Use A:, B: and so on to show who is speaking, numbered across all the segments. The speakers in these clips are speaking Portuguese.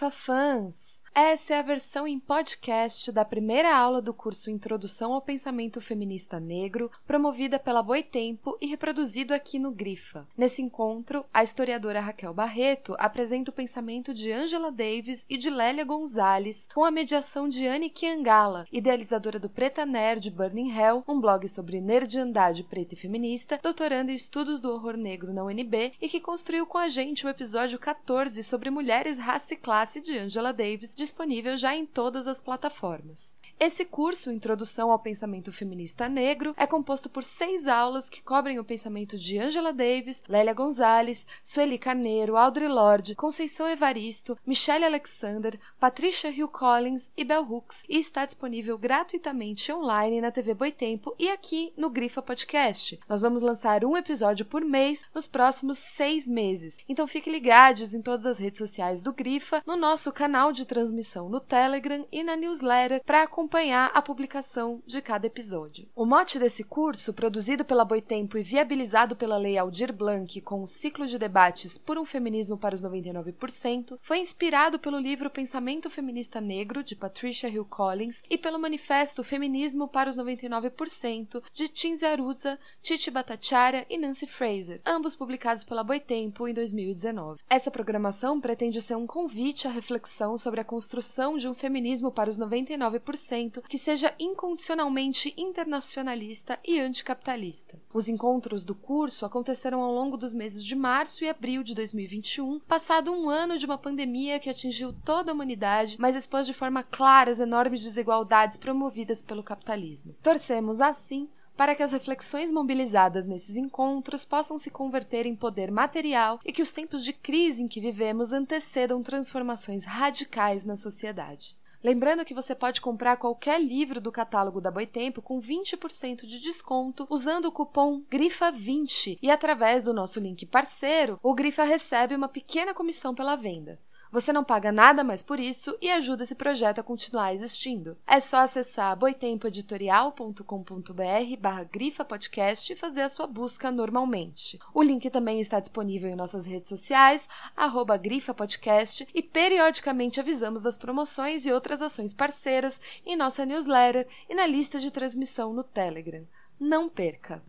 A: Olá, Grifa fãs! Essa é a versão em podcast da primeira aula do curso Introdução ao Pensamento Feminista Negro, promovida pela Boitempo e reproduzido aqui no Grifa. Nesse encontro, a historiadora Raquel Barreto apresenta o pensamento de Angela Davis e de Lélia Gonzalez, com a mediação de Anne Kiangala, idealizadora do Preta Nerd Burning Hell, um blog sobre nerdandade preta e feminista, doutorando em estudos do horror negro na UNB e que construiu com a gente o episódio 14 sobre mulheres, raça e classe de Angela Davis, disponível já em todas as plataformas. Esse curso, Introdução ao Pensamento Feminista Negro, é composto por seis aulas que cobrem o pensamento de Angela Davis, Lélia Gonzalez, Sueli Carneiro, Audre Lorde, Conceição Evaristo, Michelle Alexander, Patricia Hill Collins e Bell Hooks e está disponível gratuitamente online na TV Boitempo e aqui no Grifa Podcast. Nós vamos lançar um episódio por mês nos próximos seis meses, então fique ligados em todas as redes sociais do Grifa, no nosso canal de transmissão no Telegram e na newsletter para acompanhar a publicação de cada episódio. O mote desse curso, produzido pela Boitempo e viabilizado pela Lei Aldir Blanc com o ciclo de debates por um feminismo para os 99%, foi inspirado pelo livro Pensamento Feminista Negro, de Patricia Hill Collins, e pelo manifesto Feminismo para os 99%, de Tinzi Aruza, Titi Bhattacharya e Nancy Fraser, ambos publicados pela Boitempo em 2019. Essa programação pretende ser um convite à reflexão sobre a construção de um feminismo para os 99% que seja incondicionalmente internacionalista e anticapitalista. Os encontros do curso aconteceram ao longo dos meses de março e abril de 2021, passado um ano de uma pandemia que atingiu toda a humanidade, mas expôs de forma clara as enormes desigualdades promovidas pelo capitalismo. Torcemos, assim, para que as reflexões mobilizadas nesses encontros possam se converter em poder material e que os tempos de crise em que vivemos antecedam transformações radicais na sociedade. Lembrando que você pode comprar qualquer livro do catálogo da Boitempo com 20% de desconto usando o cupom GRIFA20 e através do nosso link parceiro, o Grifa recebe uma pequena comissão pela venda. Você não paga nada mais por isso e ajuda esse projeto a continuar existindo. É só acessar boitempoeditorial.com.br barra grifa podcast e fazer a sua busca normalmente. O link também está disponível em nossas redes sociais, arroba grifa podcast, e periodicamente avisamos das promoções e outras ações parceiras em nossa newsletter e na lista de transmissão no Telegram. Não perca!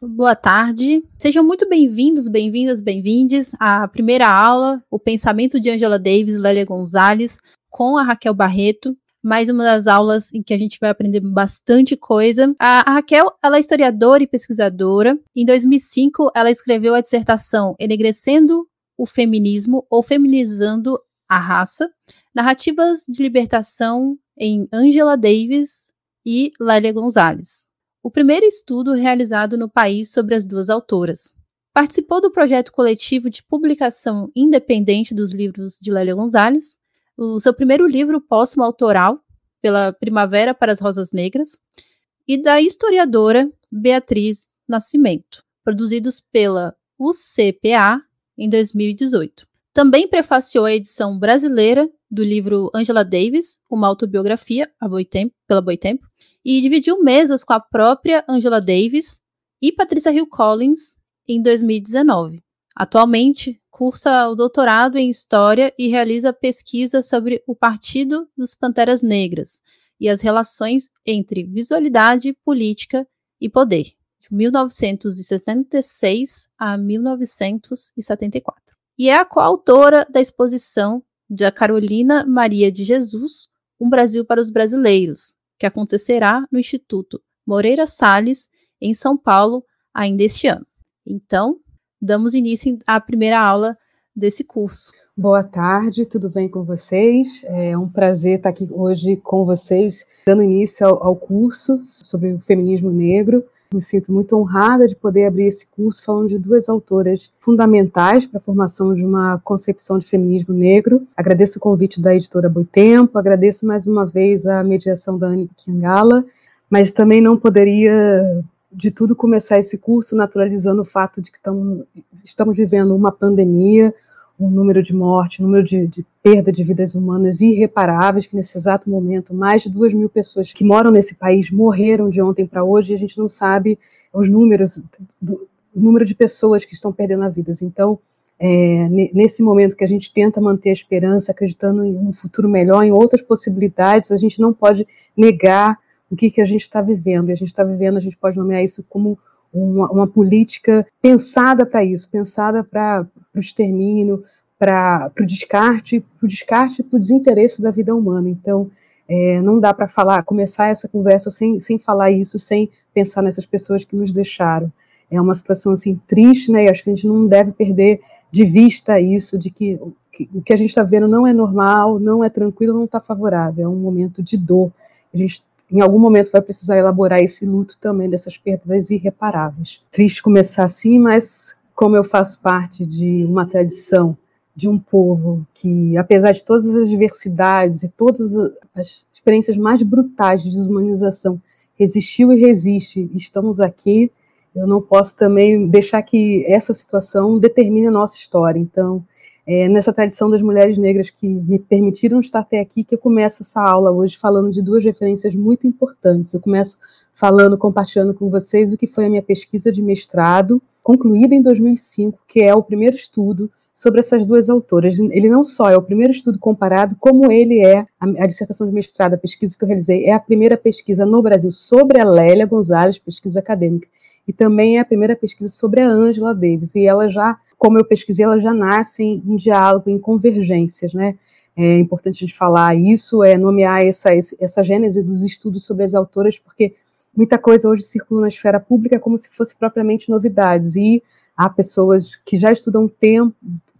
B: Boa tarde. Sejam muito bem-vindos, bem-vindas, bem-vindes à primeira aula, o pensamento de Angela Davis e Lélia Gonzalez, com a Raquel Barreto. Mais uma das aulas em que a gente vai aprender bastante coisa. A, Raquel, ela é historiadora e pesquisadora. Em 2005, ela escreveu a dissertação Enegrecendo o Feminismo ou Feminizando a Raça, narrativas de libertação em Angela Davis e Lélia Gonzalez o primeiro estudo realizado no país sobre as duas autoras. Participou do projeto coletivo de publicação independente dos livros de Lélia Gonzalez, o seu primeiro livro póstumo autoral, pela Primavera para as Rosas Negras, e da historiadora Beatriz Nascimento, produzidos pela UCPA em 2018. Também prefaciou a edição brasileira do livro Angela Davis, uma autobiografia, Boitempo, pela Boitempo, e dividiu mesas com a própria Angela Davis e Patrícia Hill Collins em 2019. Atualmente, cursa o doutorado em História e realiza pesquisa sobre o Partido dos Panteras Negras e as relações entre visualidade, política e poder, de 1976 a 1974. E é a coautora da exposição da Carolina Maria de Jesus, Um Brasil para os Brasileiros, que acontecerá no Instituto Moreira Salles, em São Paulo, ainda este ano. Então, damos início à primeira aula desse curso.
C: Boa tarde, tudo bem com vocês? É um prazer estar aqui hoje com vocês, dando início ao, ao curso sobre o feminismo negro. Me sinto muito honrada de poder abrir esse curso falando de duas autoras fundamentais para a formação de uma concepção de feminismo negro. Agradeço o convite da editora Boitempo, agradeço mais uma vez a mediação da Anne Kiangala, mas também não poderia de tudo começar esse curso naturalizando o fato de que estamos, estamos vivendo uma pandemia, um número de mortes, um número de, de, perda de vidas humanas irreparáveis, que nesse exato momento mais de duas mil pessoas que moram nesse país morreram de ontem para hoje e a gente não sabe os números, do, o número de pessoas que estão perdendo a vida. Então, é, nesse momento que a gente tenta manter a esperança, acreditando em um futuro melhor, em outras possibilidades, a gente não pode negar o que, que a gente está vivendo. E a gente está vivendo, a gente pode nomear isso como uma, uma política pensada para isso, pensada para o extermínio, para o descarte, para o descarte e para o desinteresse da vida humana. Então, é, não dá para falar, começar essa conversa sem, sem falar isso, sem pensar nessas pessoas que nos deixaram. É uma situação assim triste, né? E acho que a gente não deve perder de vista isso, de que, que o que a gente está vendo não é normal, não é tranquilo, não está favorável. É um momento de dor. A gente em algum momento vai precisar elaborar esse luto também dessas perdas irreparáveis. Triste começar assim, mas como eu faço parte de uma tradição de um povo que, apesar de todas as diversidades e todas as experiências mais brutais de desumanização, resistiu e resiste. Estamos aqui. Eu não posso também deixar que essa situação determine a nossa história. Então, é nessa tradição das mulheres negras que me permitiram estar até aqui que eu começo essa aula hoje falando de duas referências muito importantes. Eu começo falando, compartilhando com vocês o que foi a minha pesquisa de mestrado, concluída em 2005, que é o primeiro estudo sobre essas duas autoras. Ele não só é o primeiro estudo comparado, como ele é a, a, dissertação de mestrado, a pesquisa que eu realizei, é a primeira pesquisa no Brasil sobre a Lélia Gonzalez, pesquisa acadêmica, e também é a primeira pesquisa sobre a Angela Davis. E ela já, como eu pesquisei, ela já nasce em, em diálogo, em convergências, né? É importante a gente falar isso, é nomear essa, essa gênese dos estudos sobre as autoras, porque muita coisa hoje circula na esfera pública como se fosse propriamente novidades, e há pessoas que já estudam tempo,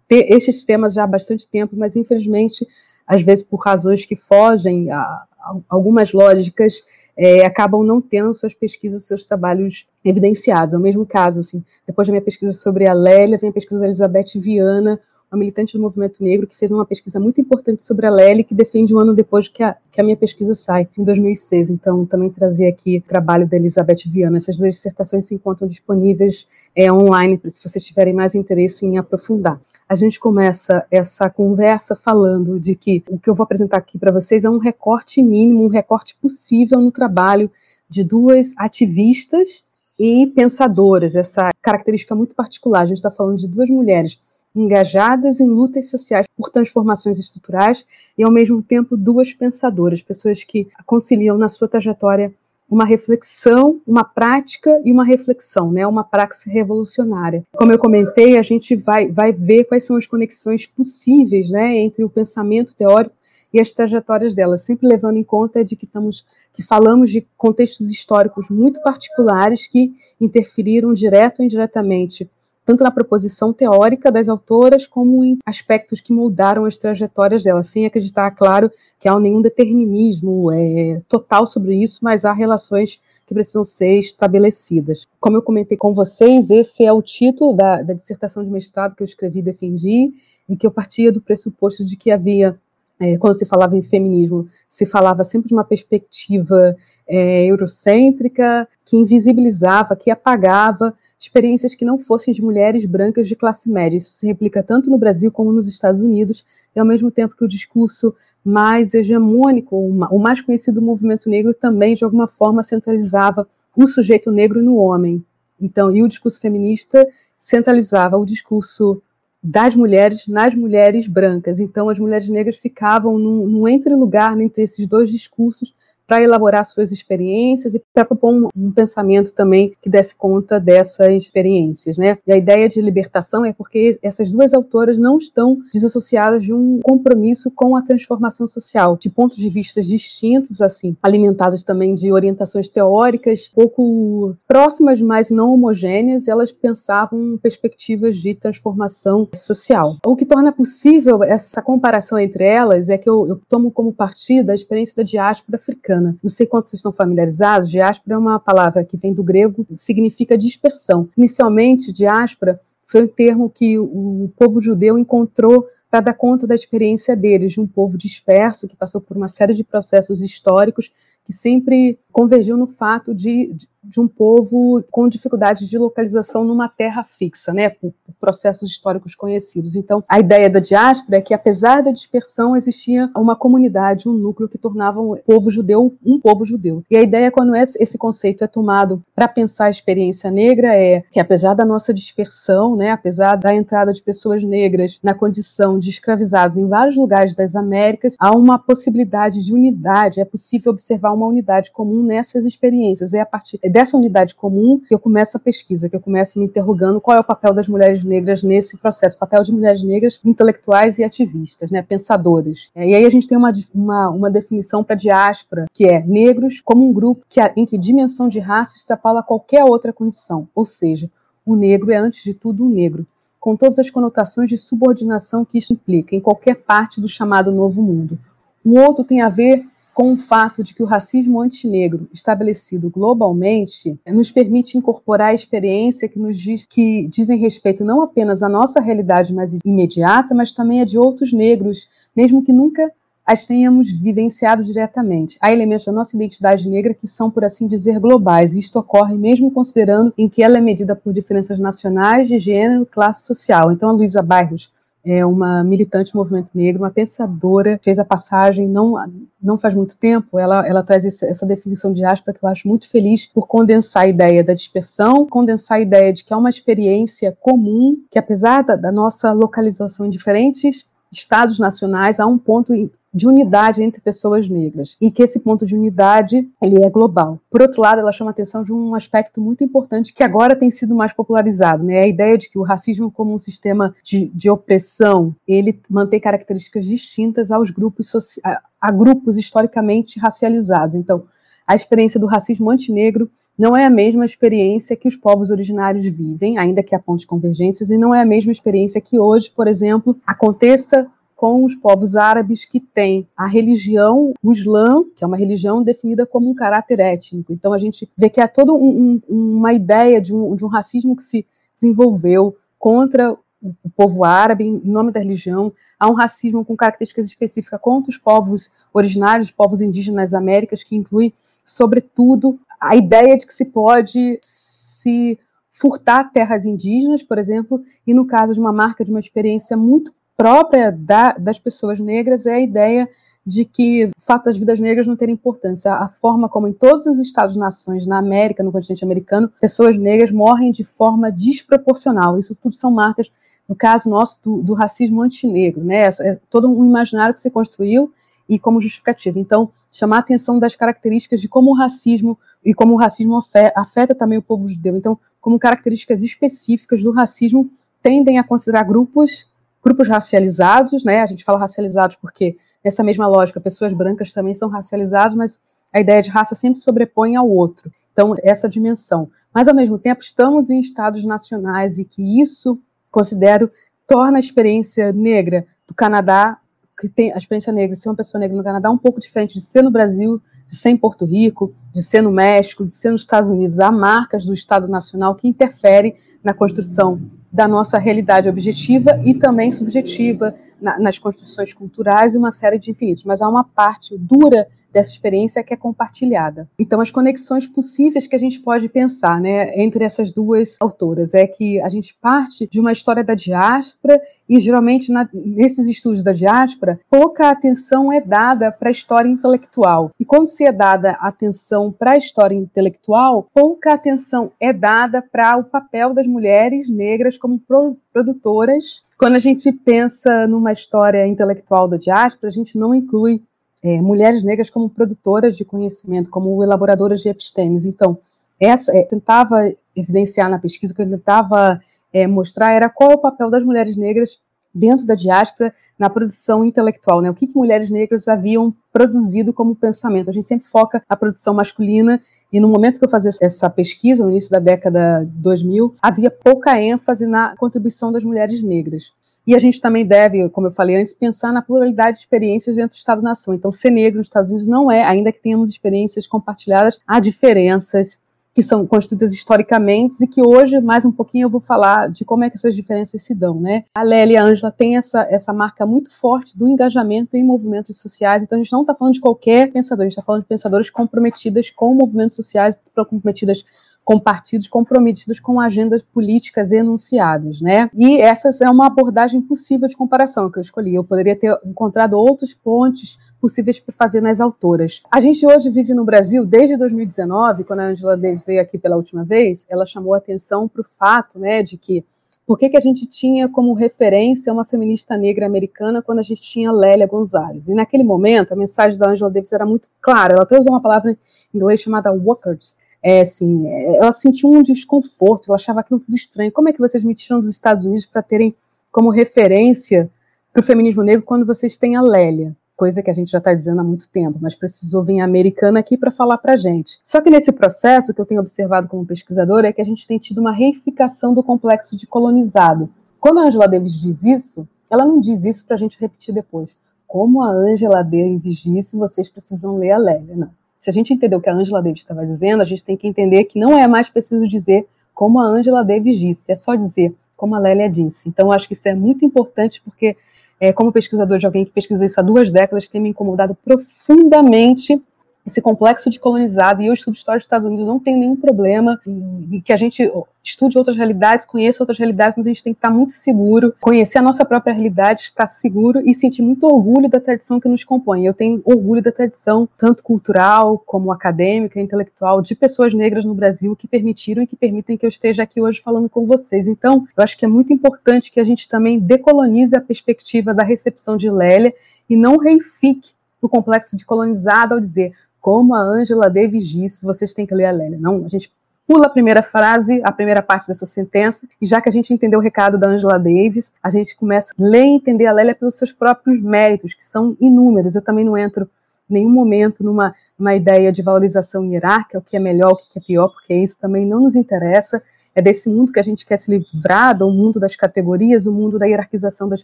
C: ter estes temas já há bastante tempo, mas infelizmente, às vezes por razões que fogem a, a algumas lógicas, é, acabam não tendo suas pesquisas, seus trabalhos evidenciados. É o mesmo caso, assim, depois da minha pesquisa sobre a Lélia, vem a pesquisa da Elizabeth Viana, uma militante do movimento negro que fez uma pesquisa muito importante sobre a Lely, que defende um ano depois que a, que a minha pesquisa sai, em 2006. Então, também trazer aqui o trabalho da Elizabeth Viana. Essas duas dissertações se encontram disponíveis é, online, se vocês tiverem mais interesse em aprofundar. A gente começa essa conversa falando de que o que eu vou apresentar aqui para vocês é um recorte mínimo, um recorte possível no trabalho de duas ativistas e pensadoras, essa característica muito particular. A gente está falando de duas mulheres engajadas em lutas sociais por transformações estruturais e, ao mesmo tempo, duas pensadoras, pessoas que conciliam na sua trajetória uma reflexão, uma prática e uma reflexão, né, uma praxis revolucionária. Como eu comentei, a gente vai, vai ver quais são as conexões possíveis né, entre o pensamento teórico e as trajetórias delas, sempre levando em conta de que estamos que falamos de contextos históricos muito particulares que interferiram direto ou indiretamente tanto na proposição teórica das autoras, como em aspectos que moldaram as trajetórias delas, sem acreditar, claro, que há nenhum determinismo é, total sobre isso, mas há relações que precisam ser estabelecidas. Como eu comentei com vocês, esse é o título da, da dissertação de mestrado que eu escrevi e defendi, e que eu partia do pressuposto de que havia é, quando se falava em feminismo, se falava sempre de uma perspectiva é, eurocêntrica, que invisibilizava, que apagava experiências que não fossem de mulheres brancas de classe média. Isso se replica tanto no Brasil como nos Estados Unidos, e ao mesmo tempo que o discurso mais hegemônico, o mais conhecido do movimento negro, também de alguma forma centralizava o sujeito negro no homem. Então, e o discurso feminista centralizava o discurso das mulheres nas mulheres brancas. Então, as mulheres negras ficavam num, num entre-lugar entre esses dois discursos, para elaborar suas experiências e para propor um, um, pensamento também que desse conta dessas experiências, né? E a ideia de libertação é porque essas duas autoras não estão desassociadas de um compromisso com a transformação social, de pontos de vista distintos, assim, alimentados também de orientações teóricas pouco próximas, mas não homogêneas, elas pensavam perspectivas de transformação social. O que torna possível essa comparação entre elas é que eu, eu tomo como partida a experiência da diáspora africana Não sei quantos estão familiarizados, diáspora é uma palavra que vem do grego, significa dispersão. Inicialmente, diáspora foi um termo que o povo judeu encontrou para dar conta da experiência deles, de um povo disperso que passou por uma série de processos históricos que sempre convergiu no fato de, de um povo com dificuldade de localização numa terra fixa, né, por, por, processos históricos conhecidos. Então, a ideia da diáspora é que, apesar da dispersão, existia uma comunidade, um núcleo que tornava o povo judeu um povo judeu. E a ideia, quando esse conceito é tomado para pensar a experiência negra, é que, apesar da nossa dispersão, né, apesar da entrada de pessoas negras na condição de escravizados em vários lugares das Américas, há uma possibilidade de unidade, é possível observar uma unidade comum nessas experiências. É a partir dessa unidade comum que eu começo a pesquisa, que eu começo me interrogando qual é o papel das mulheres negras nesse processo, papel de mulheres negras intelectuais e ativistas, né, pensadoras. É, e aí a gente tem uma, uma, uma definição para diáspora, que é negros como um grupo que, em que dimensão de raça extrapola qualquer outra condição, ou seja, o negro é antes de tudo um negro com todas as conotações de subordinação que isso implica em qualquer parte do chamado novo mundo. O outro tem a ver com o fato de que o racismo antinegro estabelecido globalmente nos permite incorporar a experiência que nos diz, que dizem respeito não apenas à nossa realidade mais imediata, mas também a de outros negros, mesmo que nunca as tenhamos vivenciado diretamente. Há elementos da nossa identidade negra que são, por assim dizer, globais, e isto ocorre mesmo considerando em que ela é medida por diferenças nacionais, de gênero, classe social. Então, a Luísa Bairros é uma militante do movimento negro, uma pensadora, fez a passagem não, não faz muito tempo, ela, ela traz esse, essa definição de diáspora que eu acho muito feliz por condensar a ideia da dispersão, condensar a ideia de que é uma experiência comum, que apesar da, da nossa localização em diferentes estados nacionais, há um ponto de unidade entre pessoas negras e que esse ponto de unidade ele é global. Por outro lado, ela chama atenção de um aspecto muito importante que agora tem sido mais popularizado, né? A ideia de que o racismo como um sistema de, de opressão ele mantém características distintas aos grupos a, a grupos historicamente racializados. Então, a experiência do racismo antinegro não é a mesma experiência que os povos originários vivem, ainda que aponte convergências, e não é a mesma experiência que hoje, por exemplo, aconteça com os povos árabes que têm a religião, o Islã, que é uma religião definida como um caráter étnico. Então a gente vê que há toda um, um, uma ideia de um, de um racismo que se desenvolveu contra o povo árabe em nome da religião, há um racismo com características específicas contra os povos originários, os povos indígenas das Américas, que inclui, sobretudo, a ideia de que se pode se furtar terras indígenas, por exemplo, e no caso de uma marca de uma experiência muito própria da, das pessoas negras é a ideia de que o fato das vidas negras não terem importância. A forma como em todos os Estados-nações, na América, no continente americano, pessoas negras morrem de forma desproporcional. Isso tudo são marcas, no caso nosso, do, do racismo antinegro. Né? É, todo um imaginário que se construiu e como justificativa. Então, chamar a atenção das características de como o racismo e como o racismo afeta, afeta também o povo judeu. Então, como características específicas do racismo tendem a considerar grupos grupos racializados, né? A gente fala racializados porque, nessa mesma lógica, pessoas brancas também são racializadas, mas a ideia de raça sempre sobrepõe ao outro. Então, essa dimensão. Mas, ao mesmo tempo, estamos em estados nacionais e que isso, considero, torna a experiência negra do Canadá, que tem a experiência negra de ser uma pessoa negra no Canadá, um pouco diferente de ser no Brasil, de ser em Porto Rico, de ser no México, de ser nos Estados Unidos. Há marcas do Estado Nacional que interferem na construção da nossa realidade objetiva e também subjetiva na, nas construções culturais e uma série de infinitos. Mas há uma parte dura dessa experiência que é compartilhada. Então, as conexões possíveis que a gente pode pensar né, entre essas duas autoras é que a gente parte de uma história da diáspora e, geralmente, na, nesses estudos da diáspora, pouca atenção é dada para a história intelectual. E quando se é dada atenção para a história intelectual, pouca atenção é dada para o papel das mulheres negras como pro, produtoras quando a gente pensa numa história intelectual da diáspora, a gente não inclui é, mulheres negras como produtoras de conhecimento, como elaboradoras de epistemes. Então, essa é, tentava evidenciar na pesquisa, que eu tentava é, mostrar era qual o papel das mulheres negras dentro da diáspora na produção intelectual, né? O que, que mulheres negras haviam produzido como pensamento? A gente sempre foca a produção masculina e no momento que eu fazia essa pesquisa, no início da década 2000, havia pouca ênfase na contribuição das mulheres negras. E a gente também deve, como eu falei antes, pensar na pluralidade de experiências dentro do Estado-nação. Então, ser negro nos Estados Unidos não é, ainda que tenhamos experiências compartilhadas, há diferenças que são constituídas historicamente e que hoje, mais um pouquinho, eu vou falar de como é que essas diferenças se dão. Né? A Lélia e a Ângela têm essa, essa marca muito forte do engajamento em movimentos sociais, então a gente não está falando de qualquer pensador, a gente está falando de pensadores comprometidas com movimentos sociais, comprometidas com partidos comprometidos com agendas políticas enunciadas, né? E essa é uma abordagem possível de comparação que eu escolhi. Eu poderia ter encontrado outros pontes possíveis para fazer nas autoras. A gente hoje vive no Brasil desde 2019, quando a Angela Davis veio aqui pela última vez, ela chamou atenção para o fato, né, de que por que, que a gente tinha como referência uma feminista negra americana quando a gente tinha Lélia Gonzalez? E naquele momento, a mensagem da Angela Davis era muito clara. Ela até usou uma palavra em inglês chamada workers, é, assim, ela sentiu um desconforto, ela achava aquilo tudo estranho. Como é que vocês me tiram dos Estados Unidos para terem como referência para o feminismo negro quando vocês têm a Lélia? Coisa que a gente já está dizendo há muito tempo, mas precisou vir a americana aqui para falar para a gente. Só que nesse processo, que eu tenho observado como pesquisadora, é que a gente tem tido uma reificação do complexo de colonizado. Quando a Angela Davis diz isso, ela não diz isso para a gente repetir depois. Como a Angela Davis disse, vocês precisam ler a Lélia. Não se a gente entender o que a Angela Davis estava dizendo, a gente tem que entender que não é mais preciso dizer como a Angela Davis disse, é só dizer como a Lélia disse. Então, acho que isso é muito importante, porque, é, como pesquisador de alguém que pesquisa isso há duas décadas, tem me incomodado profundamente esse complexo de colonizado, e eu estudo história dos Estados Unidos, não tem nenhum problema, e, e, que a gente estude outras realidades, conheça outras realidades, mas a gente tem que estar muito seguro, conhecer a nossa própria realidade, estar seguro e sentir muito orgulho da tradição que nos compõe. Eu tenho orgulho da tradição, tanto cultural como acadêmica, intelectual, de pessoas negras no Brasil que permitiram e que permitem que eu esteja aqui hoje falando com vocês. Então, eu acho que é muito importante que a gente também decolonize a perspectiva da recepção de Lélia e não reifique o complexo de colonizado ao dizer como a Angela Davis disse, vocês têm que ler a Lélia. Não, a gente pula a primeira frase, a primeira parte dessa sentença, e já que a gente entendeu o recado da Angela Davis, a gente começa a ler e entender a Lélia pelos seus próprios méritos, que são inúmeros. Eu também não entro em nenhum momento numa uma ideia de valorização hierárquica, o que é melhor, o que é pior, porque isso também não nos interessa. É desse mundo que a gente quer se livrar, do mundo das categorias, o mundo da hierarquização das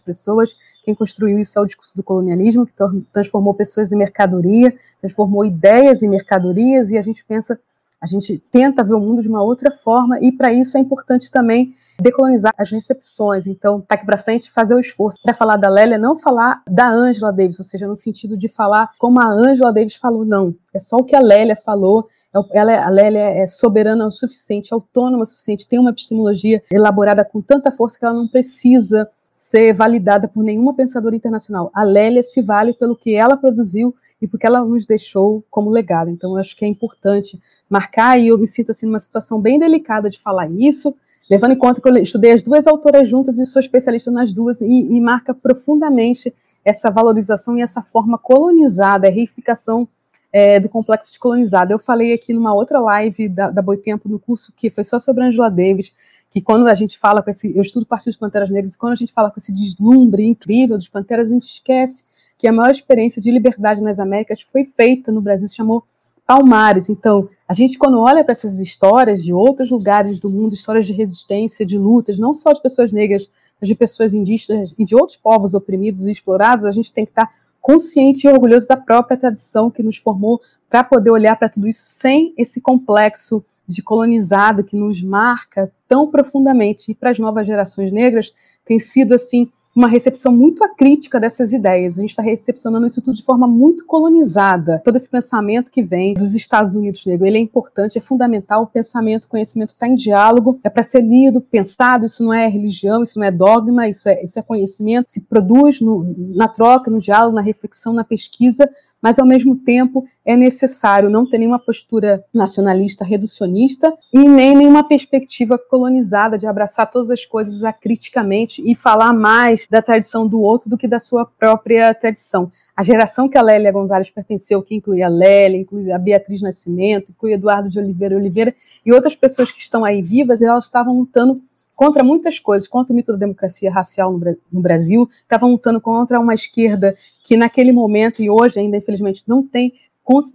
C: pessoas. Quem construiu isso é o discurso do colonialismo, que transformou pessoas em mercadoria, transformou ideias em mercadorias, e a gente pensa a gente tenta ver o mundo de uma outra forma e para isso é importante também decolonizar as recepções. Então, tá aqui para frente fazer o esforço para falar da Lélia, não falar da Angela Davis, ou seja, no sentido de falar como a Angela Davis falou, não. É só o que a Lélia falou. É ela, a Lélia é soberana o suficiente, autônoma o suficiente, tem uma epistemologia elaborada com tanta força que ela não precisa ser validada por nenhuma pensadora internacional. A Lélia se vale pelo que ela produziu e porque ela nos deixou como legado. Então, eu acho que é importante marcar, e eu me sinto assim numa situação bem delicada de falar isso, levando em conta que eu estudei as duas autoras juntas e sou especialista nas duas, e me marca profundamente essa valorização e essa forma colonizada, a reificação é, do complexo de colonizado. Eu falei aqui numa outra live da, da Boitempo, no curso que foi só sobre Angela Davis, que quando a gente fala com esse, eu estudo o Partido dos Panteras Negras, e quando a gente fala com esse deslumbre incrível dos Panteras, a gente esquece que a maior experiência de liberdade nas Américas foi feita no Brasil, se chamou Palmares. Então, a gente, quando olha para essas histórias de outros lugares do mundo, histórias de resistência, de lutas, não só de pessoas negras, mas de pessoas indígenas e de outros povos oprimidos e explorados, a gente tem que estar consciente e orgulhoso da própria tradição que nos formou para poder olhar para tudo isso sem esse complexo de colonizado que nos marca tão profundamente. E para as novas gerações negras, tem sido assim uma recepção muito acrítica dessas ideias. A gente está recepcionando isso tudo de forma muito colonizada. Todo esse pensamento que vem dos Estados Unidos negro, ele é importante, é fundamental. O pensamento, o conhecimento está em diálogo, é para ser lido, pensado. Isso não é religião, isso não é dogma, isso é, isso é conhecimento. Se produz no, na troca, no diálogo, na reflexão, na pesquisa mas ao mesmo tempo é necessário não ter nenhuma postura nacionalista, reducionista e nem nenhuma perspectiva colonizada de abraçar todas as coisas acriticamente e falar mais da tradição do outro do que da sua própria tradição. A geração que a Lélia Gonzalez pertenceu, que inclui a Lélia, inclui a Beatriz Nascimento, inclui Eduardo de Oliveira Oliveira e outras pessoas que estão aí vivas, elas estavam lutando contra muitas coisas, contra o mito da democracia racial no, Brasil, estavam lutando contra uma esquerda que naquele momento e hoje ainda infelizmente não tem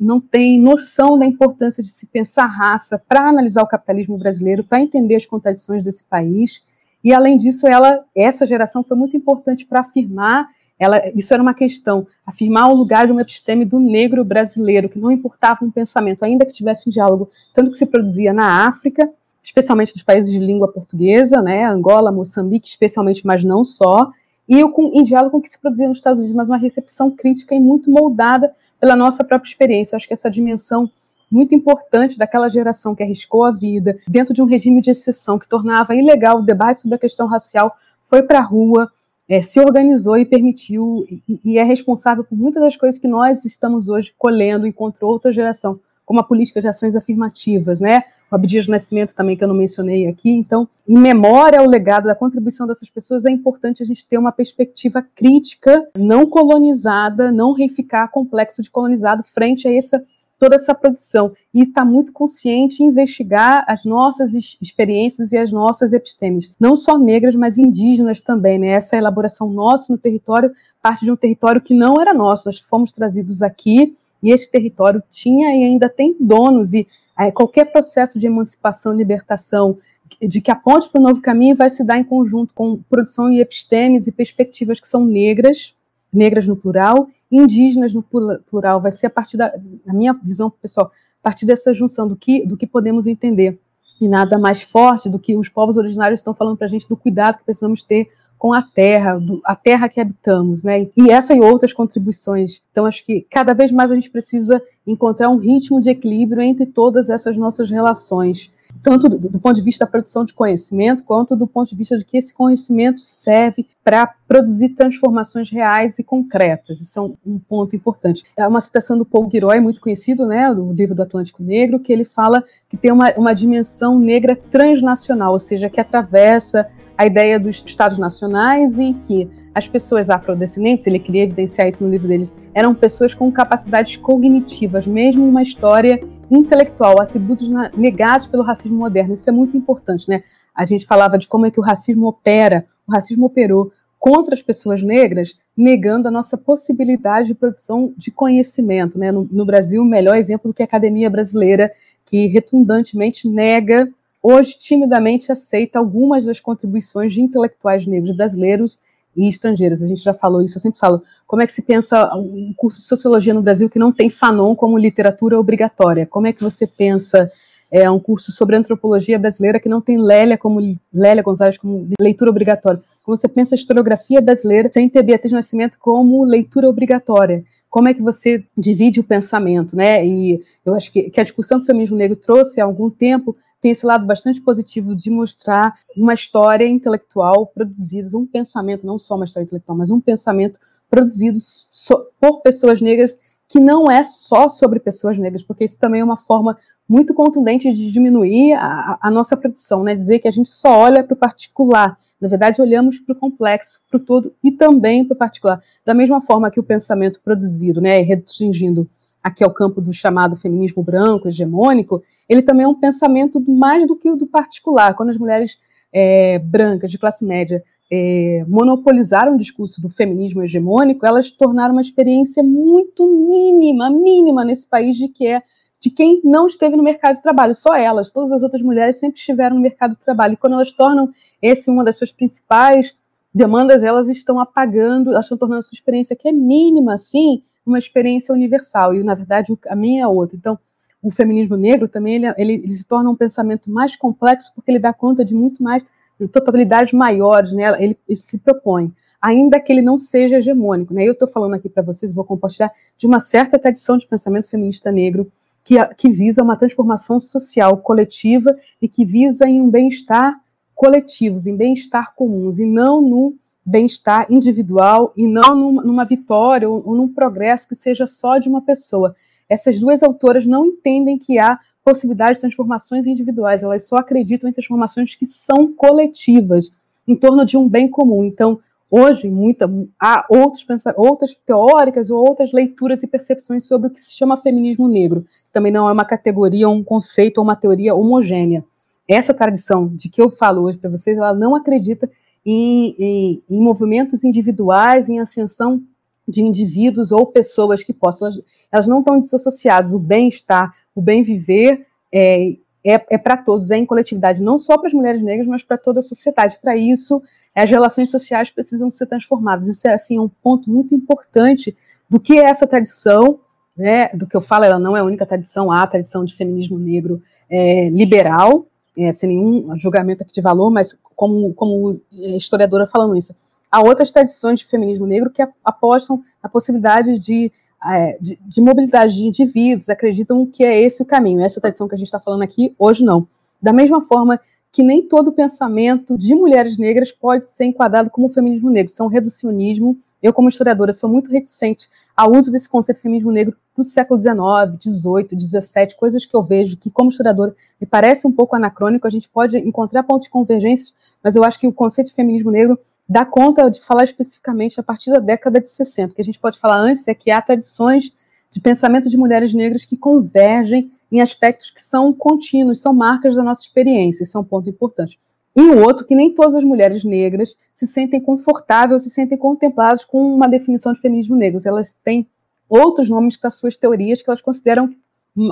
C: não tem noção da importância de se pensar raça para analisar o capitalismo brasileiro, para entender as contradições desse país. E além disso, ela, essa geração foi muito importante para afirmar ela, isso era uma questão, afirmar o lugar de uma episteme do negro brasileiro, que não importava um pensamento, ainda que tivesse um diálogo, tanto que se produzia na África, especialmente dos países de língua portuguesa, né, Angola, Moçambique, especialmente, mas não só, e o, em diálogo com o que se produzia nos Estados Unidos, mas uma recepção crítica e muito moldada pela nossa própria experiência. Acho que essa dimensão muito importante daquela geração que arriscou a vida dentro de um regime de exceção que tornava ilegal o debate sobre a questão racial, foi para a rua, é, se organizou e permitiu, e, e, é responsável por muitas das coisas que nós estamos hoje colhendo enquanto outra geração, como a política de ações afirmativas, né? O Abdias Nascimento também, que eu não mencionei aqui. Então, em memória ao legado da contribuição dessas pessoas, é importante a gente ter uma perspectiva crítica, não colonizada, não reificar complexo de colonizado frente a essa toda essa produção e está muito consciente em investigar as nossas experiências e as nossas epistemes, não só negras, mas indígenas também, né? Essa elaboração nossa no território parte de um território que não era nosso, nós fomos trazidos aqui e esse território tinha e ainda tem donos e é, qualquer processo de emancipação, libertação, de que aponte para o novo caminho vai se dar em conjunto com produção e epistemes e perspectivas que são negras, negras no plural, indígenas no plural, vai ser a partir da, minha visão pessoal, a partir dessa junção do que, do que podemos entender. E nada mais forte do que os povos originários estão falando para a gente do cuidado que precisamos ter com a terra, do, a terra que habitamos, né? E essa e outras contribuições. Então, acho que cada vez mais a gente precisa encontrar um ritmo de equilíbrio entre todas essas nossas relações tanto do, do, ponto de vista da produção de conhecimento, quanto do ponto de vista de que esse conhecimento serve para produzir transformações reais e concretas. Isso é um, ponto importante. É uma citação do Paul Giroy, muito conhecido, né, do livro do Atlântico Negro, que ele fala que tem uma, uma dimensão negra transnacional, ou seja, que atravessa a ideia dos estados nacionais e que as pessoas afrodescendentes, ele queria evidenciar isso no livro dele, eram pessoas com capacidades cognitivas, mesmo uma história intelectual, atributos negados pelo racismo moderno. Isso é muito importante, né? A gente falava de como é que o racismo opera, o racismo operou contra as pessoas negras, negando a nossa possibilidade de produção de conhecimento, né? No, no Brasil, o melhor exemplo do que a academia brasileira, que retundantemente nega, hoje timidamente aceita algumas das contribuições de intelectuais negros brasileiros e estrangeiras. A gente já falou isso, eu sempre falo, como é que se pensa um curso de sociologia no Brasil que não tem Fanon como literatura obrigatória? Como é que você pensa é, um curso sobre antropologia brasileira que não tem Lélia como Lélia Gonzalez como leitura obrigatória? Como você pensa a historiografia brasileira sem ter Beatriz Nascimento como leitura obrigatória? Como é que você divide o pensamento, né? E eu acho que, que a discussão que o feminismo negro trouxe há algum tempo tem esse lado bastante positivo de mostrar uma história intelectual produzida, um pensamento, não só uma história intelectual, mas um pensamento produzido so, por pessoas negras que não é só sobre pessoas negras, porque isso também é uma forma muito contundente de diminuir a, a nossa produção, né? Dizer que a gente só olha para o particular. Na verdade, olhamos para o complexo, para o todo e também para o particular. Da mesma forma que o pensamento produzido, né, restringindo aqui ao campo do chamado feminismo branco, hegemônico, ele também é um pensamento mais do que o do particular. Quando as mulheres é, brancas de classe média é, monopolizaram o discurso do feminismo hegemônico, elas tornaram uma experiência muito mínima, mínima nesse país de que é de quem não esteve no mercado de trabalho, só elas, todas as outras mulheres sempre estiveram no mercado de trabalho. E quando elas tornam esse uma das suas principais demandas, elas estão apagando, elas estão tornando a sua experiência, que é mínima, assim, uma experiência universal, e na verdade a minha é outra. Então, o feminismo negro também ele, ele, ele, se torna um pensamento mais complexo porque ele dá conta de muito mais totalidades maiores, né? Ele, ele se propõe, ainda que ele não seja hegemônico, né? Eu estou falando aqui para vocês, vou compartilhar de uma certa tradição de pensamento feminista negro que, que visa uma transformação social coletiva e que visa em um bem-estar coletivos, em bem-estar comuns e não no bem-estar individual e não numa, numa vitória ou, ou, num progresso que seja só de uma pessoa. Essas duas autoras não entendem que há possibilidade de transformações individuais, elas só acreditam em transformações que são coletivas, em torno de um bem comum. Então, hoje, muita, há outros, outras teóricas ou outras leituras e percepções sobre o que se chama feminismo negro, também não é uma categoria, um conceito ou uma teoria homogênea. Essa tradição de que eu falo hoje para vocês, ela não acredita em, em, em, movimentos individuais, em ascensão de indivíduos ou pessoas que possam. Elas, elas não estão desassociadas. O bem-estar, o bem-viver, é, é, é para todos, é em coletividade, não só para as mulheres negras, mas para toda a sociedade. Para isso, as relações sociais precisam ser transformadas. Isso é assim um ponto muito importante do que é essa tradição, né? Do que eu falo, ela não é a única tradição, há a tradição de feminismo negro é, liberal, é, sem nenhum julgamento aqui de valor, mas como, como historiadora falando isso. Há outras tradições de feminismo negro que apostam na possibilidade de, é, de, de, mobilidade de indivíduos, acreditam que é esse o caminho. Essa tradição que a gente está falando aqui, hoje não. Da mesma forma que nem todo pensamento de mulheres negras pode ser enquadrado como feminismo negro. Isso é um reducionismo. Eu, como historiadora, sou muito reticente ao uso desse conceito de feminismo negro para o século XIX, XVIII, XVII, coisas que eu vejo que, como historiadora, me parece um pouco anacrônico. A gente pode encontrar pontos de convergência, mas eu acho que o conceito de feminismo negro dá conta de falar especificamente a partir da década de 60. O que a gente pode falar antes é que há tradições de pensamento de mulheres negras que convergem em aspectos que são contínuos, são marcas da nossa experiência, isso é um ponto importante. E o outro, que nem todas as mulheres negras se sentem confortáveis, se sentem contempladas com uma definição de feminismo negro. Elas têm outros nomes para suas teorias que elas consideram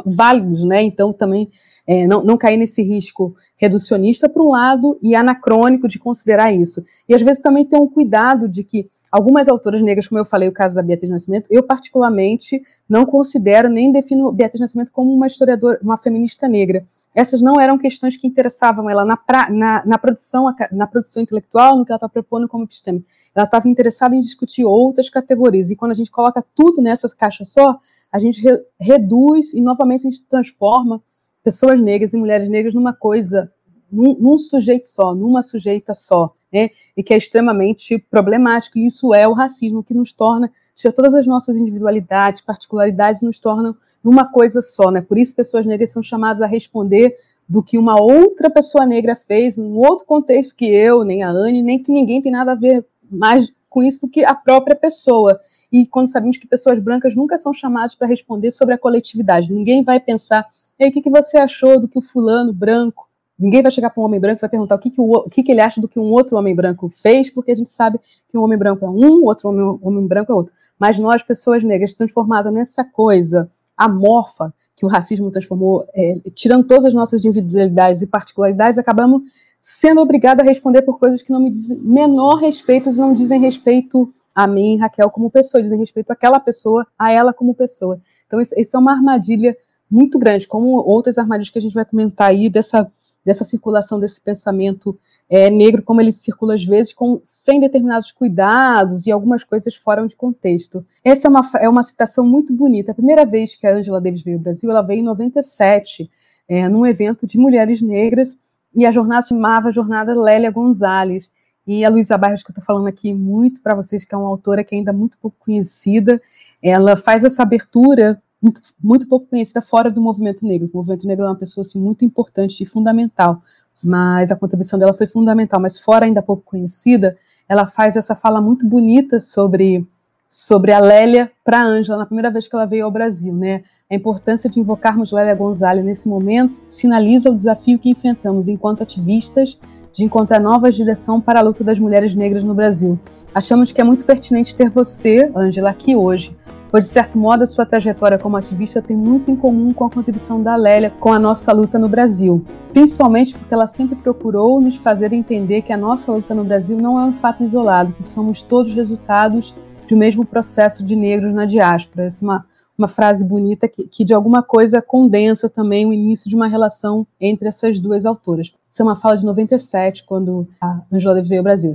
C: válidos, né? Então também é, não, não cair nesse risco reducionista por um lado e anacrônico de considerar isso. E às vezes também ter um cuidado de que algumas autoras negras, como eu falei, o caso da Beatriz Nascimento, eu particularmente não considero nem defino Beatriz Nascimento como uma historiadora, uma feminista negra. Essas não eram questões que interessavam ela na, pra, na, na produção na produção intelectual, no que ela está propondo como episteme. Ela estava interessada em discutir outras categorias. E quando a gente coloca tudo nessa caixa só, a gente re reduz e novamente a gente transforma pessoas negras e mulheres negras numa coisa, num, num sujeito só, numa sujeita só, né? E que é extremamente problemático. E isso é o racismo que nos torna, tira todas as nossas individualidades, particularidades, nos tornam numa coisa só, né? Por isso pessoas negras são chamadas a responder do que uma outra pessoa negra fez, num outro contexto que eu, nem a Anne, nem que ninguém tem nada a ver mais com isso do que a própria pessoa e quando sabemos que pessoas brancas nunca são chamadas para responder sobre a coletividade. Ninguém vai pensar, ei, o que, que você achou do que o fulano branco? Ninguém vai chegar para um homem branco e vai perguntar o, que, que, o, que, que ele acha do que um outro homem branco fez, porque a gente sabe que um homem branco é um, outro homem, homem branco é outro. Mas nós, pessoas negras, transformadas nessa coisa amorfa que o racismo transformou, é, tirando todas as nossas individualidades e particularidades, acabamos sendo obrigados a responder por coisas que não me dizem menor respeito e não dizem respeito a mim, Raquel, como pessoa, dizem respeito àquela pessoa, a ela como pessoa. Então, isso, é uma armadilha muito grande, como outras armadilhas que a gente vai comentar aí, dessa, dessa circulação desse pensamento é, negro, como ele circula às vezes com, sem determinados cuidados e algumas coisas fora de contexto. Essa é uma, é uma citação muito bonita. A primeira vez que a Angela Davis veio ao Brasil, ela veio em 97, é, num evento de mulheres negras, e a jornada chamava Jornada Lélia Gonzalez. E a Luísa Barros, que eu estou falando aqui muito para vocês, que é uma autora que é ainda muito pouco conhecida, ela faz essa abertura muito, muito pouco conhecida fora do movimento negro. O movimento negro é uma pessoa assim, muito importante e fundamental, mas a contribuição dela foi fundamental. Mas fora ainda pouco conhecida, ela faz essa fala muito bonita sobre sobre a Lélia para a Ângela na primeira vez que ela veio ao Brasil, né? A importância de invocarmos Lélia Gonzalez nesse momento sinaliza o desafio que enfrentamos enquanto ativistas de encontrar novas direção para a luta das mulheres negras no Brasil. Achamos que é muito pertinente ter você, Ângela, aqui hoje, pois de certo modo a sua trajetória como ativista tem muito em comum com a contribuição da Lélia com a nossa luta no Brasil, principalmente porque ela sempre procurou nos fazer entender que a nossa luta no Brasil não é um fato isolado, que somos todos resultados de o mesmo processo de negros na diáspora. Essa é uma, uma frase bonita que, que, de alguma coisa, condensa também o início de uma relação entre essas duas autoras. Isso é uma fala de 97, quando a Angela veio ao Brasil.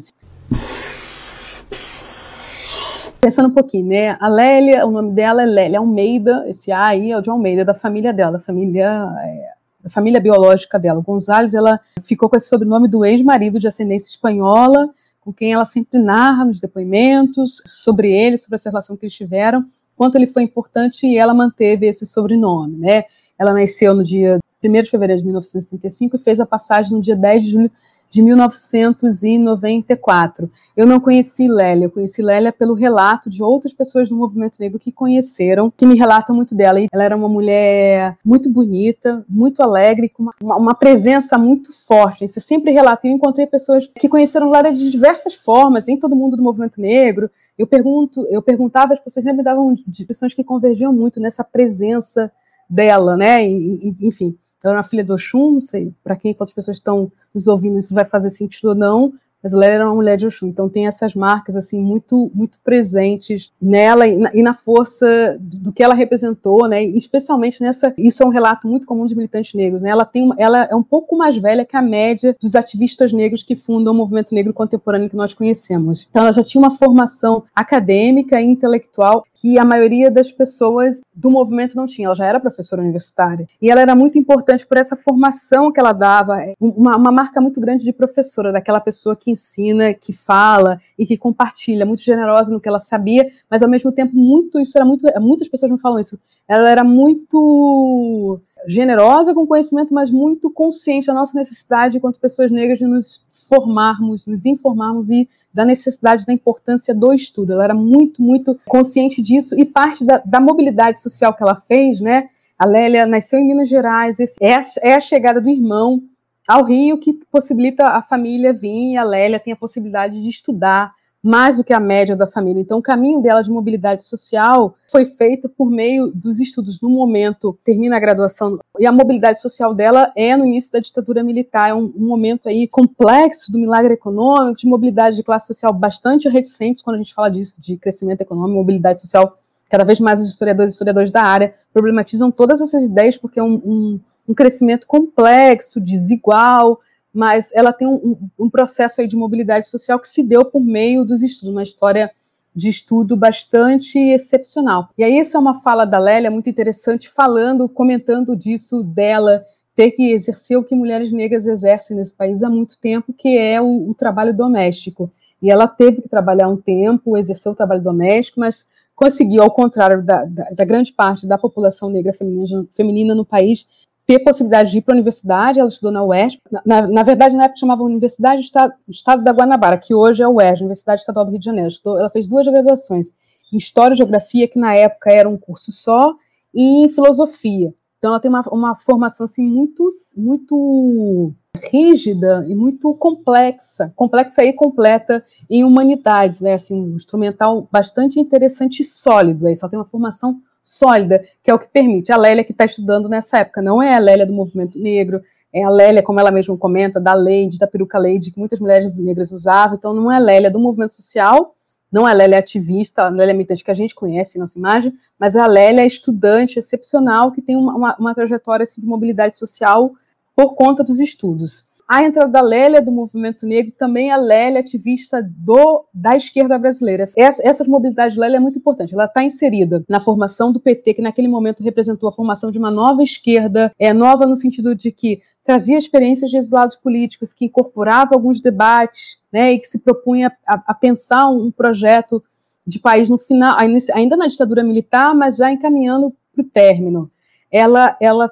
C: Pensando um pouquinho, né? A Lélia, o nome dela é Lélia Almeida, esse A aí é o de Almeida, da família dela, da família, é, da família biológica dela. Gonzalez, ela ficou com esse sobrenome do ex-marido de ascendência espanhola, com quem ela sempre narra nos depoimentos sobre ele, sobre essa relação que eles tiveram, quanto ele foi importante e ela manteve esse sobrenome, né? Ela nasceu no dia 1 de fevereiro de 1935 e fez a passagem no dia 10 de julho de 1994. Eu não conheci Lélia, eu conheci Lélia pelo relato de outras pessoas do movimento negro que conheceram, que me relatam muito dela. ela era uma mulher muito bonita, muito alegre, com uma, uma presença muito forte. Você sempre relata. Eu encontrei pessoas que conheceram Lélia de diversas formas, em todo mundo do movimento negro. Eu pergunto, eu perguntava, as pessoas sempre me davam descrições que convergiam muito nessa presença dela, né? E, enfim. Ela era filha do Oxum, não sei para quem, quantas pessoas estão nos ouvindo, isso vai fazer sentido ou não, ela era uma mulher de Oxum, então tem essas marcas assim muito muito presentes nela e na, e na força do, que ela representou, né? E especialmente nessa, isso é um relato muito comum de militantes negros, né? Ela tem uma, ela é um pouco mais velha que a média dos ativistas negros que fundam o movimento negro contemporâneo que nós conhecemos. Então ela já tinha uma formação acadêmica e intelectual que a maioria das pessoas do movimento não tinha. Ela já era professora universitária e ela era muito importante por essa formação que ela dava, uma, uma marca muito grande de professora, daquela pessoa que ensina, que fala e que compartilha, muito generosa no que ela sabia, mas ao mesmo tempo muito isso era muito, muitas pessoas não falam isso. Ela era muito generosa com conhecimento, mas muito consciente da nossa necessidade, enquanto pessoas negras, de nos formarmos, nos informarmos e da necessidade, da importância do estudo. Ela era muito, muito consciente disso e parte da, da mobilidade social que ela fez, né? A Lélia nasceu em Minas Gerais, esse, é, a, é a chegada do irmão ao Rio que possibilita a família vir a Lélia tem a possibilidade de estudar mais do que a média da família. Então, o caminho dela de mobilidade social foi feito por meio dos estudos. No momento, termina a graduação, e a mobilidade social dela é no início da ditadura militar. É um, um momento aí complexo do milagre econômico, de mobilidade de classe social bastante reticentes quando a gente fala disso, de crescimento econômico, mobilidade social. Cada vez mais os historiadores e historiadores da área problematizam todas essas ideias porque é um, um um crescimento complexo, desigual, mas ela tem um, um, processo aí de mobilidade social que se deu por meio dos estudos, uma história de estudo bastante excepcional. E aí essa é uma fala da Lélia muito interessante, falando, comentando disso dela ter que exercer o que mulheres negras exercem nesse país há muito tempo, que é o, o trabalho doméstico. E ela teve que trabalhar um tempo, exercer o trabalho doméstico, mas conseguiu, ao contrário da, da, da grande parte da população negra feminina, feminina no país, ter possibilidade de ir para a universidade, ela estudou na UERJ, na, na verdade, na época chamava Universidade do Estado, Estado, da Guanabara, que hoje é a UERJ, Universidade Estadual do Rio de Janeiro. Estudou, ela fez duas graduações, em História e Geografia, que na época era um curso só, e em Filosofia. Então, ela tem uma, uma formação assim, muito, muito rígida e muito complexa, complexa e completa em humanidades, né? Assim, um instrumental bastante interessante e sólido. Aí só tem uma formação sólida, que é o que permite. A Lélia que está estudando nessa época não é a Lélia do movimento negro, é a Lélia, como ela mesma comenta, da Lady, da peruca Lady, que muitas mulheres negras usavam, então não é a Lélia do movimento social, não é a Lélia ativista, a Lélia militante que a gente conhece em nossa imagem, mas é a Lélia estudante excepcional que tem uma, uma, uma trajetória assim, de mobilidade social por conta dos estudos. A entrada da Lélia do movimento negro, também a Lélia ativista do, da esquerda brasileira. Essa, essa mobilidade de Lélia é muito importante. Ela está inserida na formação do PT, que naquele momento representou a formação de uma nova esquerda, é nova no sentido de que trazia experiências de exilados políticos, que incorporava alguns debates, né, e que se propunha a, a pensar um projeto de país no final, ainda na ditadura militar, mas já encaminhando para o término. Ela, ela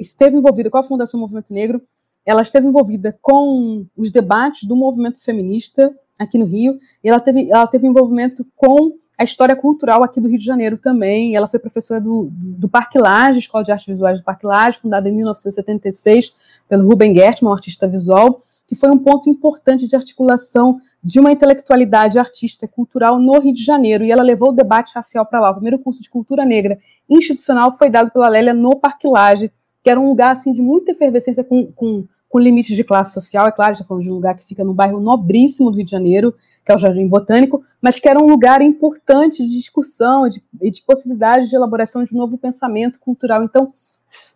C: esteve envolvida com a Fundação Movimento Negro, ela esteve envolvida com os debates do movimento feminista aqui no Rio, e ela teve, ela teve envolvimento com a história cultural aqui do Rio de Janeiro também. Ela foi professora do, do Parque Escola de Artes Visuais do Parque Lage, fundada em 1976 pelo Ruben Gertman, um artista visual, que foi um ponto importante de articulação de uma intelectualidade artista cultural no Rio de Janeiro. E ela levou o debate racial para lá. O primeiro curso de cultura negra institucional foi dado pela Lélia no Parque Lage, que era um lugar assim de muita efervescência com, com, com limites de classe social, é claro, está falando de um lugar que fica no bairro nobríssimo do Rio de Janeiro, que é o Jardim Botânico, mas que era um lugar importante de discussão e de, de possibilidade de elaboração de um novo pensamento cultural. Então,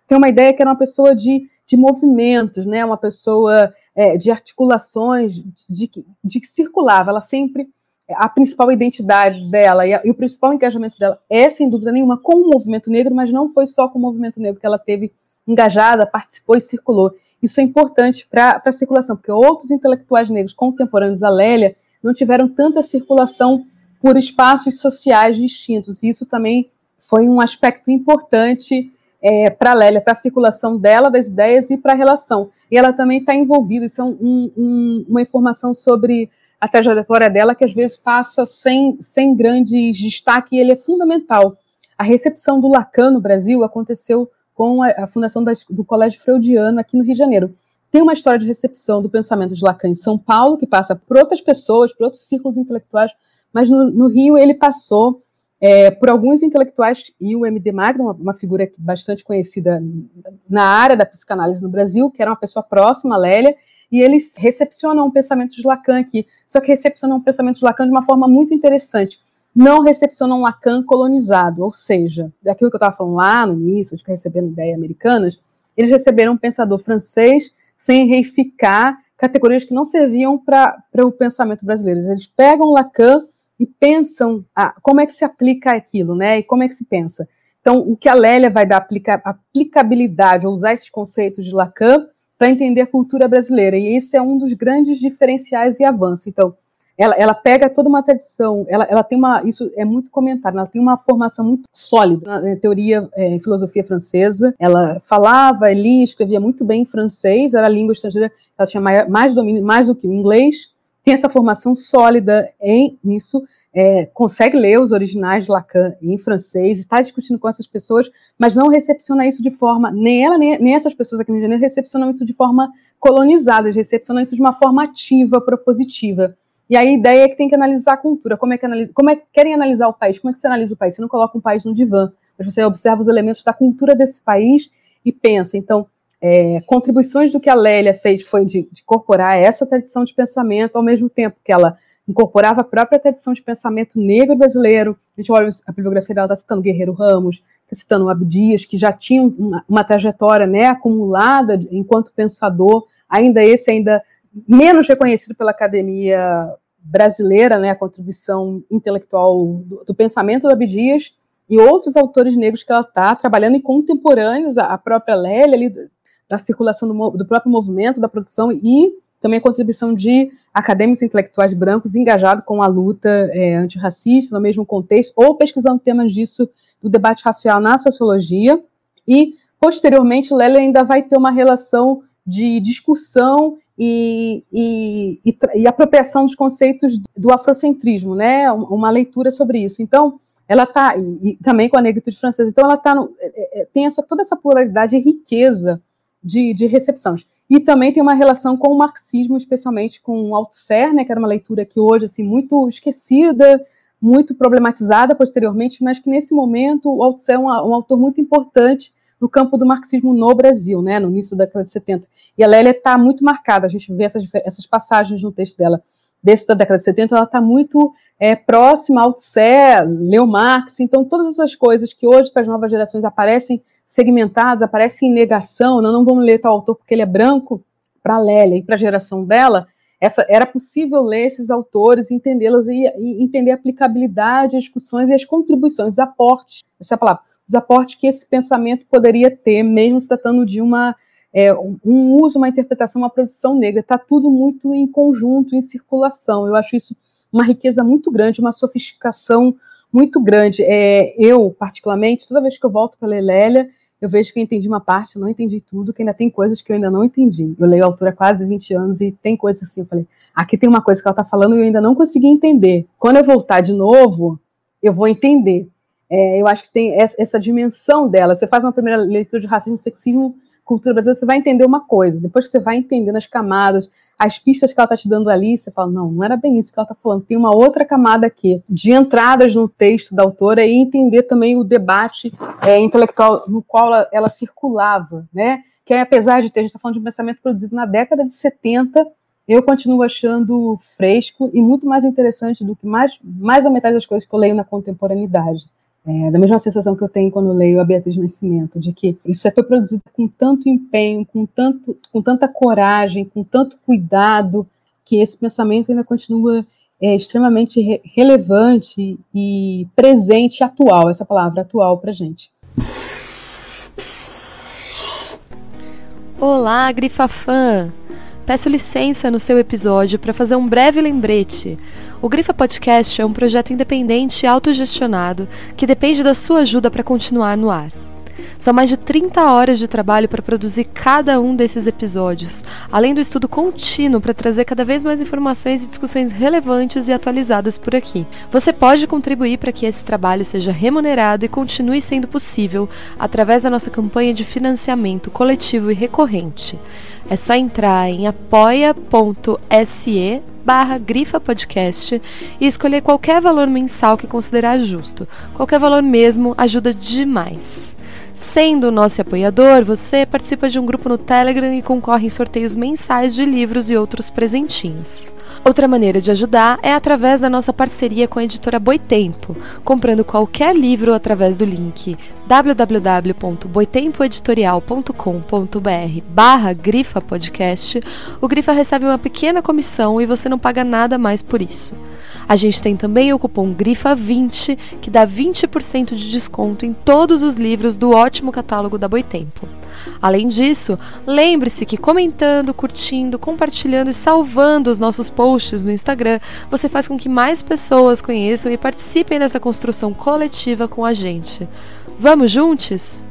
C: tem uma ideia que era uma pessoa de, de movimentos, né, uma pessoa é, de articulações, de, de, que circulava, ela sempre a principal identidade dela e, a, e, o principal engajamento dela é, sem dúvida nenhuma, com o movimento negro, mas não foi só com o movimento negro que ela teve engajada, participou e circulou. Isso é importante para a circulação, porque outros intelectuais negros contemporâneos a Lélia não tiveram tanta circulação por espaços sociais distintos. E isso também foi um aspecto importante é, para a Lélia, para a circulação dela, das ideias e para a relação. E ela também está envolvida, isso é um, um, uma informação sobre a trajetória dela que às vezes passa sem, sem grandes destaque e ele é fundamental. A recepção do Lacan no Brasil aconteceu com a, a fundação da, do Colégio Freudiano aqui no Rio de Janeiro. Tem uma história de recepção do pensamento de Lacan em São Paulo, que passa por outras pessoas, por outros círculos intelectuais, mas no, no Rio ele passou é, por alguns intelectuais, e o M.D. Magno, uma figura bastante conhecida na área da psicanálise no Brasil, que era uma pessoa próxima a Lélia, e eles recepcionam o pensamento de Lacan aqui, só que recepcionam o pensamento de Lacan de uma forma muito interessante. Não recepcionam Lacan colonizado, ou seja, daquilo que eu estava falando lá no início, de recebendo ideias americanas, eles receberam um pensador francês sem reificar categorias que não serviam para o pensamento brasileiro. Eles pegam Lacan e pensam ah, como é que se aplica aquilo, né? E como é que se pensa. Então, o que a Lélia vai dar aplica aplicabilidade, ou usar esses conceitos de Lacan para entender a cultura brasileira. E esse é um dos grandes diferenciais e avanços. Então, ela, ela pega toda uma tradição, ela, ela tem uma, isso é muito comentado, ela tem uma formação muito sólida na teoria é, em filosofia francesa. Ela falava, lia, escrevia muito bem em francês, era a língua estrangeira, ela tinha mais, mais domínio, mais do que o inglês, tem essa formação sólida em nisso, é, consegue ler os originais de Lacan em francês, está discutindo com essas pessoas, mas não recepciona isso de forma, nem ela, nem, nem essas pessoas aqui no Rio de Janeiro recepcionam isso de forma colonizada, recepcionam isso de uma forma ativa, propositiva. E a ideia é que tem que analisar a cultura, como é que analisa, como é que querem analisar o país, como é que você analisa o país? Você não coloca um país no divã, mas você observa os elementos da cultura desse país e pensa. Então, é, contribuições do que a Lélia fez foi de, de, incorporar essa tradição de pensamento, ao mesmo tempo que ela incorporava a própria tradição de pensamento negro brasileiro. A gente olha a bibliografia dela, está citando Guerreiro Ramos, está citando Abdias, que já tinha uma, uma trajetória né, acumulada enquanto pensador, ainda esse ainda menos reconhecido pela academia brasileira, né, a contribuição intelectual do, do pensamento do Abdias, e outros autores negros que ela está trabalhando em contemporâneos, a, própria Lélia, ali, da circulação do, do, próprio movimento, da produção, e também a contribuição de acadêmicos intelectuais brancos engajados com a luta é, antirracista, no mesmo contexto, ou pesquisando temas disso do debate racial na sociologia, e, posteriormente, Lélia ainda vai ter uma relação de discussão e, e, e, e, apropriação dos conceitos do afrocentrismo, né? Uma leitura sobre isso. Então, ela está e, também com a negritude francesa. Então, ela tá no, é, é, tem essa toda essa pluralidade e riqueza de, de recepções. E também tem uma relação com o marxismo, especialmente com o Althusser, né? Que era uma leitura que hoje assim muito esquecida, muito problematizada posteriormente, mas que nesse momento o Althusser é um, um autor muito importante no campo do marxismo no Brasil, né, no início da década de 70. E a Lélia está muito marcada, a gente vê essas, essas passagens no texto dela, desse da década de 70, ela está muito é, próxima ao Tse, Leo Marx, então todas essas coisas que hoje para as novas gerações aparecem segmentadas, aparecem em negação, não, não vamos ler tal autor porque ele é branco, para a Lélia e para a geração dela, essa, era possível ler esses autores, entendê-los e, e, entender a aplicabilidade, as discussões e as contribuições, os aportes, essa é palavra, os aportes que esse pensamento poderia ter, mesmo se tratando de uma é, um uso, uma interpretação, uma produção negra. Está tudo muito em conjunto, em circulação. Eu acho isso uma riqueza muito grande, uma sofisticação muito grande. É, eu, particularmente, toda vez que eu volto para ler Lélia, eu vejo que eu entendi uma parte, não entendi tudo, que ainda tem coisas que eu ainda não entendi. Eu leio a autora há quase 20 anos e tem coisas assim, eu falei, aqui tem uma coisa que ela está falando e eu ainda não consegui entender. Quando eu voltar de novo, eu vou entender. É, eu acho que tem essa, dimensão dela. Você faz uma primeira leitura de racismo sexismo, cultura brasileira, você vai entender uma coisa. Depois que você vai entendendo as camadas, as pistas que ela está te dando ali, você fala, não, não era bem isso que ela está falando. Tem uma outra camada aqui, de entradas no texto da autora e entender também o debate é, intelectual no qual ela, ela, circulava, né? Que apesar de ter, a gente está falando de um pensamento produzido na década de 70, eu continuo achando fresco e muito mais interessante do que mais, mais da metade das coisas que eu leio na contemporaneidade. É, da mesma sensação que eu tenho quando leio a Beatriz Nascimento, de que isso é foi produzido com tanto empenho, com, tanto, com tanta coragem, com tanto cuidado, que esse pensamento ainda continua é, extremamente re relevante e presente, atual, essa palavra atual para gente.
A: Olá, Grifafã! Peço licença no seu episódio para fazer um breve lembrete. O Grifa Podcast é um projeto independente e autogestionado que depende da sua ajuda para continuar no ar. São mais de 30 horas de trabalho para produzir cada um desses episódios, além do estudo contínuo para trazer cada vez mais informações e discussões relevantes e atualizadas por aqui. Você pode contribuir para que esse trabalho seja remunerado e continue sendo possível através da nossa campanha de financiamento coletivo e recorrente. É só entrar em apoia.se barra Grifa Podcast e escolher qualquer valor mensal que considerar justo. Qualquer valor mesmo ajuda demais. Sendo nosso apoiador, você participa de um grupo no Telegram e concorre em sorteios mensais de livros e outros presentinhos. Outra maneira de ajudar é através da nossa parceria com a editora Boitempo, comprando qualquer livro através do link www.boitempoeditorial.com.br barra Grifa Podcast, o Grifa recebe uma pequena comissão e você não paga nada mais por isso. A gente tem também o cupom GRIFA20, que dá 20% de desconto em todos os livros do ótimo catálogo da Boitempo. Além disso, lembre-se que comentando, curtindo, compartilhando e salvando os nossos posts no Instagram, você faz com que mais pessoas conheçam e participem dessa construção coletiva com a gente. Vamos juntos?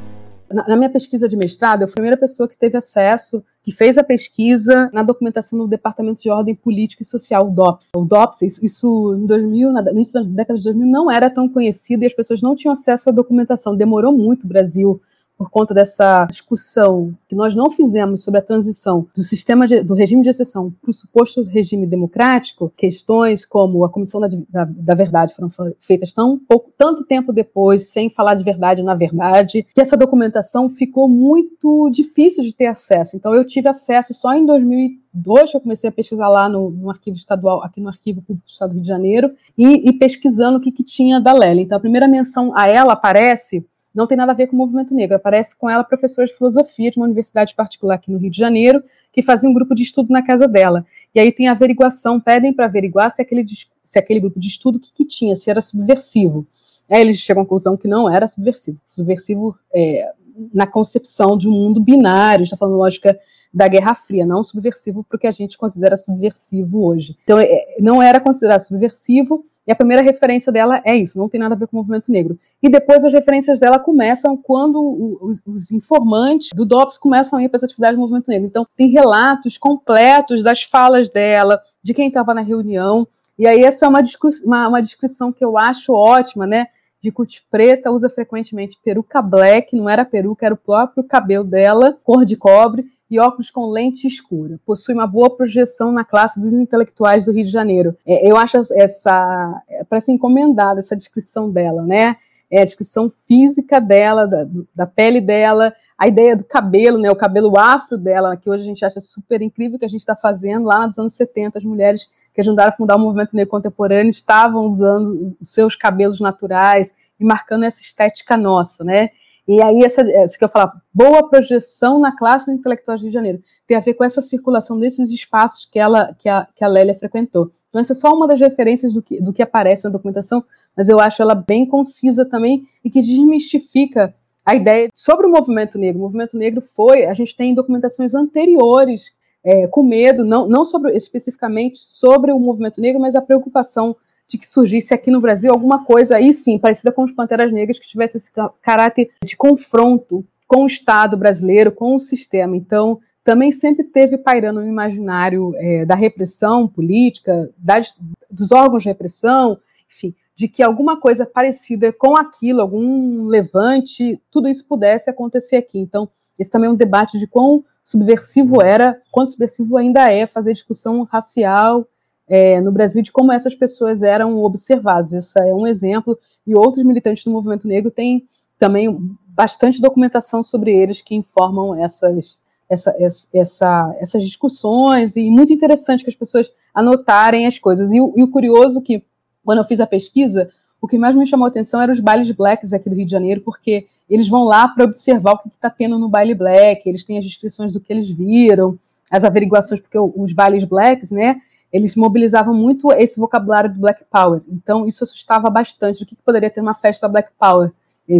C: Na minha pesquisa de mestrado, eu fui a primeira pessoa que teve acesso, que fez a pesquisa na documentação do Departamento de Ordem Política e Social, o DOPS. O DOPS, isso, isso em 2000, no início da década de 2000, não era tão conhecido e as pessoas não tinham acesso à documentação. Demorou muito o Brasil por conta dessa discussão que nós não fizemos sobre a transição do sistema de, do regime de exceção para o suposto regime democrático, questões como a Comissão da, da, da, Verdade foram feitas tão pouco, tanto tempo depois, sem falar de verdade na verdade, que essa documentação ficou muito difícil de ter acesso. Então eu tive acesso só em 2002 que eu comecei a pesquisar lá no, no, arquivo estadual, aqui no arquivo público do Estado do Rio de Janeiro, e, e pesquisando o que, que tinha da Lélia. Então a primeira menção a ela aparece não tem nada a ver com o movimento negro. Aparece com ela professora de filosofia de uma universidade particular aqui no Rio de Janeiro, que fazia um grupo de estudo na casa dela. E aí tem a averiguação, pedem para averiguar se aquele, se aquele grupo de estudo que, que tinha, se era subversivo. Aí eles chegam à conclusão que não era subversivo. Subversivo é, na concepção de um mundo binário, está falando lógica da Guerra Fria, não subversivo porque a gente considera subversivo hoje. Então, é, não era considerado subversivo, e a primeira referência dela é isso, não tem nada a ver com o movimento negro. E depois as referências dela começam quando os, os informantes do DOPS começam a ir para as atividades do movimento negro. Então, tem relatos completos das falas dela, de quem estava na reunião, e aí essa é uma, uma, uma descrição que eu acho ótima, né? De cut preta, usa frequentemente peruca black, não era peruca, era o próprio cabelo dela, cor de cobre, e óculos com lente escura. Possui uma boa projeção na classe dos intelectuais do Rio de Janeiro. É, eu acho essa. É, parece encomendada essa descrição dela, né? É a descrição física dela, da, da, pele dela, a ideia do cabelo, né? O cabelo afro dela, que hoje a gente acha super incrível que a gente está fazendo. Lá nos anos 70, as mulheres que ajudaram a fundar o movimento negro contemporâneo estavam usando os seus cabelos naturais e marcando essa estética nossa, né? E aí, essa, essa que eu falar, boa projeção na classe intelectual do Rio de Janeiro, tem a ver com essa circulação desses espaços que, ela, que, a, que a Lélia frequentou. Então, essa é só uma das referências do que, do que aparece na documentação, mas eu acho ela bem concisa também e que desmistifica a ideia sobre o movimento negro. O movimento negro foi, a gente tem documentações anteriores é, com medo, não, não sobre, especificamente sobre o movimento negro, mas a preocupação de que surgisse aqui no Brasil alguma coisa, aí sim, parecida com os Panteras Negras, que tivesse esse caráter de confronto com o Estado brasileiro, com o sistema. Então, também sempre teve pairando no imaginário é, da repressão política, das, dos órgãos de repressão, enfim, de que alguma coisa parecida com aquilo, algum levante, tudo isso pudesse acontecer aqui. Então, esse também é um debate de quão subversivo era, quanto subversivo ainda é fazer discussão racial é, no Brasil de como essas pessoas eram observadas. Esse é um exemplo, e outros militantes do movimento negro têm também bastante documentação sobre eles que informam essas, essa, essa, essas discussões, e muito interessante que as pessoas anotarem as coisas. E, e o curioso que, quando eu fiz a pesquisa, o que mais me chamou a atenção eram os bailes blacks aqui do Rio de Janeiro, porque eles vão lá para observar o que está tendo no baile black, eles têm as descrições do que eles viram, as averiguações, porque os bailes blacks, né, eles mobilizavam muito esse vocabulário do Black Power. Então, isso assustava bastante. O que, que poderia ter uma festa Black Power? É,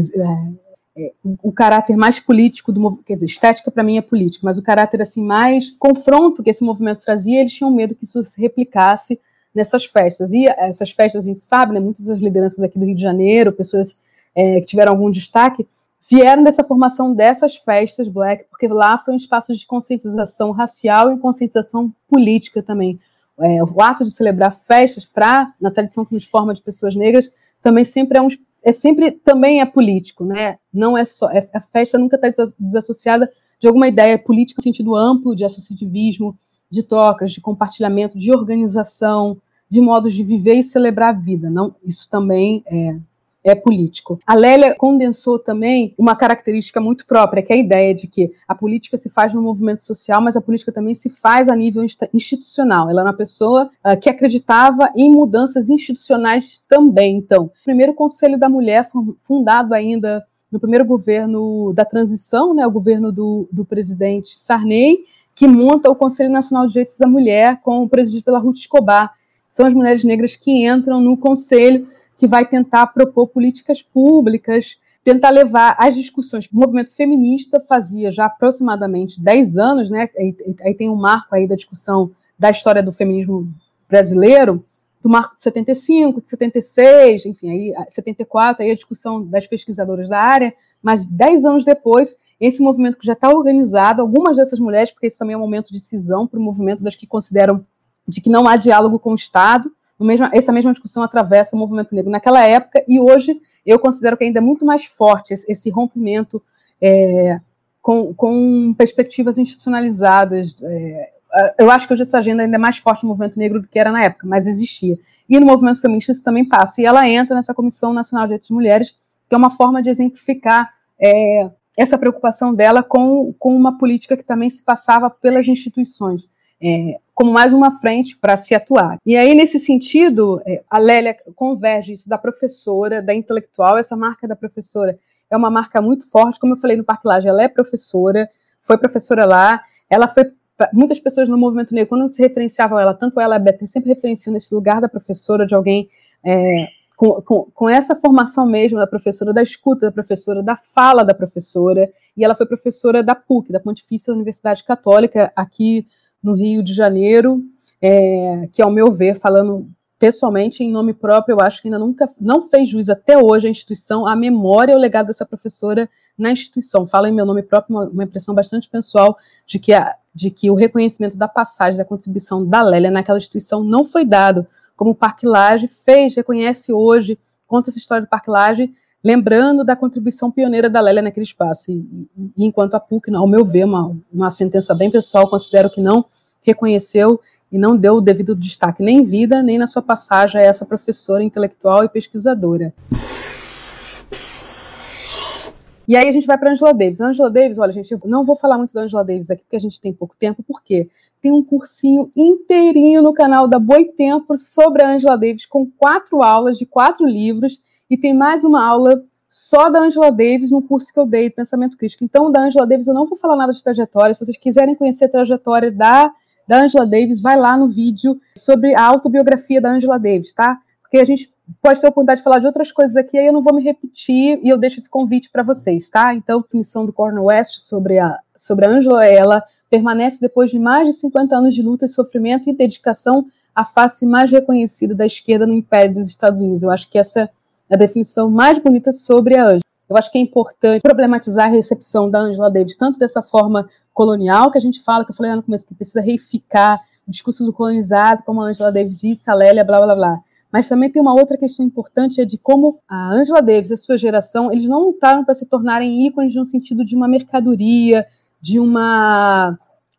C: é, o, o, caráter mais político do movimento, quer dizer, estética para mim é política, mas o caráter assim mais confronto que esse movimento trazia, eles tinham medo que isso se replicasse nessas festas. E essas festas, a gente sabe, né, muitas das lideranças aqui do Rio de Janeiro, pessoas é, que tiveram algum destaque, vieram dessa formação dessas festas black, porque lá foi um espaço de conscientização racial e conscientização política também é, o ato de celebrar festas para na tradição que nos forma de pessoas negras também sempre é um é sempre também é político, né? Não é só é, a festa nunca está desassociada de alguma ideia política no sentido amplo de associativismo, de trocas, de compartilhamento, de organização, de modos de viver e celebrar a vida. Não, isso também é, é político. A Lélia condensou também uma característica muito própria, que é a ideia de que a política se faz no movimento social, mas a política também se faz a nível institucional. Ela é uma pessoa uh, que acreditava em mudanças institucionais também. Então, o primeiro Conselho da Mulher, fundado ainda no primeiro governo da transição, né, o governo do, do presidente Sarney, que monta o Conselho Nacional de Direitos da Mulher, com presidido pela Ruth Escobar. São as mulheres negras que entram no conselho que vai tentar propor políticas públicas, tentar levar as discussões que o movimento feminista fazia já aproximadamente 10 anos, né? Aí, tem um marco aí da discussão da história do feminismo brasileiro, do marco de 75, de 76, enfim, aí 74, aí a discussão das pesquisadoras da área, mas 10 anos depois, esse movimento que já está organizado, algumas dessas mulheres, porque esse também é um momento de cisão para o movimento das que consideram de que não há diálogo com o Estado, mesmo, essa mesma discussão atravessa o movimento negro naquela época, e hoje eu considero que ainda é muito mais forte esse, esse rompimento é, com, com, perspectivas institucionalizadas. É, eu acho que hoje essa agenda ainda é mais forte no movimento negro do que era na época, mas existia. E no movimento feminista isso também passa. E ela entra nessa Comissão Nacional de Direitos de Mulheres, que é uma forma de exemplificar é, essa preocupação dela com, com uma política que também se passava pelas instituições é, como mais uma frente para se atuar. E aí, nesse sentido, é, a Lélia converge isso da professora, da intelectual, essa marca da professora é uma marca muito forte, como eu falei no Parque Laje, ela é professora, foi professora lá, ela foi muitas pessoas no movimento negro, quando se referenciavam ela, tanto ela a Beatriz, sempre referenciam nesse lugar da professora, de alguém é, com, com, com, essa formação mesmo da professora, da escuta da professora, da fala da professora, e ela foi professora da PUC, da Pontifícia Universidade Católica, aqui no Rio de Janeiro, é, que, ao meu ver, falando pessoalmente, em nome próprio, eu acho que ainda nunca não fez juiz até hoje a instituição, a memória e o legado dessa professora na instituição. Falo em meu nome próprio, uma, uma impressão bastante pessoal de que, a, de que o reconhecimento da passagem, da contribuição da Lélia naquela instituição não foi dado, como o Parque fez, reconhece hoje, conta essa história do Parque lembrando da contribuição pioneira da Lélia naquele espaço. E, e, enquanto a PUC, ao meu ver, uma, uma sentença bem pessoal, considero que não reconheceu e não deu o devido destaque nem em vida, nem na sua passagem a essa professora intelectual e pesquisadora. E aí a gente vai para Angela Davis. A Angela Davis, olha, gente, eu não vou falar muito da Angela Davis aqui porque a gente tem pouco tempo, porque tem um cursinho inteirinho no canal da Boitempo sobre a Angela Davis, com quatro aulas de quatro livros, e tem mais uma aula só da Angela Davis no curso que eu dei, Pensamento Crítico. Então, da Angela Davis eu não vou falar nada de trajetória. Se vocês quiserem conhecer a trajetória da da Angela Davis, vai lá no vídeo sobre a autobiografia da Angela Davis, tá? Porque a gente pode ter a oportunidade de falar de outras coisas aqui, aí eu não vou me repetir e eu deixo esse convite para vocês, tá? Então, a missão do Cornel West sobre a, sobre a Angela, ela permanece depois de mais de 50 anos de luta sofrimento e dedicação à face mais reconhecida da esquerda no Império dos Estados Unidos. Eu acho que essa a definição mais bonita sobre a Angela. Eu acho que é importante problematizar a recepção da Angela Davis, tanto dessa forma colonial que a gente fala, que eu falei lá no começo, que precisa reificar o discurso do colonizado, como a Angela Davis disse, a Lélia, blá, blá, blá. Mas também tem uma outra questão importante, é de como a Angela Davis e a sua geração, eles não lutaram para se tornarem ícones no sentido de uma mercadoria, de uma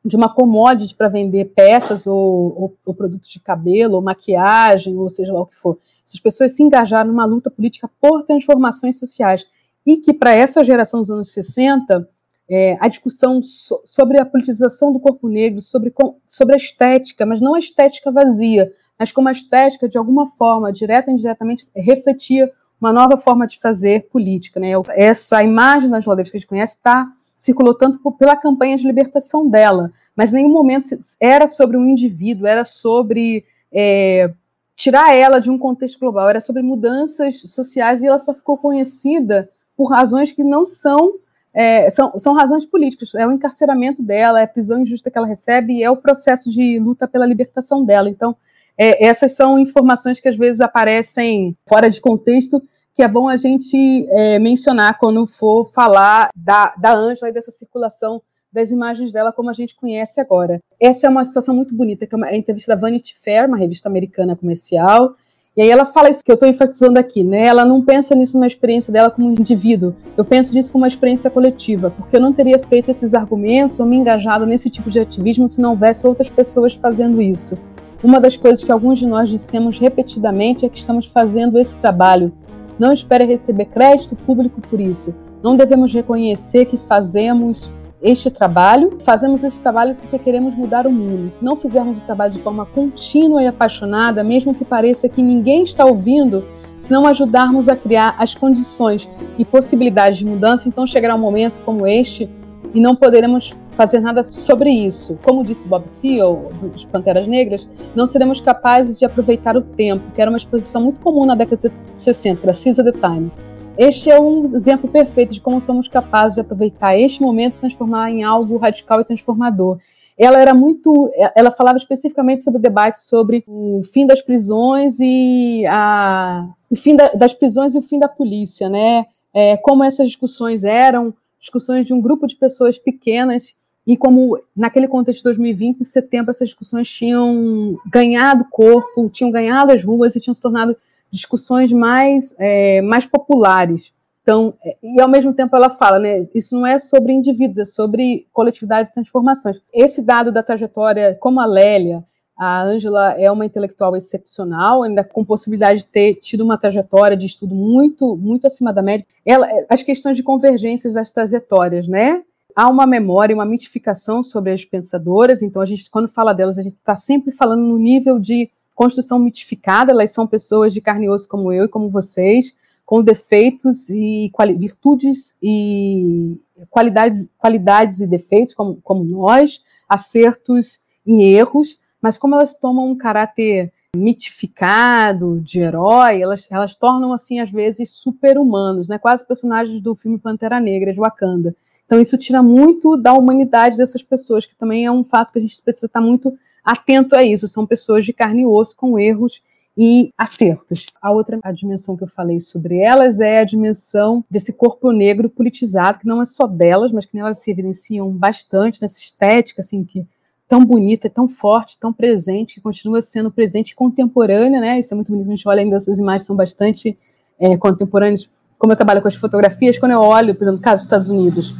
C: de uma commodity para vender peças ou, ou, ou, produtos de cabelo, ou maquiagem, ou seja lá o que for. Essas pessoas se engajaram numa luta política por transformações sociais e que para essa geração dos anos 60, é, a discussão so, sobre a politização do corpo negro, sobre, sobre a estética, mas não a estética vazia, mas como a estética, de alguma forma, direta ou indiretamente, refletia uma nova forma de fazer política. Né? Essa imagem da Angela Davis que a gente conhece está circulou tanto pela campanha de libertação dela, mas nenhum momento era sobre um indivíduo, era sobre é, tirar ela de um contexto global, era sobre mudanças sociais e ela só ficou conhecida por razões que não são, é, são, são razões políticas. É o encarceramento dela, é a prisão injusta que ela recebe e é o processo de luta pela libertação dela. Então, é, essas são informações que às vezes aparecem fora de contexto, que é bom a gente é, mencionar quando for falar da, Ângela e dessa circulação das imagens dela como a gente conhece agora. Essa é uma situação muito bonita, que é uma entrevista da Vanity Fair, uma revista americana comercial, E aí ela fala isso que eu estou enfatizando aqui, né? Ela não pensa nisso numa experiência dela como indivíduo. Eu penso nisso como uma experiência coletiva, porque eu não teria feito esses argumentos ou me engajado nesse tipo de ativismo se não houvesse outras pessoas fazendo isso. Uma das coisas que alguns de nós dissemos repetidamente é que estamos fazendo esse trabalho. Não espere receber crédito público por isso. Não devemos reconhecer que fazemos este trabalho. Fazemos esse trabalho porque queremos mudar o mundo. Se não fizermos o trabalho de forma contínua e apaixonada, mesmo que pareça que ninguém está ouvindo, se não ajudarmos a criar as condições e possibilidades de mudança, então chegará um momento como este e não poderemos fazer nada sobre isso. Como disse Bob Seale, dos Panteras Negras, não seremos capazes de aproveitar o tempo, que era uma exposição muito comum na década de 60, que era Seize the Time. Este é um exemplo perfeito de como somos capazes de aproveitar este momento e transformar em algo radical e transformador. Ela era muito, ela falava especificamente sobre o debate sobre o fim das prisões e a, o fim da, das prisões e o fim da polícia, né? É, como essas discussões eram discussões de um grupo de pessoas pequenas e como naquele contexto de 2020, em setembro, essas discussões tinham ganhado corpo, tinham ganhado as ruas e tinham se tornado discussões mais, é, mais populares. Então, é, e ao mesmo tempo ela fala, né, isso não é sobre indivíduos, é sobre coletividades e transformações. Esse dado da trajetória, como a Lélia, a Ângela é uma intelectual excepcional, ainda com possibilidade de ter tido uma trajetória de estudo muito, muito acima da média. Ela, as questões de convergências das trajetórias, né? Há uma memória, uma mitificação sobre as pensadoras, então a gente, quando fala delas, a gente está sempre falando no nível de construção mitificada, elas são pessoas de carne e osso como eu e como vocês, com defeitos e virtudes e qualidades, qualidades e defeitos como, como nós, acertos e erros, mas como elas tomam um caráter mitificado de herói, elas, elas tornam assim às vezes super-humanos, né? Quase personagens do filme Pantera Negra de Wakanda. Então isso tira muito da humanidade dessas pessoas, que também é um fato que a gente precisa estar muito atento a isso. São pessoas de carne e osso com erros e acertos. A outra a dimensão que eu falei sobre elas é a dimensão desse corpo negro politizado, que não é só delas, mas que elas se evidenciam bastante nessa estética assim que tão bonita, tão forte, tão presente, que continua sendo presente contemporânea, né? Isso é muito bonito, a gente olha ainda essas imagens são bastante é, contemporâneas. Como eu trabalho com as fotografias, quando eu olho, por exemplo, no caso dos Estados Unidos,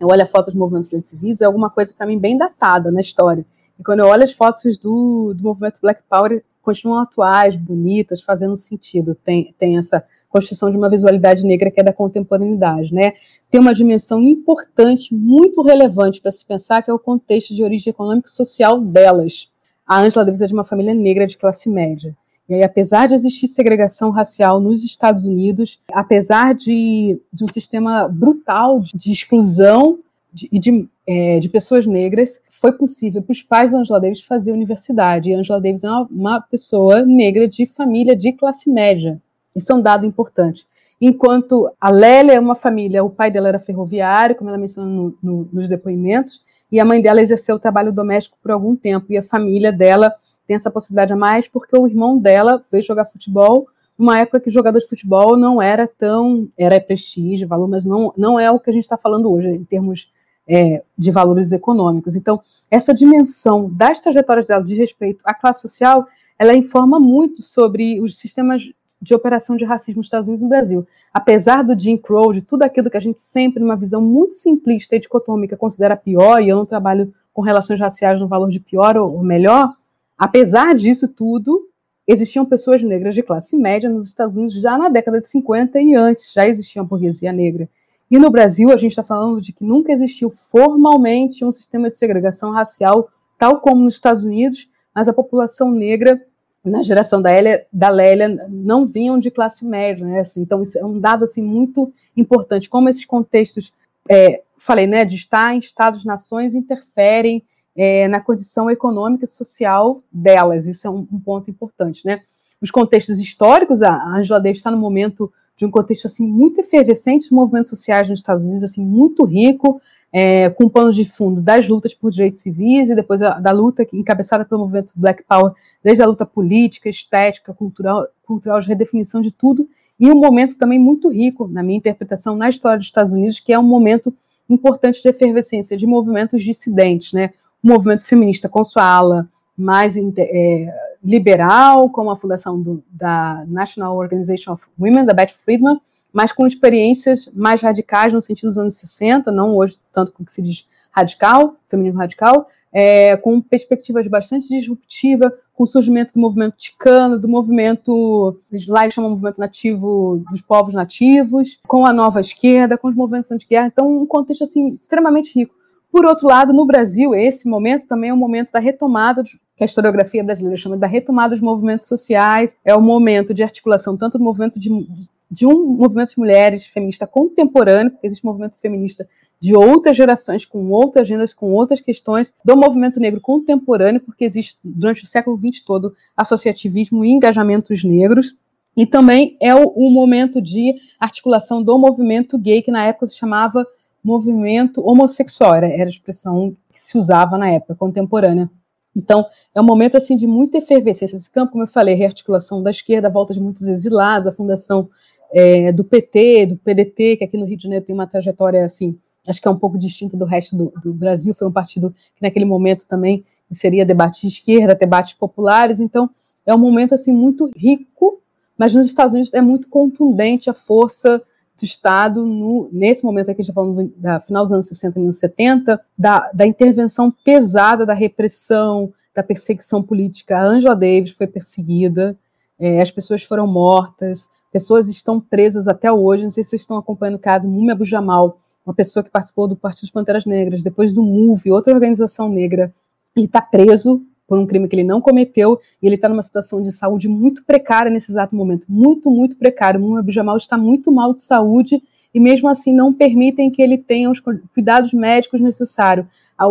C: eu olho a foto dos movimentos civis, é alguma coisa para mim bem datada na história. E quando eu olho as fotos do, do movimento Black Power, continuam atuais, bonitas, fazendo sentido. Tem, tem essa construção de uma visualidade negra que é da contemporaneidade, né? Tem uma dimensão importante, muito relevante para se pensar, que é o contexto de origem econômica e social delas. A Angela Davis é de uma família negra de classe média. E aí, apesar de existir segregação racial nos Estados Unidos, apesar de, de um sistema brutal de, de exclusão de, de, é, de, pessoas negras, foi possível para os pais da Angela Davis fazer universidade. E a Angela Davis é uma, uma, pessoa negra de família de classe média. Isso é um dado importante. Enquanto a Lélia é uma família, o pai dela era ferroviário, como ela mencionou no, no, nos depoimentos, e a mãe dela exerceu o trabalho doméstico por algum tempo, e a família dela tem essa possibilidade a mais porque o irmão dela veio jogar futebol numa época que jogador de futebol não era tão. era prestígio, valor, mas não, não é o que a gente está falando hoje, em termos é, de valores econômicos. Então, essa dimensão das trajetórias dela de respeito à classe social, ela informa muito sobre os sistemas de operação de racismo nos Estados Unidos e no Brasil. Apesar do Jim Crow, de tudo aquilo que a gente sempre, numa visão muito simplista e dicotômica, considera pior, e eu não trabalho com relações raciais no valor de pior ou melhor, apesar disso tudo, existiam pessoas negras de classe média nos Estados Unidos já na década de 50 e antes, já existia burguesia negra. E no Brasil, a gente está falando de que nunca existiu formalmente um sistema de segregação racial, tal como nos Estados Unidos, mas a população negra, na geração da, Lélia, da Lélia, não vinham de classe média. Né? Assim, então, isso é um dado assim, muito importante, como esses contextos, é, falei, né, de estar em Estados-nações interferem é, na condição econômica e social delas. Isso é um, um ponto importante. Né? Os contextos históricos, a Angela Davis está no momento de um contexto assim muito efervescente dos movimentos sociais nos Estados Unidos, assim muito rico, é, com panos de fundo das lutas por direitos civis e depois a, da luta encabeçada pelo movimento Black Power, desde a luta política, estética, cultural, cultural de redefinição de tudo, e um momento também muito rico, na minha interpretação, na história dos Estados Unidos, que é um momento importante de efervescência de movimentos dissidentes, né? O movimento feminista com sua ala mais é, liberal, como a fundação do, da National Organization of Women, da Beth Friedman, mas com experiências mais radicais no sentido dos anos 60, não hoje tanto com o que se diz radical, feminismo radical, é, com perspectivas bastante disruptivas, com o surgimento do movimento ticano, do movimento, lá eles chamam movimento nativo dos povos nativos, com a nova esquerda, com os movimentos anti-guerra, então um contexto assim extremamente rico. Por outro lado, no Brasil, esse momento também é um momento da retomada, que a historiografia brasileira chama da retomada dos movimentos sociais, é o momento de articulação tanto do movimento de, de um movimento de mulheres feminista contemporâneo, porque existe um movimento feminista de outras gerações, com outras agendas, com outras questões, do movimento negro contemporâneo, porque existe durante o século XX todo associativismo e engajamentos negros, e também é o, o momento de articulação do movimento gay, que na época se chamava movimento homossexual, era, era a expressão que se usava na época contemporânea. Então, é um momento assim de muita efervescência. Esse campo, como eu falei, rearticulação da esquerda, volta de muitos exilados, a fundação é, do PT, do PDT, que aqui no Rio de Janeiro tem uma trajetória assim, acho que é um pouco distinta do resto do, do Brasil. Foi um partido que naquele momento também seria debate de esquerda, debates populares. Então, é um momento assim muito rico, mas nos Estados Unidos é muito contundente a força do Estado, no, nesse momento aqui, a gente está falando da final dos anos 60 e anos 70, da, da intervenção pesada da repressão, da perseguição política. A Angela Davis foi perseguida, é, as pessoas foram mortas, pessoas estão presas até hoje. Não sei se vocês estão acompanhando o caso Múmia Abu Jamal, uma pessoa que participou do Partido dos Panteras Negras, depois do MOVE, outra organização negra. Ele está preso por um crime que ele não cometeu, e ele está numa situação de saúde muito precária nesse exato momento, muito, muito precário. O Abjamal está muito mal de saúde, e mesmo assim não permitem que ele tenha os cuidados médicos necessários. A,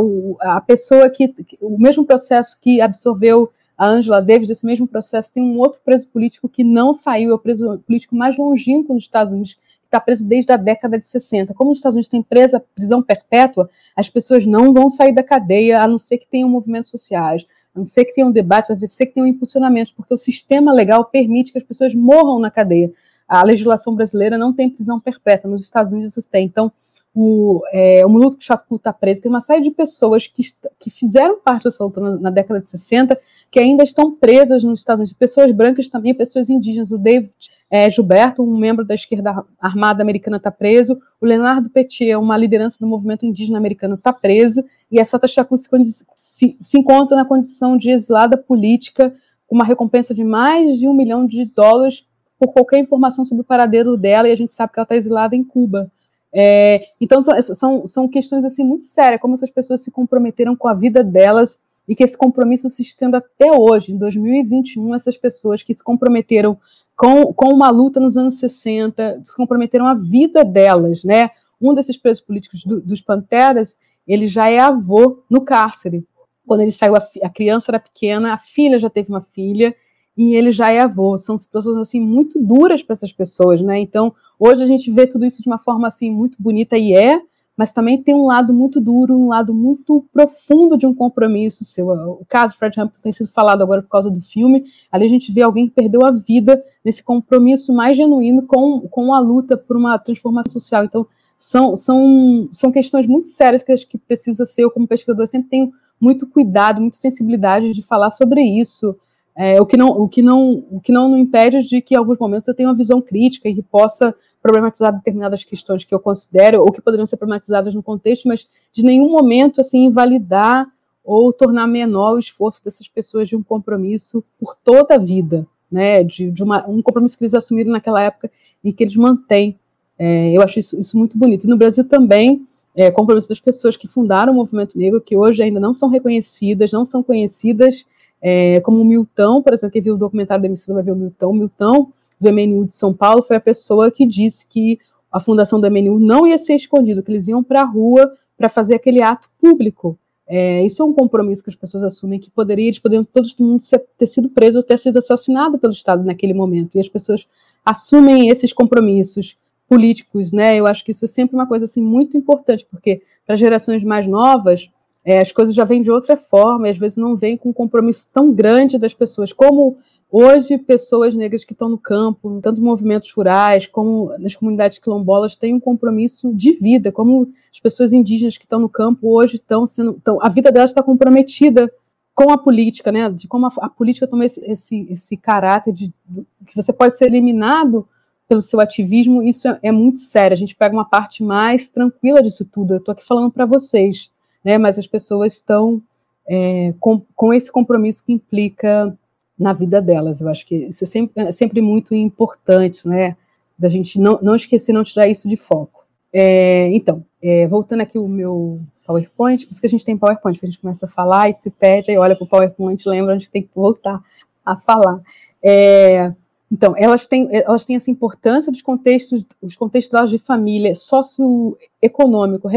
C: a pessoa que, o mesmo processo que absorveu a Angela Davis, desse mesmo processo, tem um outro preso político que não saiu, é o preso político mais longínquo nos Estados Unidos, está preso desde a década de 60. Como os Estados Unidos têm presa, prisão perpétua, as pessoas não vão sair da cadeia, a não ser que tenham movimentos sociais, a não ser que tenham debates, a não ser que tenham impulsionamentos, porque o sistema legal permite que as pessoas morram na cadeia. A legislação brasileira não tem prisão perpétua, nos Estados Unidos isso tem. Então, o, é, o Chacu está preso, tem uma série de pessoas que, que fizeram parte dessa luta na, na, década de 60 que ainda estão presas nos Estados Unidos, pessoas brancas também, pessoas indígenas. O David é, Gilberto, um membro da esquerda armada americana, está preso. O Leonardo Petit, uma liderança do movimento indígena americano, está preso. E a Sata Chacu se, se, se encontra na condição de exilada política, com uma recompensa de mais de um milhão de dólares por qualquer informação sobre o paradeiro dela, e a gente sabe que ela está exilada em Cuba. É, então são, são, são questões assim muito sérias, como essas pessoas se comprometeram com a vida delas e que esse compromisso se estenda até hoje, em 2021, essas pessoas que se comprometeram com, com uma luta nos anos 60, se comprometeram a vida delas, né? Um desses presos políticos do, dos Panteras, ele já é avô no cárcere. Quando ele saiu, a, a criança era pequena, a filha já teve uma filha, e ele já é avô. São situações assim muito duras para essas pessoas, né? Então, hoje a gente vê tudo isso de uma forma assim muito bonita e é, mas também tem um lado muito duro, um lado muito profundo de um compromisso seu. O caso Fred Hampton tem sido falado agora por causa do filme. Ali a gente vê alguém que perdeu a vida nesse compromisso mais genuíno com, com a luta por uma transformação social. Então, são, são, são questões muito sérias que acho que precisa ser, eu como pesquisador sempre tenho muito cuidado, muita sensibilidade de falar sobre isso, é, o, que não, o, que não, o que não impede de que, em alguns momentos, eu tenha uma visão crítica e que possa problematizar determinadas questões que eu considero ou que poderiam ser problematizadas no contexto, mas de nenhum momento assim invalidar ou tornar menor o esforço dessas pessoas de um compromisso por toda a vida, né, de, de uma, um compromisso que eles assumiram naquela época e que eles mantêm. É, eu acho isso, isso, muito bonito. E no Brasil também, é, compromisso das pessoas que fundaram o movimento negro, que hoje ainda não são reconhecidas, não são conhecidas é, como o Milton, por exemplo, quem viu o documentário da Emicida vai ver o Milton. O Milton, do MNU de São Paulo, foi a pessoa que disse que a fundação do MNU não ia ser escondido, que eles iam para a rua para fazer aquele ato público. É, isso é um compromisso que as pessoas assumem, que poderia, eles poderiam todos mundo ter sido presos ou ter sido assassinado pelo Estado naquele momento. E as pessoas assumem esses compromissos políticos, né? Eu acho que isso é sempre uma coisa assim muito importante, porque para gerações mais novas, é, as coisas já vêm de outra forma, e às vezes não vêm com um compromisso tão grande das pessoas, como hoje pessoas negras que estão no campo, tanto movimentos rurais como nas comunidades quilombolas, têm um compromisso de vida, como as pessoas indígenas que estão no campo hoje estão sendo. Estão, a vida delas está comprometida com a política, né, de como a, a política toma esse, esse, esse caráter de, de, que você pode ser eliminado pelo seu ativismo, isso é, é, muito sério. A gente pega uma parte mais tranquila disso tudo. Eu estou aqui falando para vocês, né, mas as pessoas estão é, com, com esse compromisso que implica na vida delas. Eu acho que isso é sempre, é sempre muito importante, né, da gente não, não esquecer, não tirar isso de foco. É, então, é, voltando aqui o meu PowerPoint, por isso que a gente tem PowerPoint, porque a gente começa a falar e se perde, aí olha para o PowerPoint, lembra, a gente tem que voltar a falar. É, então, elas têm, elas têm essa importância dos contextos, os contextos delas de família, socioeconômico,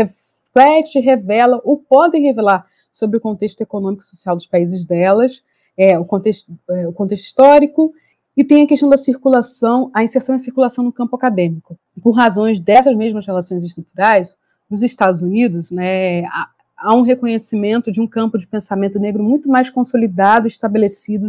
C: revela ou podem revelar sobre o contexto econômico e social dos países delas, é, o, contexto, é, o contexto histórico, e tem a questão da circulação, a inserção e circulação no campo acadêmico. Por razões dessas mesmas relações estruturais, nos Estados Unidos, né, há um reconhecimento de um campo de pensamento negro muito mais consolidado, estabelecido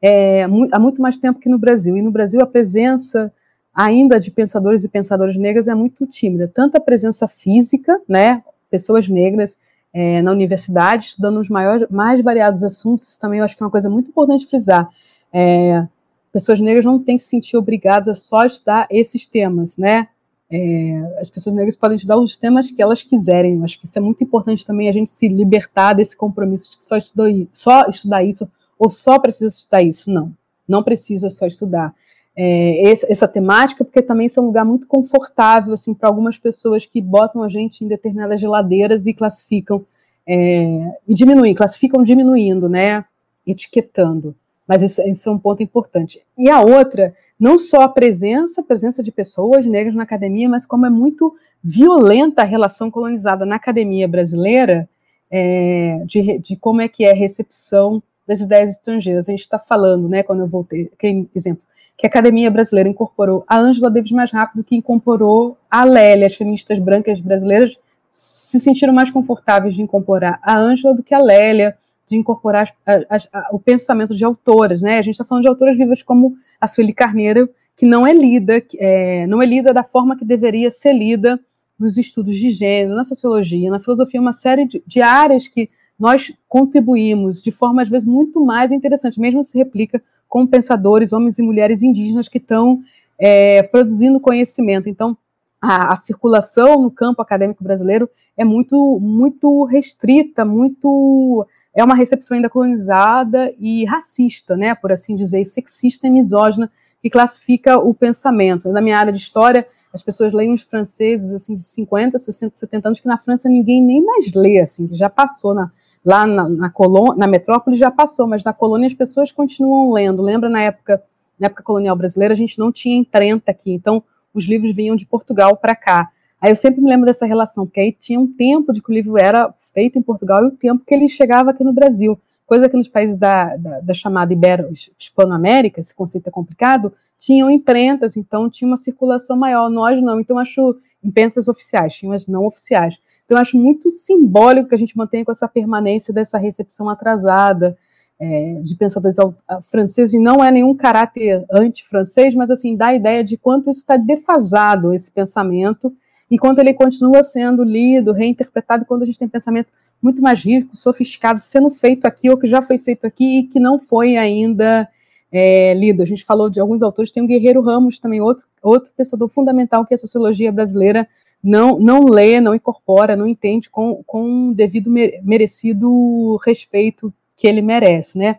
C: é, há muito mais tempo que no Brasil. E no Brasil a presença ainda de pensadores e pensadoras negras é muito tímida, tanto a presença física, né, pessoas negras é, na universidade, estudando os maiores, mais variados assuntos, também eu acho que é uma coisa muito importante frisar. É, pessoas negras não têm que se sentir obrigadas a só estudar esses temas, né? É, as pessoas negras podem estudar os temas que elas quiserem. Eu acho que isso é muito importante também a gente se libertar desse compromisso de que só, estudou, só estudar isso ou só precisa estudar isso. Não, não precisa só estudar. É, essa, essa, temática, porque também isso é um lugar muito confortável assim, para algumas pessoas que botam a gente em determinadas geladeiras e classificam é, e diminuem, classificam diminuindo, né? Etiquetando. Mas isso, é um ponto importante. E a outra, não só a presença, a presença de pessoas negras na academia, mas como é muito violenta a relação colonizada na academia brasileira, é, de, de, como é que é a recepção das ideias estrangeiras. A gente está falando, né, quando eu voltei, que, exemplo, que a academia brasileira incorporou a Ângela Davis mais rápido que incorporou a Lélia. As feministas brancas brasileiras se sentiram mais confortáveis de incorporar a Ângela do que a Lélia de incorporar as, as, o pensamento de autoras, né? A gente está falando de autoras vivas como a Sueli Carneiro, que não é lida, é, não é lida da forma que deveria ser lida nos estudos de gênero, na sociologia, na filosofia, uma série de, de áreas que nós contribuímos de forma às vezes muito mais interessante, mesmo se replica com pensadores, homens e mulheres indígenas que estão é, produzindo conhecimento. Então, a, a, circulação no campo acadêmico brasileiro é muito, muito restrita, muito é uma recepção ainda colonizada e racista, né, por assim dizer, e sexista e misógina, que classifica o pensamento. Na minha área de história, as pessoas leem os franceses assim de 50, 60, 70 anos que na França ninguém nem mais lê, assim, que já passou na, lá na, na, na metrópole já passou, mas na colônia as pessoas continuam lendo. Lembra na época, na época colonial brasileira a gente não tinha imprenta aqui, então os livros vinham de Portugal para cá. Aí eu sempre me lembro dessa relação, porque aí tinha um tempo de que o livro era feito em Portugal e o tempo que ele chegava aqui no Brasil. Coisa que nos países da, da, da chamada Ibero-Hispano-América, esse conceito é complicado, tinham imprentas, então tinha uma circulação maior. Nós não, então acho imprentas oficiais, tinham as não oficiais. Então acho muito simbólico que a gente mantenha com essa permanência dessa recepção atrasada, é, de pensadores franceses, e não é nenhum caráter anti-francês, mas assim, dá a ideia de quanto isso está defasado, esse pensamento, enquanto ele continua sendo lido, reinterpretado, quando a gente tem pensamento muito mais rico, sofisticado, sendo feito aqui, ou que já foi feito aqui e que não foi ainda é, lido. A gente falou de alguns autores, tem o Guerreiro Ramos também, outro, outro pensador fundamental que a sociologia brasileira não, não lê, não incorpora, não entende com, com devido merecido respeito que ele merece, né?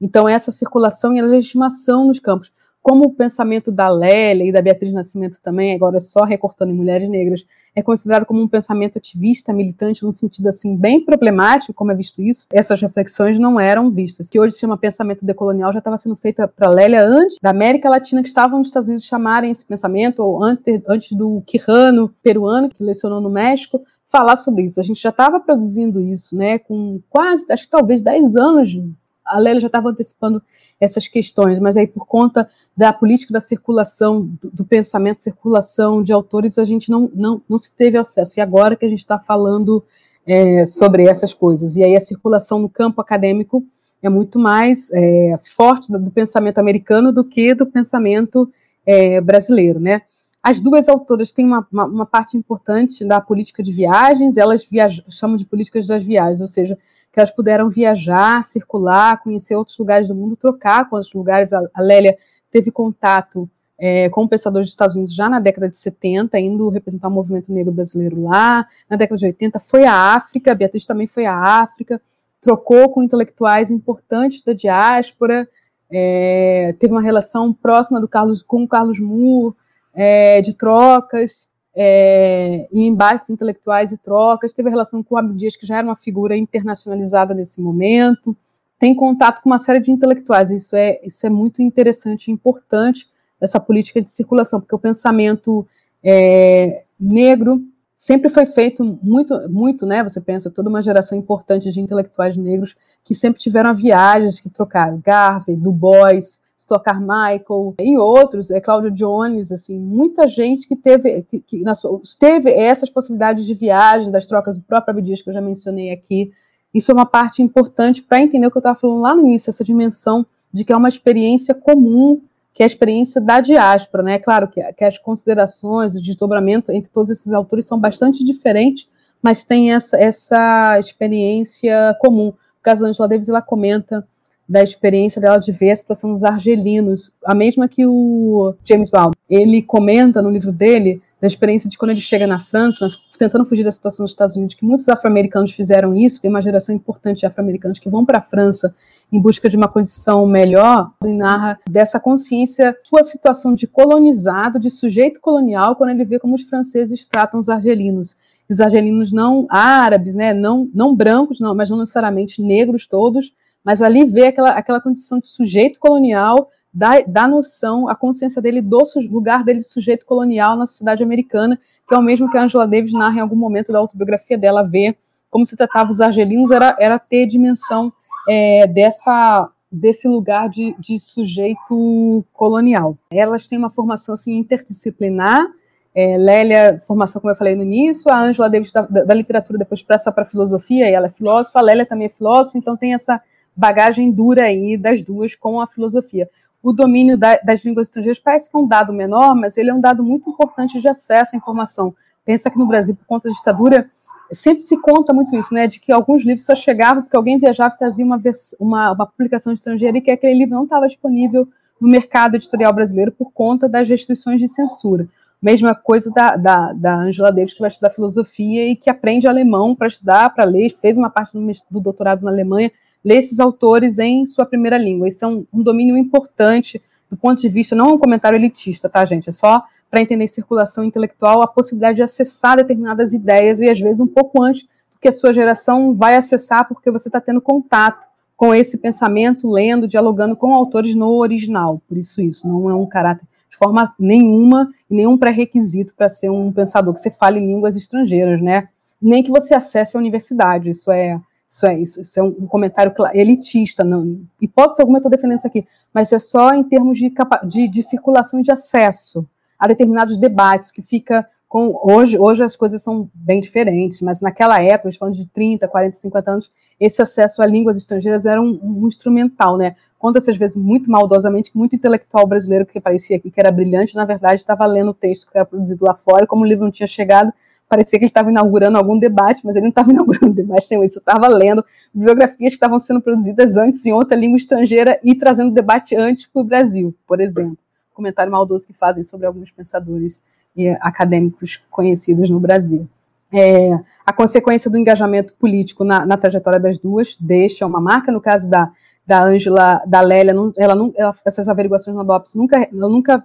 C: Então, essa circulação e a legitimação nos campos como o pensamento da Lélia e da Beatriz Nascimento também, agora só recortando em mulheres negras, é considerado como um pensamento ativista, militante, num sentido assim bem problemático, como é visto isso, essas reflexões não eram vistas. Que hoje se chama pensamento decolonial já estava sendo feita para Lélia antes da América Latina, que estavam nos Estados Unidos chamarem esse pensamento, ou antes, antes do Quijano, peruano, que lecionou no México, falar sobre isso. A gente já estava produzindo isso, né, com quase, acho que talvez 10 anos a Lélia já estava antecipando essas questões, mas aí por conta da política da circulação, do, do, pensamento, circulação de autores, a gente não, não, não se teve acesso. E agora que a gente está falando é, sobre essas coisas. E aí a circulação no campo acadêmico é muito mais é, forte do, do, pensamento americano do que do pensamento é, brasileiro, né? As duas autoras têm uma, uma, uma parte importante da política de viagens, elas chamam de políticas das viagens, ou seja, que elas puderam viajar, circular, conhecer outros lugares do mundo, trocar com outros lugares. A, Lélia teve contato é, com pensadores dos Estados Unidos já na década de 70, indo representar o movimento negro brasileiro lá. Na década de 80 foi à África, a Beatriz também foi à África, trocou com intelectuais importantes da diáspora, é, teve uma relação próxima do Carlos com o Carlos Moore, é, de trocas, é, em embates intelectuais e trocas, teve relação com o Abdias, que já era uma figura internacionalizada nesse momento, tem contato com uma série de intelectuais, isso é, isso é muito interessante e importante, essa política de circulação, porque o pensamento é, negro sempre foi feito muito, muito, né? Você pensa toda uma geração importante de intelectuais negros que sempre tiveram viagens, que trocaram Garvey, Du Bois, Stuart Carmichael e outros, é Cláudio Jones, assim, muita gente que teve que, que na sua, teve essas possibilidades de viagem, das trocas do próprio Abdias que eu já mencionei aqui. Isso é uma parte importante para entender o que eu estava falando lá no início, essa dimensão de que é uma experiência comum que é a experiência da diáspora, né? Claro que, que as considerações, o desdobramento entre todos esses autores são bastante diferentes, mas tem essa, essa experiência comum. No caso da Angela Davis, ela comenta da experiência dela de ver a situação dos argelinos, a mesma que o James Baldwin. Ele comenta no livro dele da experiência de quando ele chega na França, tentando fugir da situação dos Estados Unidos, que muitos afro-americanos fizeram isso, tem uma geração importante de afro-americanos que vão para a França em busca de uma condição melhor, ele narra dessa consciência, sua situação de colonizado, de sujeito colonial, quando ele vê como os franceses tratam os argelinos. Os argelinos não árabes, né, não, não brancos, não, mas não necessariamente negros todos, mas ali vê aquela, aquela condição de sujeito colonial, da, da noção, a consciência dele do lugar dele de sujeito colonial na sociedade americana, que é o mesmo que a Angela Davis narra em algum momento da autobiografia dela, ver como se tratava os argelinos, era, era ter dimensão é, dessa desse lugar de, de, sujeito colonial. Elas têm uma formação assim, interdisciplinar, é, Lélia, formação, como eu falei no início, a Angela Davis da, da, da literatura depois passa para a filosofia, e ela é filósofa, a Lélia também é filósofa, então tem essa bagagem dura aí das duas com a filosofia. O domínio da, das línguas estrangeiras parece que é um dado menor, mas ele é um dado muito importante de acesso à informação. Pensa que no Brasil, por conta da ditadura, sempre se conta muito isso, né, de que alguns livros só chegavam porque alguém viajava e trazia uma, uma, uma publicação estrangeira e que aquele livro não estava disponível no mercado editorial brasileiro por conta das restrições de censura. Mesma coisa da, da, da Angela Davis, que vai estudar filosofia e que aprende alemão para estudar, para ler, fez uma parte do, do doutorado na Alemanha, lê esses autores em sua primeira língua. Isso é um, um domínio importante do ponto de vista, não é um comentário elitista, tá, gente? É só para entender circulação intelectual a possibilidade de acessar determinadas ideias e, às vezes, um pouco antes do que a sua geração vai acessar, porque você está tendo contato com esse pensamento, lendo, dialogando com autores no original. Por isso, isso não é um caráter de forma nenhuma nenhum pré-requisito para ser um pensador que você fale línguas estrangeiras, né? Nem que você acesse a universidade. Isso é isso é, isso, isso é um comentário elitista, não, hipótese alguma eu estou defendendo isso aqui, mas é só em termos de, de, de circulação e de acesso a determinados debates, que fica com, hoje, hoje as coisas são bem diferentes, mas naquela época, falando de 30, 40, 50 anos, esse acesso a línguas estrangeiras era um, um instrumental, né? Conta-se às vezes muito maldosamente que muito intelectual brasileiro que parecia aqui que era brilhante, na verdade estava lendo o texto que era produzido lá fora, como o livro não tinha chegado, parecia que ele estava inaugurando algum debate, mas ele não estava inaugurando debate nenhum, isso estava lendo biografias que estavam sendo produzidas antes em outra língua estrangeira e trazendo debate antes para o Brasil, por exemplo. Comentário maldoso que fazem sobre alguns pensadores e acadêmicos conhecidos no Brasil. É, a consequência do engajamento político na, na, trajetória das duas deixa uma marca, no caso da, da Ângela, da Lélia, ela ela, essas averiguações na DOPS nunca, nunca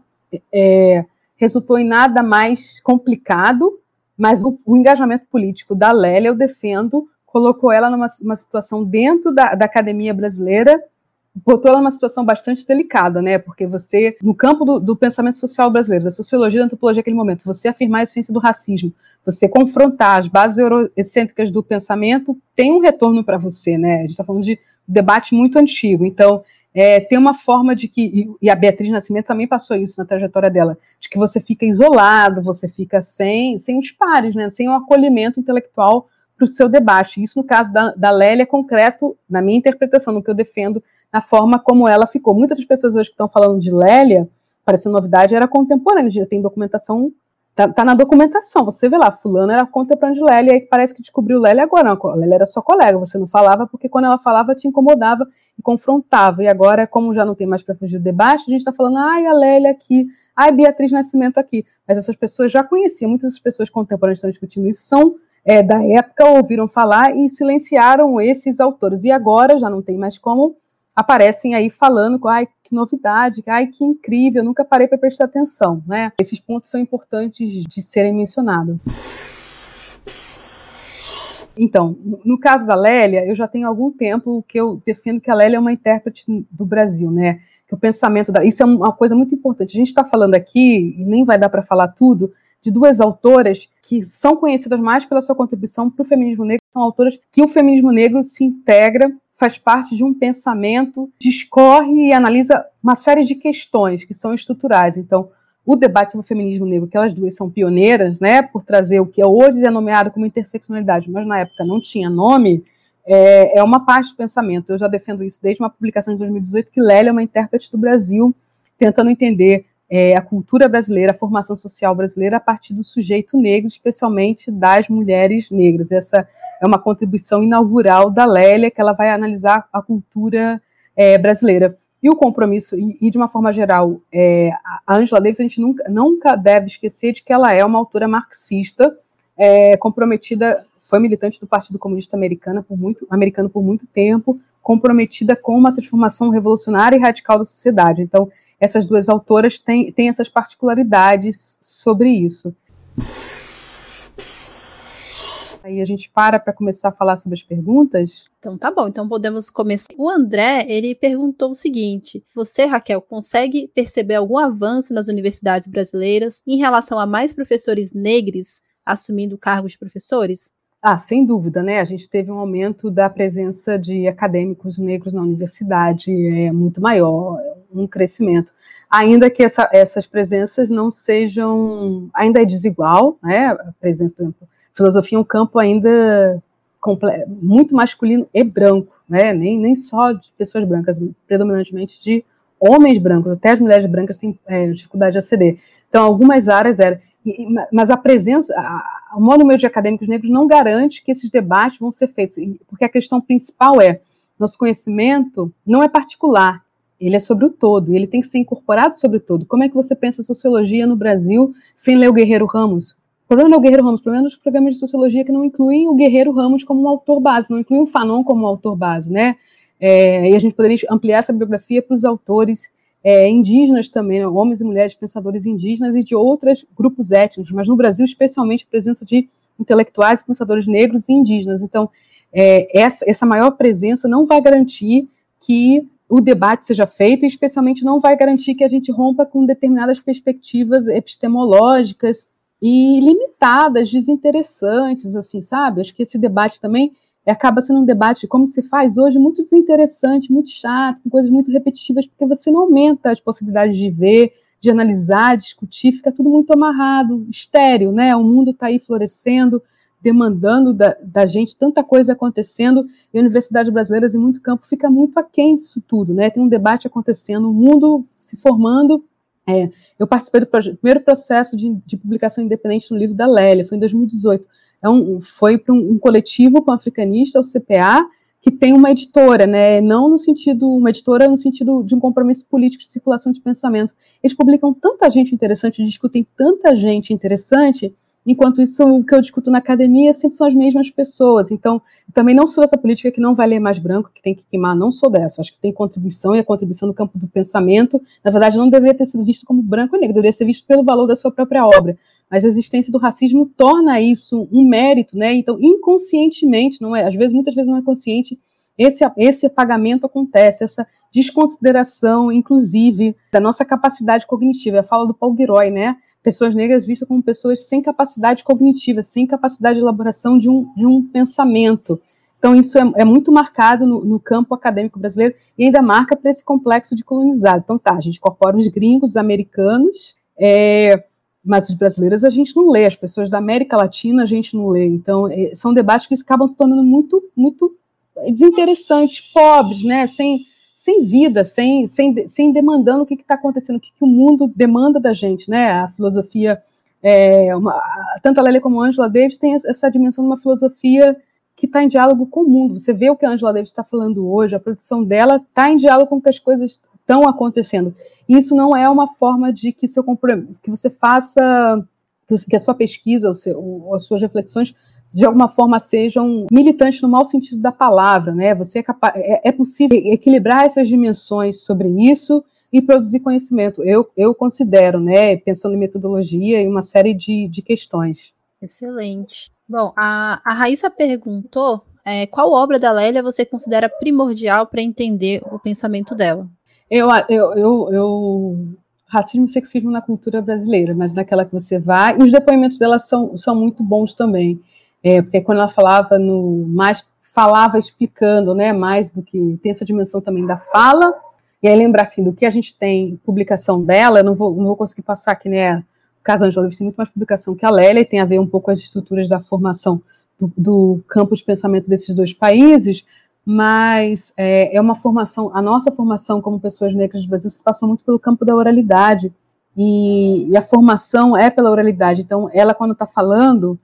C: é, resultou em nada mais complicado mas o, o, engajamento político da Lélia, eu defendo, colocou ela numa situação dentro da, da, academia brasileira, botou ela numa situação bastante delicada, né? Porque você, no campo do, do pensamento social brasileiro, da sociologia da antropologia naquele momento, você afirmar a essência do racismo, você confrontar as bases eurocêntricas do pensamento, tem um retorno para você, né? A gente está falando de debate muito antigo. Então, é, tem uma forma de que, e a Beatriz Nascimento também passou isso na trajetória dela, de que você fica isolado, você fica sem, sem os pares, né, sem um acolhimento intelectual para o seu debate. Isso, no caso da, da Lélia, é concreto, na minha interpretação, no que eu defendo, na forma como ela ficou. Muitas das pessoas hoje que estão falando de Lélia, parecendo novidade, era contemporânea, já tem documentação Tá, tá, na documentação, você vê lá, fulano era contemporâneo de Lélia, e aí parece que descobriu Lélia agora, não, Lélia era sua colega, você não falava, porque quando ela falava te incomodava e confrontava, e agora, como já não tem mais para fugir do debate, a gente está falando, ai, a Lélia aqui, ai, Beatriz Nascimento aqui, mas essas pessoas já conheciam, muitas das pessoas contemporâneas que estão discutindo isso são é, da época, ouviram falar e silenciaram esses autores, e agora já não tem mais como aparecem aí falando, ai, que novidade, ai, que incrível, nunca parei para prestar atenção, né? Esses pontos são importantes de serem mencionados. Então, no caso da Lélia, eu já tenho algum tempo que eu defendo que a Lélia é uma intérprete do Brasil, né? Que o pensamento da. Isso é uma coisa muito importante. A gente está falando aqui, e nem vai dar para falar tudo, de duas autoras que são conhecidas mais pela sua contribuição para o feminismo negro, são autoras que o feminismo negro se integra faz parte de um pensamento, discorre e analisa uma série de questões que são estruturais. Então, o debate sobre o feminismo negro, que elas duas são pioneiras, né, por trazer o que hoje é nomeado como interseccionalidade, mas na época não tinha nome, é, é uma parte do pensamento. Eu já defendo isso desde uma publicação de 2018, que Lélia é uma intérprete do Brasil, tentando entender é, a cultura brasileira, a formação social brasileira a partir do sujeito negro, especialmente das mulheres negras. Essa é uma contribuição inaugural da Lélia, que ela vai analisar a cultura é, brasileira. E o compromisso, e, e de uma forma geral, é, a Angela Davis, a gente nunca, nunca deve esquecer de que ela é uma autora marxista, é, comprometida, foi militante do Partido Comunista Americano por muito, americano por muito tempo, comprometida com uma transformação revolucionária e radical da sociedade. Então, essas duas autoras têm, têm essas particularidades sobre isso. Aí a gente para para começar a falar sobre as perguntas.
B: Então tá bom, então podemos começar. O André, ele perguntou o seguinte: Você, Raquel, consegue perceber algum avanço nas universidades brasileiras em relação a mais professores negros assumindo cargos de professores?
C: Ah, sem dúvida, né? A gente teve um aumento da presença de acadêmicos negros na universidade, é muito maior, um crescimento. Ainda que essa, essas presenças não sejam, ainda é desigual, né? A por exemplo, filosofia é um campo ainda muito masculino e branco, né? Nem, nem só de pessoas brancas, predominantemente de homens brancos, até as mulheres brancas têm é, dificuldade de aceder. Então, algumas áreas eram mas a presença, a, o maior número de acadêmicos negros não garante que esses debates vão ser feitos, porque a questão principal é, nosso conhecimento não é particular, ele é sobre o todo, ele tem que ser incorporado sobre o todo. Como é que você pensa sociologia no Brasil sem ler o Guerreiro Ramos? O problema não é o Guerreiro Ramos, o problema é os programas de sociologia que não incluem o Guerreiro Ramos como um autor base, não incluem o Fanon como um autor base, né? É, e a gente poderia ampliar essa bibliografia para os autores é, indígenas também, né, homens e mulheres pensadores indígenas e de outros grupos étnicos, mas no Brasil, especialmente, a presença de intelectuais e pensadores negros e indígenas. Então, é, essa, essa maior presença não vai garantir que o debate seja feito, e especialmente não vai garantir que a gente rompa com determinadas perspectivas epistemológicas e limitadas, desinteressantes, assim, sabe? Acho que esse debate também acaba sendo um debate, como se faz hoje, muito desinteressante, muito chato, com coisas muito repetitivas, porque você não aumenta as possibilidades de ver, de analisar, discutir, fica tudo muito amarrado, estéreo, né? O mundo está aí florescendo, demandando da, da, gente tanta coisa acontecendo, e a Universidade Brasileira, em muito campo, fica muito aquém disso tudo, né? Tem um debate acontecendo, o mundo se formando. É, eu participei do primeiro processo de, de publicação independente no livro da Lélia, foi em 2018 é um, foi para um, um, coletivo pan-africanista, o CPA, que tem uma editora, né, não no sentido, uma editora no sentido de um compromisso político de circulação de pensamento. Eles publicam tanta gente interessante, discutem tanta gente interessante, enquanto isso, o que eu discuto na academia sempre são as mesmas pessoas. Então, também não sou essa política que não vai ler mais branco, que tem que queimar, não sou dessa. Acho que tem contribuição e a contribuição no campo do pensamento, na verdade, não deveria ter sido visto como branco ou negro, deveria ser visto pelo valor da sua própria obra mas a existência do racismo torna isso um mérito, né? Então, inconscientemente, não é, às vezes, muitas vezes não é consciente, esse, esse apagamento acontece, essa desconsideração, inclusive, da nossa capacidade cognitiva. A fala do Paul Giroy, né? Pessoas negras vistas como pessoas sem capacidade cognitiva, sem capacidade de elaboração de um, de um pensamento. Então, isso é, é muito marcado no, no, campo acadêmico brasileiro e ainda marca para esse complexo de colonizado. Então, tá, a gente incorpora os gringos, os americanos, é, mas os brasileiros a gente não lê, as pessoas da América Latina a gente não lê. Então, é, são debates que acabam se tornando muito, muito desinteressantes, pobres, né? Sem, sem vida, sem, sem, sem demandando o que está acontecendo, o que, que, o mundo demanda da gente, né? A filosofia é, uma, tanto a Lélia como a Angela Davis têm essa dimensão de uma filosofia que está em diálogo com o mundo. Você vê o que a Angela Davis está falando hoje, a produção dela está em diálogo com que as coisas estão acontecendo. Isso não é uma forma de que, seu que você faça, que a sua pesquisa, seu, as suas reflexões, de alguma forma sejam militantes no mau sentido da palavra, né? Você é, capaz, é, é possível equilibrar essas dimensões sobre isso e produzir conhecimento. Eu, eu considero, né, pensando em metodologia e uma série de, de questões.
B: Excelente. Bom, a, a Raíssa perguntou é, qual obra da Lélia você considera primordial para entender o pensamento dela?
C: Eu, eu, eu, eu, racismo e sexismo na cultura brasileira, mas naquela que você vai, e os depoimentos dela são, são muito bons também, é, porque quando ela falava no mais falava explicando, né, mais do que tem essa dimensão também da fala e aí lembrar assim, do que a gente tem publicação dela, eu não vou, não vou conseguir passar aqui, né? O caso Angela deve ter muito mais publicação que a Lélia, e tem a ver um pouco com as estruturas da formação do, do campo de pensamento desses dois países, mas é, é, uma formação, a nossa formação como pessoas negras do Brasil se passou muito pelo campo da oralidade, e, e a formação é pela oralidade. Então, ela, quando está falando,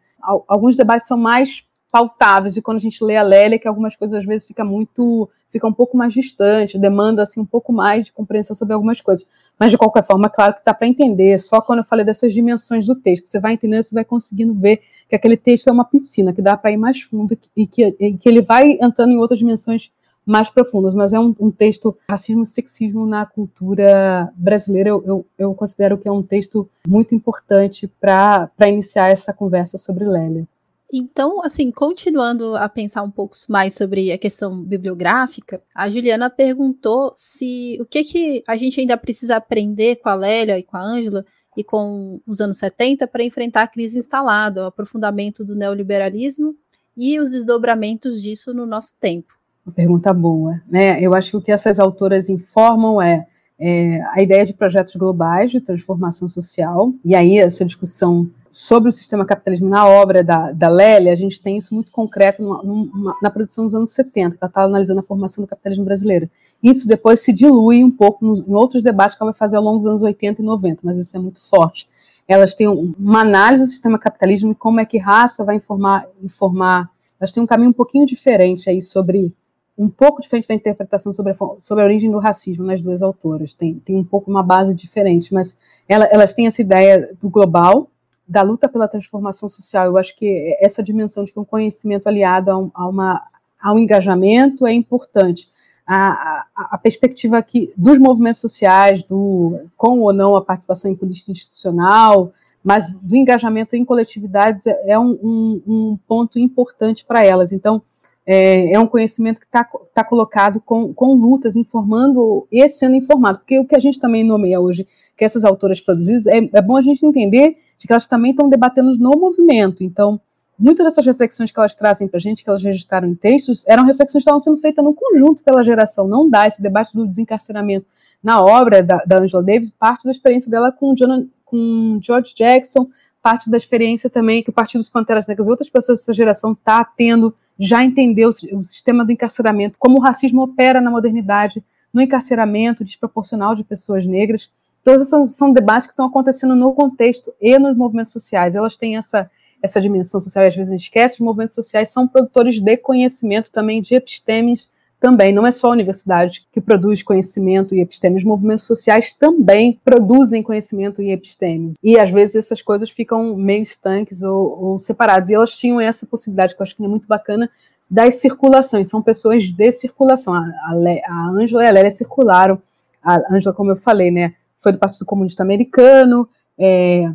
C: alguns debates são mais pautáveis, e quando a gente lê a Lélia, que algumas coisas às vezes fica muito, fica um pouco mais distante, demanda assim um pouco mais de compreensão sobre algumas coisas. Mas de qualquer forma, claro que dá para entender, só quando eu falei dessas dimensões do texto, você vai entendendo, você vai conseguindo ver que aquele texto é uma piscina, que dá para ir mais fundo e que, e que ele vai entrando em outras dimensões mais profundas, mas é um, um texto racismo e sexismo na cultura brasileira. Eu, eu, eu, considero que é um texto muito importante para iniciar essa conversa sobre Lélia.
B: Então, assim, continuando a pensar um pouco mais sobre a questão bibliográfica, a Juliana perguntou se o que, que a gente ainda precisa aprender com a Lélia e com a Ângela e com os anos 70 para enfrentar a crise instalada, o aprofundamento do neoliberalismo e os desdobramentos disso no nosso tempo.
C: Uma pergunta boa, né? Eu acho que o que essas autoras informam é, é a ideia de projetos globais de transformação social, e aí essa discussão sobre o sistema capitalismo na obra da, da Lélia, a gente tem isso muito concreto numa, numa, na produção dos anos 70, que ela está analisando a formação do capitalismo brasileiro. Isso depois se dilui um pouco nos, em outros debates que ela vai fazer ao longo dos anos 80 e 90, mas isso é muito forte. Elas têm uma análise do sistema capitalismo e como é que raça vai informar, informar. Elas têm um caminho um pouquinho diferente aí sobre um pouco diferente da interpretação sobre a, sobre a origem do racismo nas duas autoras. Tem, tem um pouco uma base diferente, mas ela, elas têm essa ideia do global, da luta pela transformação social. Eu acho que essa dimensão de que um conhecimento aliado a, um, a uma, ao engajamento é importante. A, a, a, perspectiva aqui dos movimentos sociais, do com ou não a participação em política institucional, mas do engajamento em coletividades é, é um, um, um ponto importante para elas. Então, é, é um conhecimento que está tá colocado com, com lutas, informando e sendo informado, porque o que a gente também nomeia hoje, que essas autoras produzidas, é, é bom a gente entender de que elas também estão debatendo no movimento, então, muitas dessas reflexões que elas trazem para a gente, que elas registraram em textos, eram reflexões que estavam sendo feitas no conjunto pela geração, não dá esse debate do desencarceramento na obra da, da Angela Davis, parte da experiência dela com, John, com George Jackson, parte da experiência também que o Partido dos Panteras Negras e outras pessoas dessa geração está tendo já entendeu o sistema do encarceramento, como o racismo opera na modernidade, no encarceramento desproporcional de pessoas negras. Todos esses são, são debates que estão acontecendo no contexto e nos movimentos sociais. Elas têm essa, essa dimensão social, e às vezes a gente esquece, os movimentos sociais são produtores de conhecimento também, de epistemes também, não é só a universidade que produz conhecimento e epistemes, os movimentos sociais também produzem conhecimento e epistemes. E às vezes essas coisas ficam meio estanques ou, ou separadas. E elas tinham essa possibilidade, que eu acho que é muito bacana, das circulações, são pessoas de circulação. A, Ângela e a Lélia circularam. A Ângela, como eu falei, né, foi do Partido Comunista Americano, é,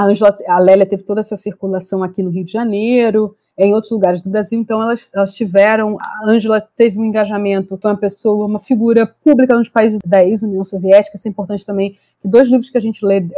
C: a, Angela, a Lélia teve toda essa circulação aqui no Rio de Janeiro, em outros lugares do Brasil, então elas, elas tiveram, a Ângela teve um engajamento, foi uma pessoa, uma figura pública nos países da ex-União Soviética, isso é importante também, que dois livros que a gente lê,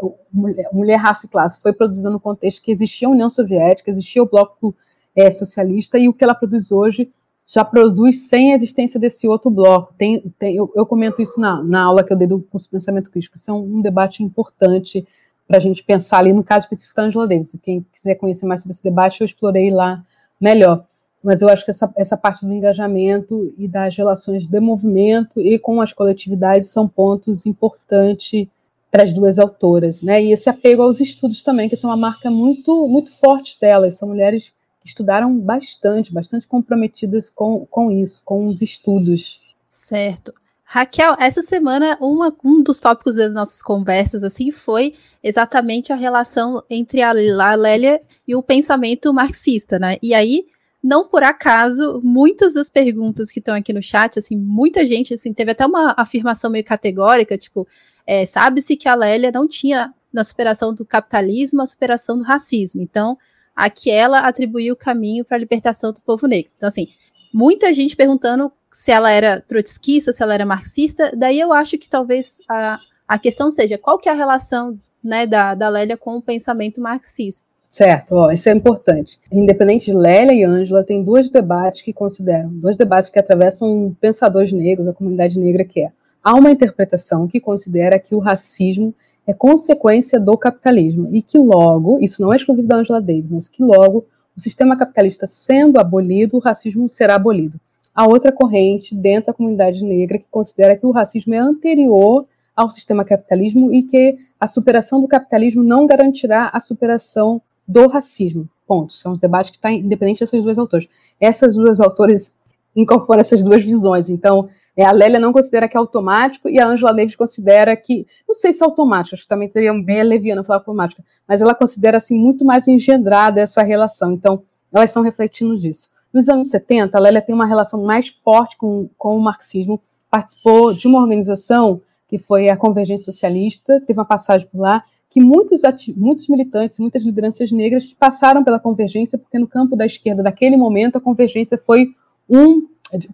C: Mulher, Raça e Classe, foi produzido no contexto que existia a União Soviética, existia o Bloco é, Socialista, e o que ela produz hoje já produz sem a existência desse outro bloco. Tem, tem eu, eu, comento isso na, na aula que eu dei do curso Pensamento Crítico, isso é um, um debate importante para a gente pensar ali no caso específico da Angela Davis. Quem quiser conhecer mais sobre esse debate, eu explorei lá melhor. Mas eu acho que essa, essa parte do engajamento e das relações de movimento e com as coletividades são pontos importantes para as duas autoras, né? E esse apego aos estudos também, que são uma marca muito muito forte delas. São mulheres que estudaram bastante, bastante comprometidas com, com isso, com os estudos.
B: Certo. Raquel, essa semana uma, um dos tópicos das nossas conversas assim foi exatamente a relação entre a, a Lélia e o pensamento marxista, né? E aí não por acaso, muitas das perguntas que estão aqui no chat, assim, muita gente, assim, teve até uma afirmação meio categórica, tipo, é, sabe-se que a Lélia não tinha na superação do capitalismo a superação do racismo. Então, aqui ela atribuiu o caminho para a libertação do povo negro. Então, assim, muita gente perguntando se ela era trotskista, se ela era marxista, daí eu acho que talvez a, a questão seja qual que é a relação né, da, da Lélia com o pensamento marxista.
C: Certo, ó, isso é importante. Independente de Lélia e Ângela, tem dois debates que consideram, dois debates que atravessam pensadores negros, a comunidade negra que é. Há uma interpretação que considera que o racismo é consequência do capitalismo e que logo, isso não é exclusivo da Angela Davis, mas que logo o sistema capitalista sendo abolido, o racismo será abolido. Há outra corrente dentro da comunidade negra que considera que o racismo é anterior ao sistema capitalismo e que a superação do capitalismo não garantirá a superação do racismo. Ponto. São os debates que estão tá independente dessas duas autores. Essas duas autores incorporam essas duas visões. Então, é, a Lélia não considera que é automático e a Angela Davis considera que, não sei se é automático, acho que também seria bem leviana falar automática, mas ela considera assim muito mais engendrada essa relação. Então, elas estão refletindo disso. Nos anos 70, a Lélia tem uma relação mais forte com, com o marxismo, participou de uma organização que foi a Convergência Socialista, teve uma passagem por lá, que muitos, muitos militantes, muitas lideranças negras passaram pela convergência, porque no campo da esquerda, daquele momento, a convergência foi um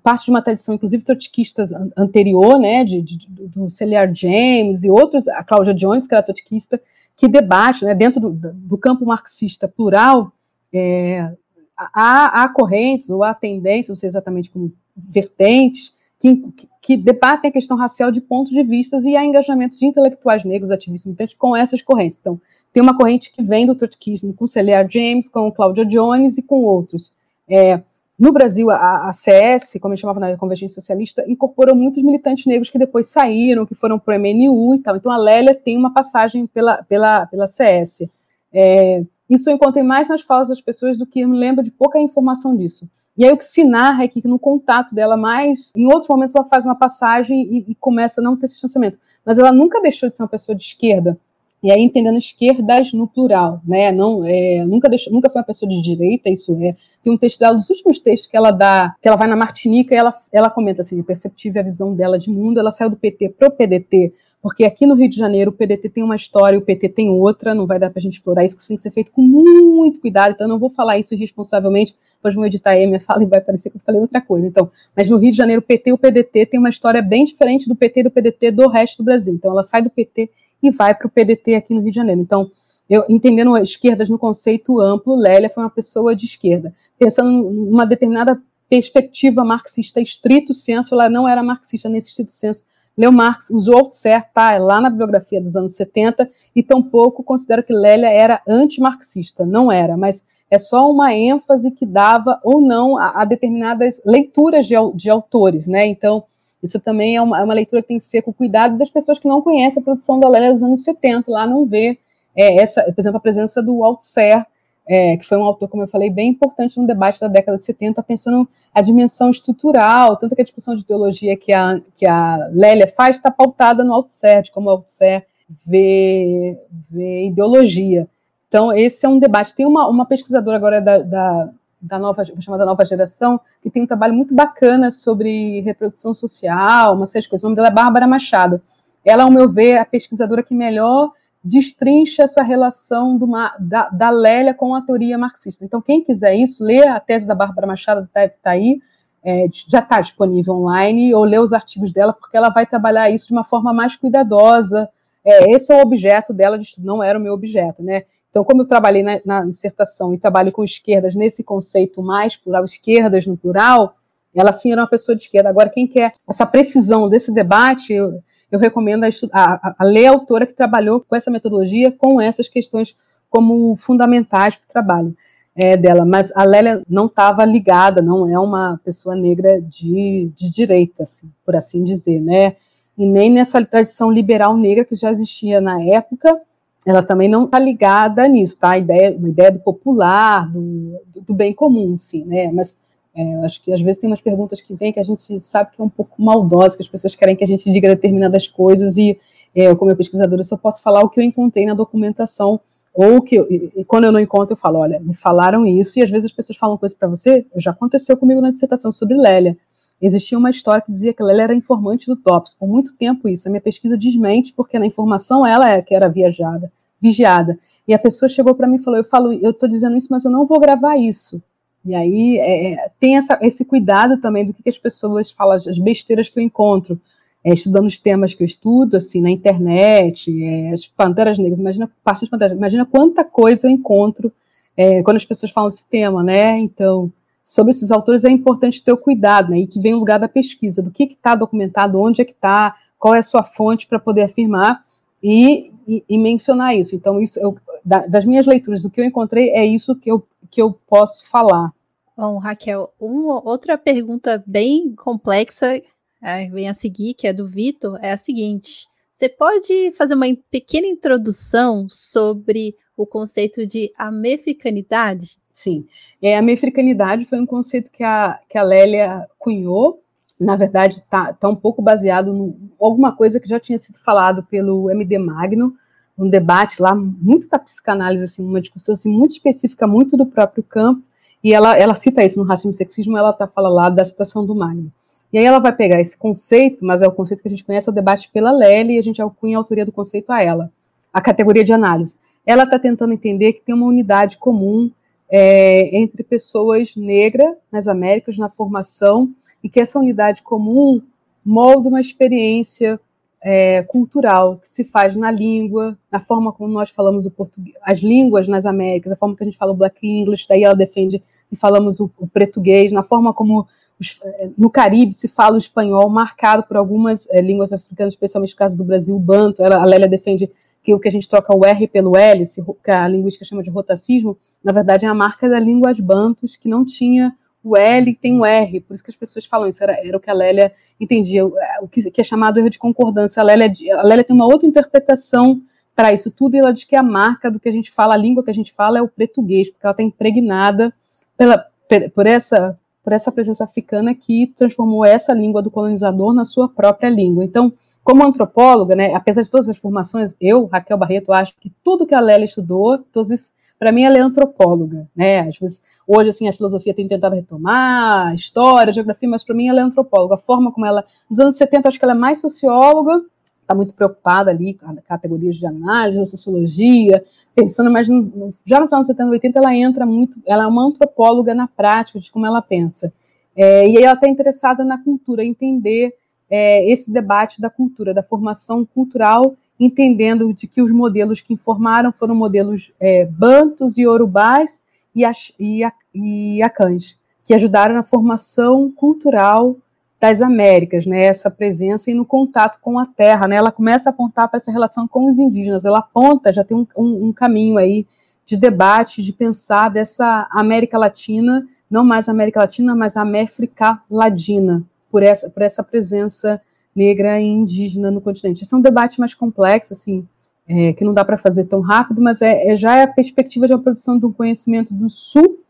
C: parte de uma tradição, inclusive trotskista anterior, né, de, de, do Celiar James e outros, a Cláudia Jones, que era trotskista, que debate, né, dentro do, do campo marxista plural, é, há, há correntes ou há tendências, não sei exatamente como vertentes, que, que debatem a questão racial de pontos de vista e há engajamento de intelectuais negros, ativistas militantes com essas correntes. Então, tem uma corrente que vem do trotskismo com Celia James, com Claudia Jones e com outros. É, no Brasil, a, a, CS, como gente chamava na Convergência Socialista, incorporou muitos militantes negros que depois saíram, que foram para o MNU e tal. Então, a Lélia tem uma passagem pela, pela, pela CS. É, isso eu encontrei mais nas falas das pessoas do que eu me lembro de pouca informação disso. E aí o que se narra é que no contato dela mais, em outros momentos ela faz uma passagem e, e começa a não ter esse distanciamento. Mas ela nunca deixou de ser uma pessoa de esquerda e aí entendendo esquerdas no plural, né? Não, é, nunca deixou, nunca foi uma pessoa de direita, isso é. Tem um texto dela, dos últimos textos que ela dá, que ela vai na Martinica e ela, ela comenta assim, perceptível a visão dela de mundo. Ela saiu do PT pro PDT, porque aqui no Rio de Janeiro o PDT tem uma história, e o PT tem outra. Não vai dar para a gente explorar isso, que tem que ser feito com muito cuidado. Então eu não vou falar isso irresponsavelmente. Depois vão editar aí a minha fala e vai parecer que eu falei outra coisa. Então, mas no Rio de Janeiro o PT e o PDT tem uma história bem diferente do PT e do PDT do resto do Brasil. Então ela sai do PT e vai para o PDT aqui no Rio de Janeiro. Então, eu entendendo esquerdas no conceito amplo, Lélia foi uma pessoa de esquerda. Pensando numa determinada perspectiva marxista estrito senso, ela não era marxista nesse estrito senso. Leu Marx, usou Althusser, tá, lá na bibliografia dos anos 70, e tampouco considero que Lélia era antimarxista, não era, mas é só uma ênfase que dava ou não a, a determinadas leituras de, de autores, né, então isso também é uma, é uma, leitura que tem que ser com cuidado das pessoas que não conhecem a produção da Lélia dos anos 70, lá não vê é, essa, por exemplo, a presença do Althusser, é, que foi um autor, como eu falei, bem importante no debate da década de 70, pensando a dimensão estrutural, tanto que a discussão de ideologia que a, que a Lélia faz está pautada no Althusser, de como o Althusser vê, vê ideologia. Então, esse é um debate. Tem uma, uma pesquisadora agora da, da, da nova, chamada nova geração, que tem um trabalho muito bacana sobre reprodução social, uma série de coisas. O nome dela é Bárbara Machado. Ela, ao meu ver, é a pesquisadora que melhor destrincha essa relação do, da, da Lélia com a teoria marxista. Então, quem quiser isso, lê a tese da Bárbara Machado, está tá aí, é, já está disponível online, ou lê os artigos dela, porque ela vai trabalhar isso de uma forma mais cuidadosa. É, esse é o objeto dela, não era o meu objeto, né? Então, como eu trabalhei na, na dissertação e trabalho com esquerdas nesse conceito mais plural, esquerdas no plural, ela sim era uma pessoa de esquerda. Agora, quem quer essa precisão desse debate, eu, eu recomendo a, a, a, ler a autora que trabalhou com essa metodologia, com essas questões como fundamentais para o trabalho é, dela. Mas a Lélia não estava ligada, não é uma pessoa negra de, de direita, assim, por assim dizer, né? E nem nessa tradição liberal negra que já existia na época, ela também não está ligada nisso, tá? A ideia, uma ideia do popular, do, do bem comum, sim, né? Mas é, acho que às vezes tem umas perguntas que vêm que a gente sabe que é um pouco maldosa, que as pessoas querem que a gente diga determinadas coisas e é, eu, como pesquisadora, só posso falar o que eu encontrei na documentação ou que eu, e, quando eu não encontro eu falo, olha, me falaram isso e às vezes as pessoas falam coisas para você, já aconteceu comigo na dissertação sobre Lélia. Existia uma história que dizia que Lélia era informante do TOPS, por muito tempo isso, a minha pesquisa desmente porque na informação ela é que era viajada, vigiada. E a pessoa chegou para mim e falou, eu falo, eu estou dizendo isso, mas eu não vou gravar isso. E aí é, tem essa, esse cuidado também do que, que, as pessoas falam, as besteiras que eu encontro, é, estudando os temas que eu estudo, assim, na internet, é, as panteras negras, imagina parte das panteras, imagina quanta coisa eu encontro é, quando as pessoas falam esse tema, né? Então, sobre esses autores é importante ter o cuidado, né? E que vem o lugar da pesquisa, do que está documentado, onde é que está, qual é a sua fonte para poder afirmar e, e, e, mencionar isso. Então, isso eu, da, das minhas leituras, do que eu encontrei, é isso que eu, que eu posso falar.
B: Bom, Raquel, outra pergunta bem complexa é, vem a seguir, que é do Vitor, é a seguinte: você pode fazer uma pequena introdução sobre o conceito de americanidade?
C: Sim, é, a americanidade foi um conceito que a, que a Lélia cunhou. Na verdade, está tá um pouco baseado em alguma coisa que já tinha sido falado pelo MD Magno, um debate lá muito da psicanálise, assim, uma discussão assim, muito específica, muito do próprio campo, e ela, ela cita isso no Racismo e Sexismo, ela tá, fala lá da citação do Magno. E aí ela vai pegar esse conceito, mas é o conceito que a gente conhece, é o debate pela Lely, e a gente alcunha a autoria do conceito a ela, a categoria de análise. Ela está tentando entender que tem uma unidade comum é, entre pessoas negras nas Américas, na formação, e que essa unidade comum molda uma experiência é, cultural que se faz na língua, na forma como nós falamos o português, as línguas nas Américas, a forma que a gente fala o Black English, daí ela defende que falamos o, o português, na forma como os, é, no Caribe se fala o espanhol, marcado por algumas é, línguas africanas, especialmente no caso do Brasil, o banto, ela, a Lélia defende que o que a gente troca o R pelo L, que a linguística chama de rotacismo, na verdade é a marca da língua bantos, que não tinha o L tem o R, por isso que as pessoas falam isso, era, era o que a Lélia entendia, o que, que é chamado erro de concordância. A Lélia, a Lélia tem uma outra interpretação para isso tudo, e ela diz que a marca do que a gente fala, a língua que a gente fala é o português, porque ela está impregnada pela, por, essa, por essa presença africana que transformou essa língua do colonizador na sua própria língua. Então, como antropóloga, né, apesar de todas as formações, eu, Raquel Barreto, acho que tudo que a Lélia estudou, todos isso para mim, ela é antropóloga, né? Às vezes, hoje, assim, a filosofia tem tentado retomar, a história, a geografia, mas para mim ela é antropóloga. A forma como ela, nos anos 70, acho que ela é mais socióloga, está muito preocupada ali com categorias de análise, da sociologia, pensando, mas no, já no final dos 70, 80, ela entra muito, ela é uma antropóloga na prática de como ela pensa. É, e aí ela está interessada na cultura, entender é, esse debate da cultura, da formação cultural entendendo de que os modelos que informaram foram modelos é, bantos e orubás e, e, e acãs, que ajudaram na formação cultural das Américas, né, essa presença e no contato com a terra, né, ela começa a apontar para essa relação com os indígenas, ela aponta, já tem um, um, um caminho aí de debate, de pensar dessa América Latina, não mais América Latina, mas América Latina, por essa, por essa presença negra e indígena no continente. Esse é um debate mais complexo, assim, é, que não dá para fazer tão rápido, mas é, é, já é a perspectiva de uma produção do conhecimento do Sul,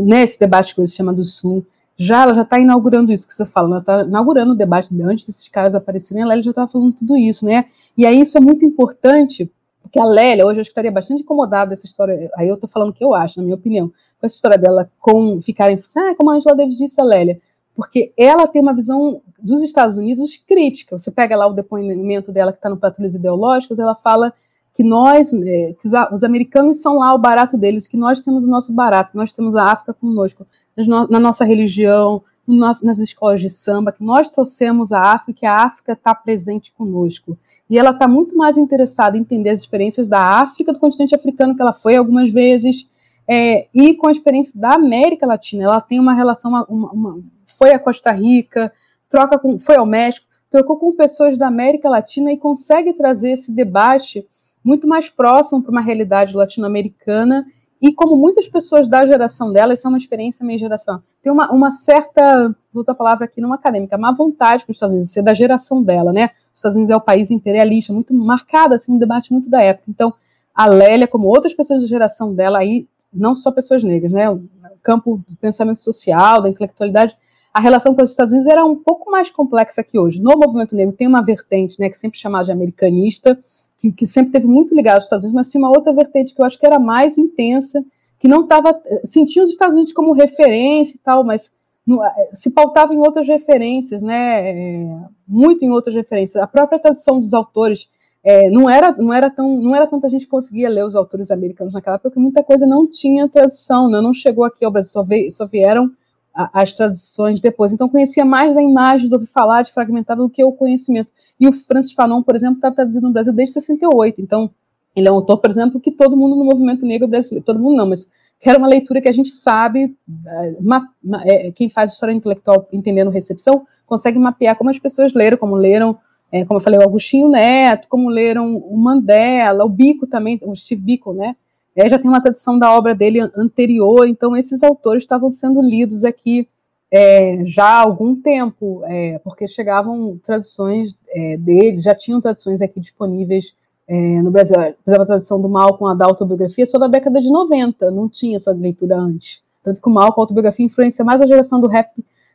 C: nesse né, debate que se chama do Sul, já ela já está inaugurando isso que você fala, ela está inaugurando o debate antes desses caras aparecerem, ela já estava falando tudo isso, né? E aí isso é muito importante, porque a Lélia, hoje eu estaria bastante incomodada essa história, aí eu estou falando o que eu acho, na minha opinião, com essa história dela com ficarem, ah, como a Angela Davis disse, a Lélia, porque ela tem uma visão dos Estados Unidos crítica. Você pega lá o depoimento dela que está no Patrulhas Ideológicas, ela fala que nós, é, que os, os, americanos são lá o barato deles, que nós temos o nosso barato, que nós temos a África conosco, na nossa religião, nas escolas de samba, que nós trouxemos a África, que a África está presente conosco. E ela está muito mais interessada em entender as experiências da África, do continente africano, que ela foi algumas vezes, é, e com a experiência da América Latina. Ela tem uma relação, uma, uma, foi a Costa Rica, troca com, foi ao México, trocou com pessoas da América Latina e consegue trazer esse debate muito mais próximo para uma realidade latino-americana e como muitas pessoas da geração dela, isso é uma experiência meio geração, tem uma, uma certa, vou usar a palavra aqui não acadêmica, má vontade com os Estados Unidos, ser da geração dela, né? Os Estados Unidos é o país imperialista, muito marcado, assim, um debate muito da época. Então, a Lélia, como outras pessoas da geração dela, aí, não só pessoas negras, né? O campo do pensamento social, da intelectualidade, a relação com os Estados Unidos era um pouco mais complexa que hoje. No movimento negro tem uma vertente, né, que sempre chamada de americanista, que, que sempre teve muito ligado aos Estados Unidos, mas tinha uma outra vertente que eu acho que era mais intensa, que não estava. sentia os Estados Unidos como referência e tal, mas eh, se pautava em outras referências, né? É, muito em outras referências. A própria tradução dos autores é, não era não era tão não era tanta gente que conseguia ler os autores americanos naquela época, porque muita coisa não tinha tradução, né? não chegou aqui ao Brasil, só, veio, só vieram as traduções depois. Então conhecia mais da imagem do ouvir falar de fragmentado do que o conhecimento. E o Francis Fanon, por exemplo, está traduzido no Brasil desde 68. Então, ele é um autor, por exemplo, que todo mundo no movimento negro brasileiro, todo mundo não, mas que era uma leitura que a gente sabe, uma, uma, é, quem faz história intelectual entendendo recepção, consegue mapear como as pessoas leram, como leram, é, como eu falei, o Agostinho Neto, como leram o Mandela, o Bico também, o Steve Biko, né? É, já tem uma tradução da obra dele anterior, então esses autores estavam sendo lidos aqui é, já há algum tempo, é, porque chegavam traduções é, deles, já tinham traduções aqui disponíveis é, no Brasil. Por a tradução do Malcolm, a da autobiografia, só da década de 90, não tinha essa leitura antes. Tanto que o Malcolm, a autobiografia, influencia mais a geração do rap,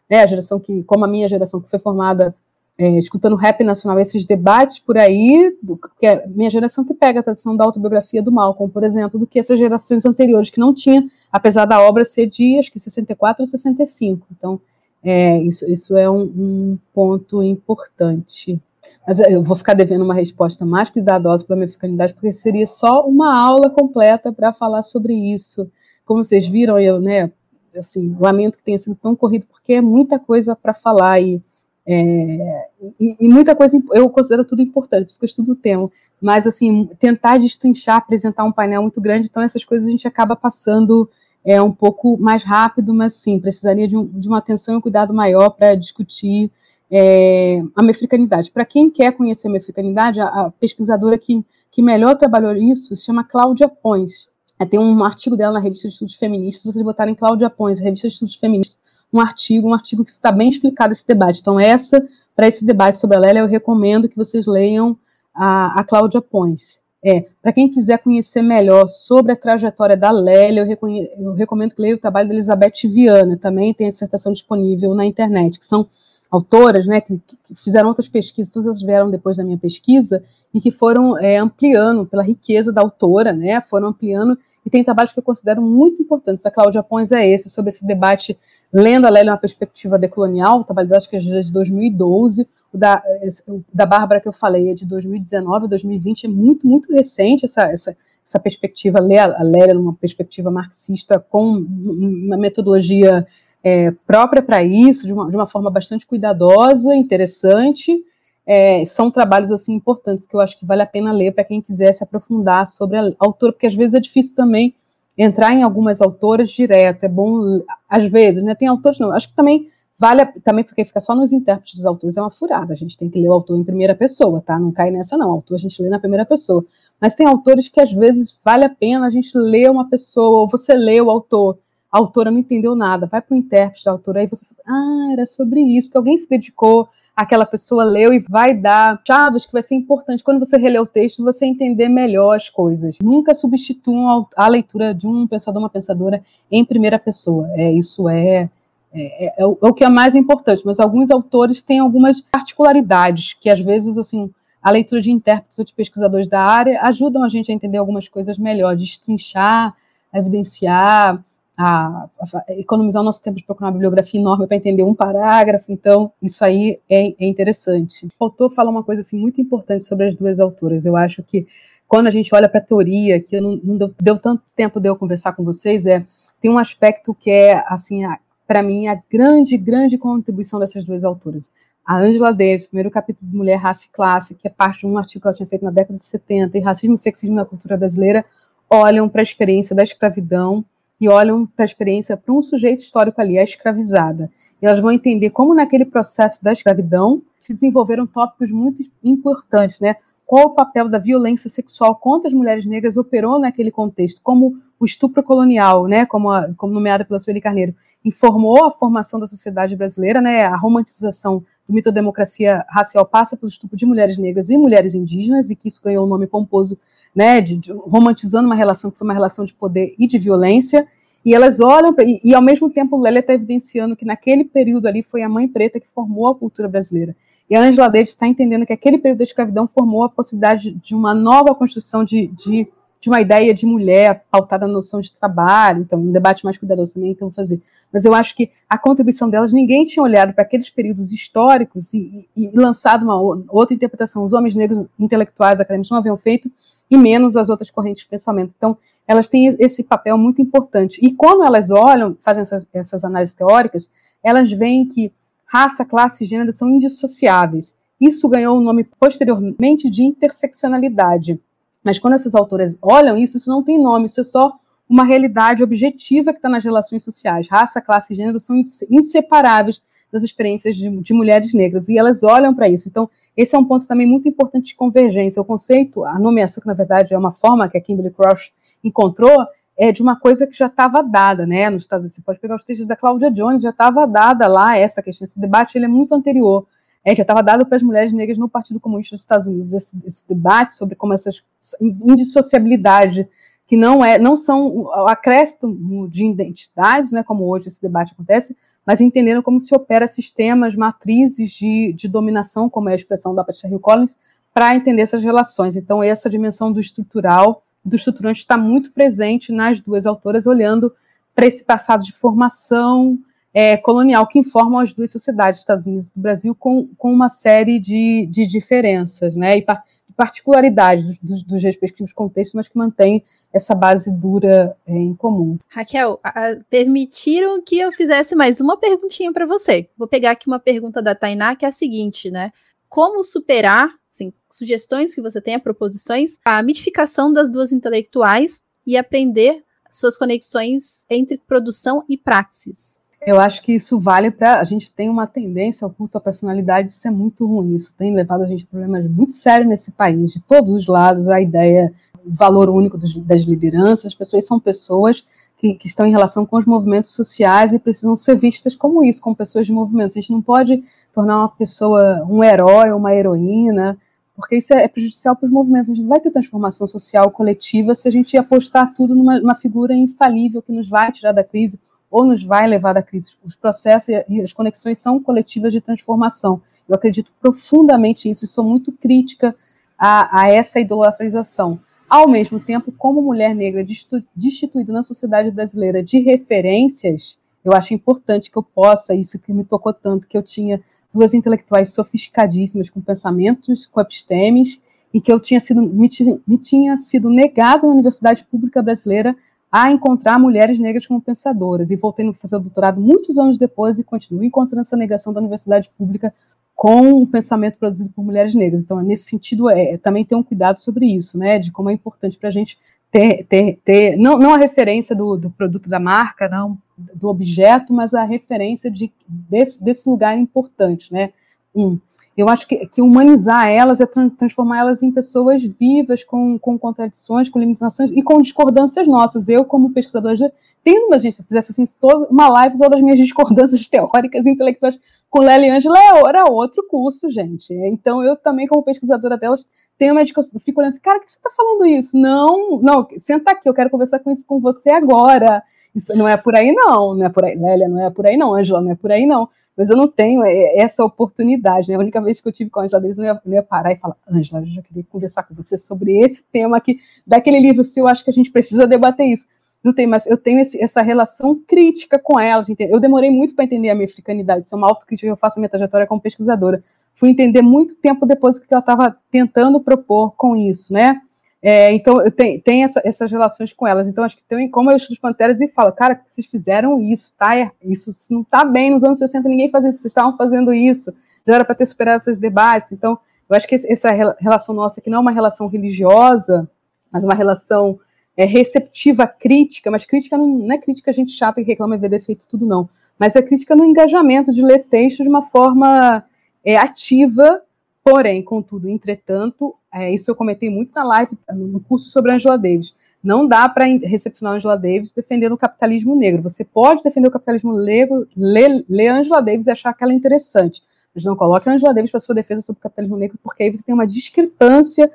C: né, a geração que, como a minha geração, que foi formada é, escutando rap nacional, esses debates por aí, do, que é minha geração que pega a tradição da autobiografia do Malcolm, por exemplo, do que essas gerações anteriores, que não tinha, apesar da obra ser de, acho que 64 ou 65. Então, é, isso, isso é um, um, ponto importante. Mas eu vou ficar devendo uma resposta mais cuidadosa para a minha fecundidade, porque seria só uma aula completa para falar sobre isso. Como vocês viram, eu, né, assim, lamento que tenha sido tão corrido, porque é muita coisa para falar e é, e, e, muita coisa eu considero tudo importante, por isso que eu estudo o tema, mas assim, tentar destrinchar, apresentar um painel muito grande, então essas coisas a gente acaba passando é, um pouco mais rápido, mas sim, precisaria de, um, de uma atenção e um cuidado maior para discutir é, a mefricanidade. Para quem quer conhecer a mefricanidade, a, a, pesquisadora que, que melhor trabalhou isso se chama Cláudia Pons. É, tem um artigo dela na revista de estudos feministas, vocês botarem Cláudia Pons, revista de estudos feministas, um artigo, um artigo que está bem explicado esse debate. Então, essa, para esse debate sobre a Lélia, eu recomendo que vocês leiam a, a Cláudia Pons. É, para quem quiser conhecer melhor sobre a trajetória da Lélia, eu, eu, recomendo que leia o trabalho da Elizabeth Viana, também tem a dissertação disponível na internet, que são autoras né, que, que fizeram outras pesquisas, todas vieram depois da minha pesquisa, e que foram é, ampliando pela riqueza da autora, né, foram ampliando, e tem trabalhos que eu considero muito importantes. A Cláudia Pons é esse, sobre esse debate lendo a Lélia uma perspectiva decolonial, o trabalho acho que é de 2012, o da, o da Bárbara que eu falei é de 2019, 2020, é muito, muito recente essa, essa, essa perspectiva, ler a Lélia numa perspectiva marxista com uma metodologia é, própria para isso, de uma, de uma forma bastante cuidadosa, interessante, é, são trabalhos assim importantes que eu acho que vale a pena ler para quem quiser se aprofundar sobre a autora, porque às vezes é difícil também entrar em algumas autoras direto, é bom, às vezes, né? Tem autores, não, acho que também vale, também porque fica só nos intérpretes dos autores, é uma furada, a gente tem que ler o autor em primeira pessoa, tá? Não cai nessa, não, o autor a gente lê na primeira pessoa. Mas tem autores que às vezes vale a pena a gente ler uma pessoa, ou você lê o autor, a autora não entendeu nada, vai para o intérprete da autora, aí você fala, ah, era sobre isso, porque alguém se dedicou aquela pessoa leu e vai dar chaves que vai ser importante quando você relê o texto, você entender melhor as coisas. Nunca substituam a leitura de um pensador, uma pensadora em primeira pessoa. É, isso é, é, é, é, o, é o que é mais importante, mas alguns autores têm algumas particularidades que às vezes, assim, a leitura de intérpretes ou de pesquisadores da área ajudam a gente a entender algumas coisas melhor, destrinchar, evidenciar, a, a, economizar o nosso tempo de procurar uma bibliografia enorme para entender um parágrafo, então isso aí é, é interessante. O autor fala uma coisa assim, muito importante sobre as duas autoras, eu acho que quando a gente olha para a teoria, que não, não deu, deu, tanto tempo de eu conversar com vocês, é tem um aspecto que é, assim, para mim, a grande, grande contribuição dessas duas autoras. A Angela Davis, primeiro capítulo de Mulher, Raça e Classe, que é parte de um artigo que ela tinha feito na década de 70, e Racismo e Sexismo na Cultura Brasileira, olham para a experiência da escravidão e olham para a experiência para um sujeito histórico ali, a escravizada. E elas vão entender como naquele processo da escravidão se desenvolveram tópicos muito importantes, né? Qual o papel da violência sexual contra as mulheres negras operou naquele contexto, como o estupro colonial, né, como, a, como nomeada pela Sueli Carneiro, informou a formação da sociedade brasileira, né, a romantização do mito da democracia racial passa pelo estupro de mulheres negras e mulheres indígenas, e que isso ganhou o um nome pomposo, né, de, de, romantizando uma relação que foi uma relação de poder e de violência, e elas olham, e, e ao mesmo tempo Lélia está evidenciando que naquele período ali foi a mãe preta que formou a cultura brasileira. E a Angela Davis está entendendo que aquele período da escravidão formou a possibilidade de uma nova construção de, de, de, uma ideia de mulher pautada na noção de trabalho. Então, um debate mais cuidadoso também que eu vou fazer. Mas eu acho que a contribuição delas, ninguém tinha olhado para aqueles períodos históricos e, e, e, lançado uma outra interpretação. Os homens negros intelectuais acadêmicos não haviam feito, e menos as outras correntes de pensamento. Então, elas têm esse papel muito importante. E quando elas olham, fazem essas, essas análises teóricas, elas veem que raça, classe e gênero são indissociáveis. Isso ganhou o nome posteriormente de interseccionalidade. Mas quando essas autoras olham isso, isso não tem nome, isso é só uma realidade objetiva que está nas relações sociais. Raça, classe e gênero são inseparáveis das experiências de, de mulheres negras, e elas olham para isso. Então, esse é um ponto também muito importante de convergência. O conceito, a nomeação, que na verdade é uma forma que a Kimberly Crouch encontrou, é de uma coisa que já estava dada, né? Nos Estados Unidos, você pode pegar os textos da Cláudia Jones, já estava dada lá essa questão, esse debate ele é muito anterior. É, já estava dado para as mulheres negras no Partido Comunista dos Estados Unidos esse, esse debate sobre como essas indissociabilidade que não é, não são o acréscimo de identidades, né, como hoje esse debate acontece, mas entendendo como se opera sistemas, matrizes de, de dominação, como é a expressão da Patricia Hill Collins, para entender essas relações. Então, essa dimensão do estrutural do estruturante está muito presente nas duas autoras, olhando para esse passado de formação é, colonial que informam as duas sociedades, Estados Unidos e Brasil, com, com uma série de, de diferenças, né, e particularidades dos, dos, dos, respectivos contextos, mas que mantém essa base dura é, em comum.
B: Raquel, a, permitiram que eu fizesse mais uma perguntinha para você. Vou pegar aqui uma pergunta da Tainá, que é a seguinte, né? Como superar assim, sugestões que você tenha, proposições, a mitificação das duas intelectuais e aprender suas conexões entre produção e praxis.
C: Eu acho que isso vale para. A gente tem uma tendência ao culto à personalidade, isso é muito ruim. Isso tem levado a gente a problemas muito sérios nesse país, de todos os lados. A ideia, o valor único dos, das lideranças, as pessoas são pessoas que, que, estão em relação com os movimentos sociais e precisam ser vistas como isso, como pessoas de movimento. A gente não pode tornar uma pessoa um herói ou uma heroína, porque isso é, é prejudicial para os movimentos. A gente não vai ter transformação social coletiva se a gente apostar tudo numa, numa figura infalível que nos vai tirar da crise ou nos vai levar da crise. Os processos e, e as conexões são coletivas de transformação. Eu acredito profundamente nisso e sou muito crítica a, a essa idolatrização ao mesmo tempo, como mulher negra destituída na sociedade brasileira de referências, eu acho importante que eu possa, isso que me tocou tanto, que eu tinha duas intelectuais sofisticadíssimas com pensamentos, com epistemes, e que eu tinha sido, me, me tinha sido negado na Universidade Pública Brasileira a encontrar mulheres negras como pensadoras. E voltei a fazer o doutorado muitos anos depois e continuo encontrando essa negação da Universidade Pública com o pensamento produzido por mulheres negras. Então, nesse sentido, é, também ter um cuidado sobre isso, né, de como é importante para a gente ter, ter, ter não, não a referência do, do, produto da marca, não do objeto, mas a referência de, desse, desse lugar importante, né, um. Eu acho que, que humanizar elas é transformar elas em pessoas vivas, com, com contradições, com limitações e com discordâncias nossas. Eu, como pesquisadora, tenho uma gente, se fizesse assim, toda uma live só das minhas discordâncias teóricas e intelectuais com Lélia e Ângela, era outro curso, gente. Então, eu também, como pesquisadora delas, tenho uma discussão, fico olhando assim, cara, que você está falando isso? Não, não, senta aqui, eu quero conversar com isso com você agora. Isso não é por aí, não, não é por aí, Lélia, não é por aí, não, Ângela, não é por aí, não mas eu não tenho é, essa oportunidade, né? A única vez que eu tive com a Angela Davis, eu ia, eu ia parar e falar, Angela, eu já queria conversar com você sobre esse tema aqui, daquele livro seu, acho que a gente precisa debater isso. Não tem, mas eu tenho esse, essa relação crítica com ela. Eu demorei muito para entender a minha africanidade, isso é uma autocrítica que eu faço minha trajetória como pesquisadora. Fui entender muito tempo depois que ela estava tentando propor com isso, né? É, então, eu tenho, tenho essa, essas relações com elas. Então, acho que tem como eu estudo Panteras e falo, cara, vocês fizeram isso, tá? Isso não está bem. Nos anos 60 ninguém fazia isso, vocês estavam fazendo isso. Já era para ter superado esses debates. Então, eu acho que essa relação nossa, que não é uma relação religiosa, mas uma relação é, receptiva, crítica, mas crítica não, não, é crítica gente chata que reclama e vê defeito tudo, não. Mas é crítica no engajamento de ler texto de uma forma é, ativa Porém, contudo, entretanto, é, isso eu comentei muito na live, no curso sobre Angela Davis. Não dá para recepcionar Angela Davis defendendo o capitalismo negro. Você pode defender o capitalismo negro, ler, ler Angela Davis e achar que ela é interessante, mas não coloque a Angela Davis para sua defesa sobre o capitalismo negro, porque aí você tem uma discrepância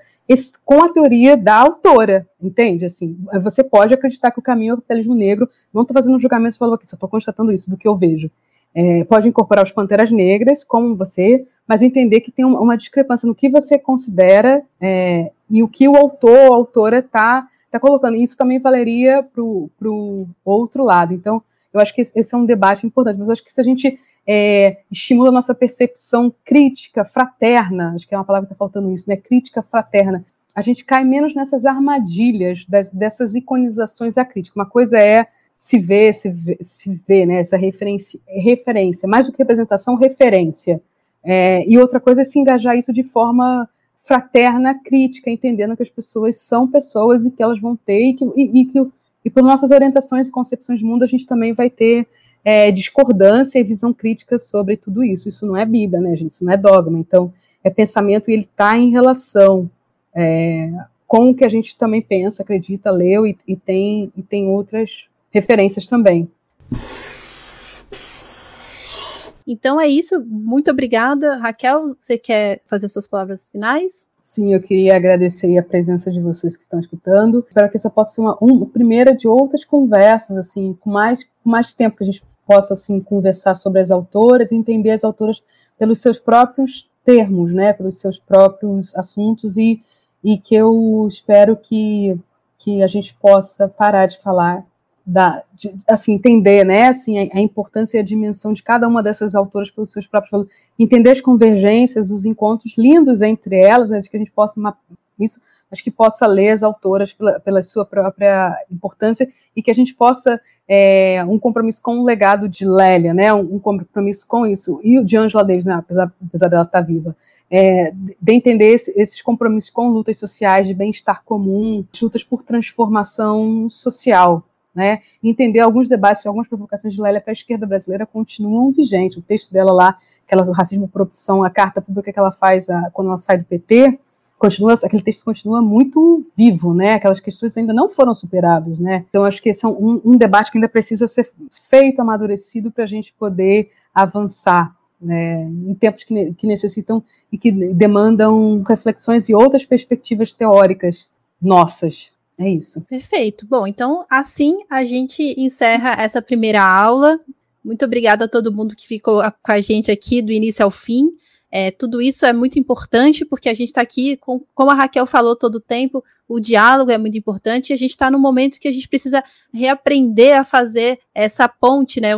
C: com a teoria da autora, entende? Assim, você pode acreditar que o caminho é o capitalismo negro. Não estou fazendo um julgamento, falou aqui, só estou constatando isso do que eu vejo é, pode incorporar os Panteras Negras, como você, mas entender que tem uma, discrepância no que você considera é, e o que o autor ou autora está tá colocando. Isso também valeria para o outro lado. Então, eu acho que esse é um debate importante, mas eu acho que se a gente é, estimula a nossa percepção crítica, fraterna, acho que é uma palavra que está faltando isso, né? Crítica fraterna. A gente cai menos nessas armadilhas das, dessas iconizações à crítica. Uma coisa é se vê, se vê, se vê né, essa referência, referência, mais do que representação, referência. É, e outra coisa é se engajar isso de forma fraterna, crítica, entendendo que as pessoas são pessoas e que elas vão ter, e que, e, e que e por nossas orientações e concepções de mundo, a gente também vai ter é, discordância e visão crítica sobre tudo isso. Isso não é Bíblia, né, gente? Isso não é dogma. Então, é pensamento e ele está em relação é, com o que a gente também pensa, acredita, leu e, e, tem, e tem outras referências também.
B: Então é isso. Muito obrigada. Raquel, você quer fazer suas palavras finais?
C: Sim, eu queria agradecer a presença de vocês que estão escutando. Espero que essa possa ser uma, uma primeira de outras conversas, assim, com mais, com mais tempo que a gente possa assim conversar sobre as autoras entender as autoras pelos seus próprios termos, né, pelos seus próprios assuntos e, e que eu espero que, que a gente possa parar de falar da, de, assim, entender, né, assim, a, a, importância e a dimensão de cada uma dessas autoras pelos seus próprios valores, entender as convergências, os encontros lindos entre elas, né, de que a gente possa isso, mas que possa ler as autoras pela, pela sua própria importância e que a gente possa é, um compromisso com o legado de Lélia, né, um, um, compromisso com isso, e o de Angela Davis, né, apesar, apesar dela estar viva, é, de entender esse, esses compromissos com lutas sociais de bem-estar comum, lutas por transformação social, né, entender alguns debates, algumas provocações de Lélia para a esquerda brasileira continuam vigentes. O texto dela lá, aquela racismo por opção, a carta pública que ela faz a, quando ela sai do PT, continua, aquele texto continua muito vivo, né? Aquelas questões ainda não foram superadas, né? Então acho que esse é um, um debate que ainda precisa ser feito, amadurecido para a gente poder avançar. Né, em tempos que, que necessitam e que demandam reflexões e outras perspectivas teóricas nossas, é isso.
B: Perfeito. Bom, então assim a gente encerra essa primeira aula. Muito obrigada a todo mundo que ficou com a gente aqui do início ao fim. É, tudo isso é muito importante porque a gente está aqui, com, como a Raquel falou todo o tempo, o diálogo é muito importante e a gente está no momento que a gente precisa reaprender a fazer essa ponte, né?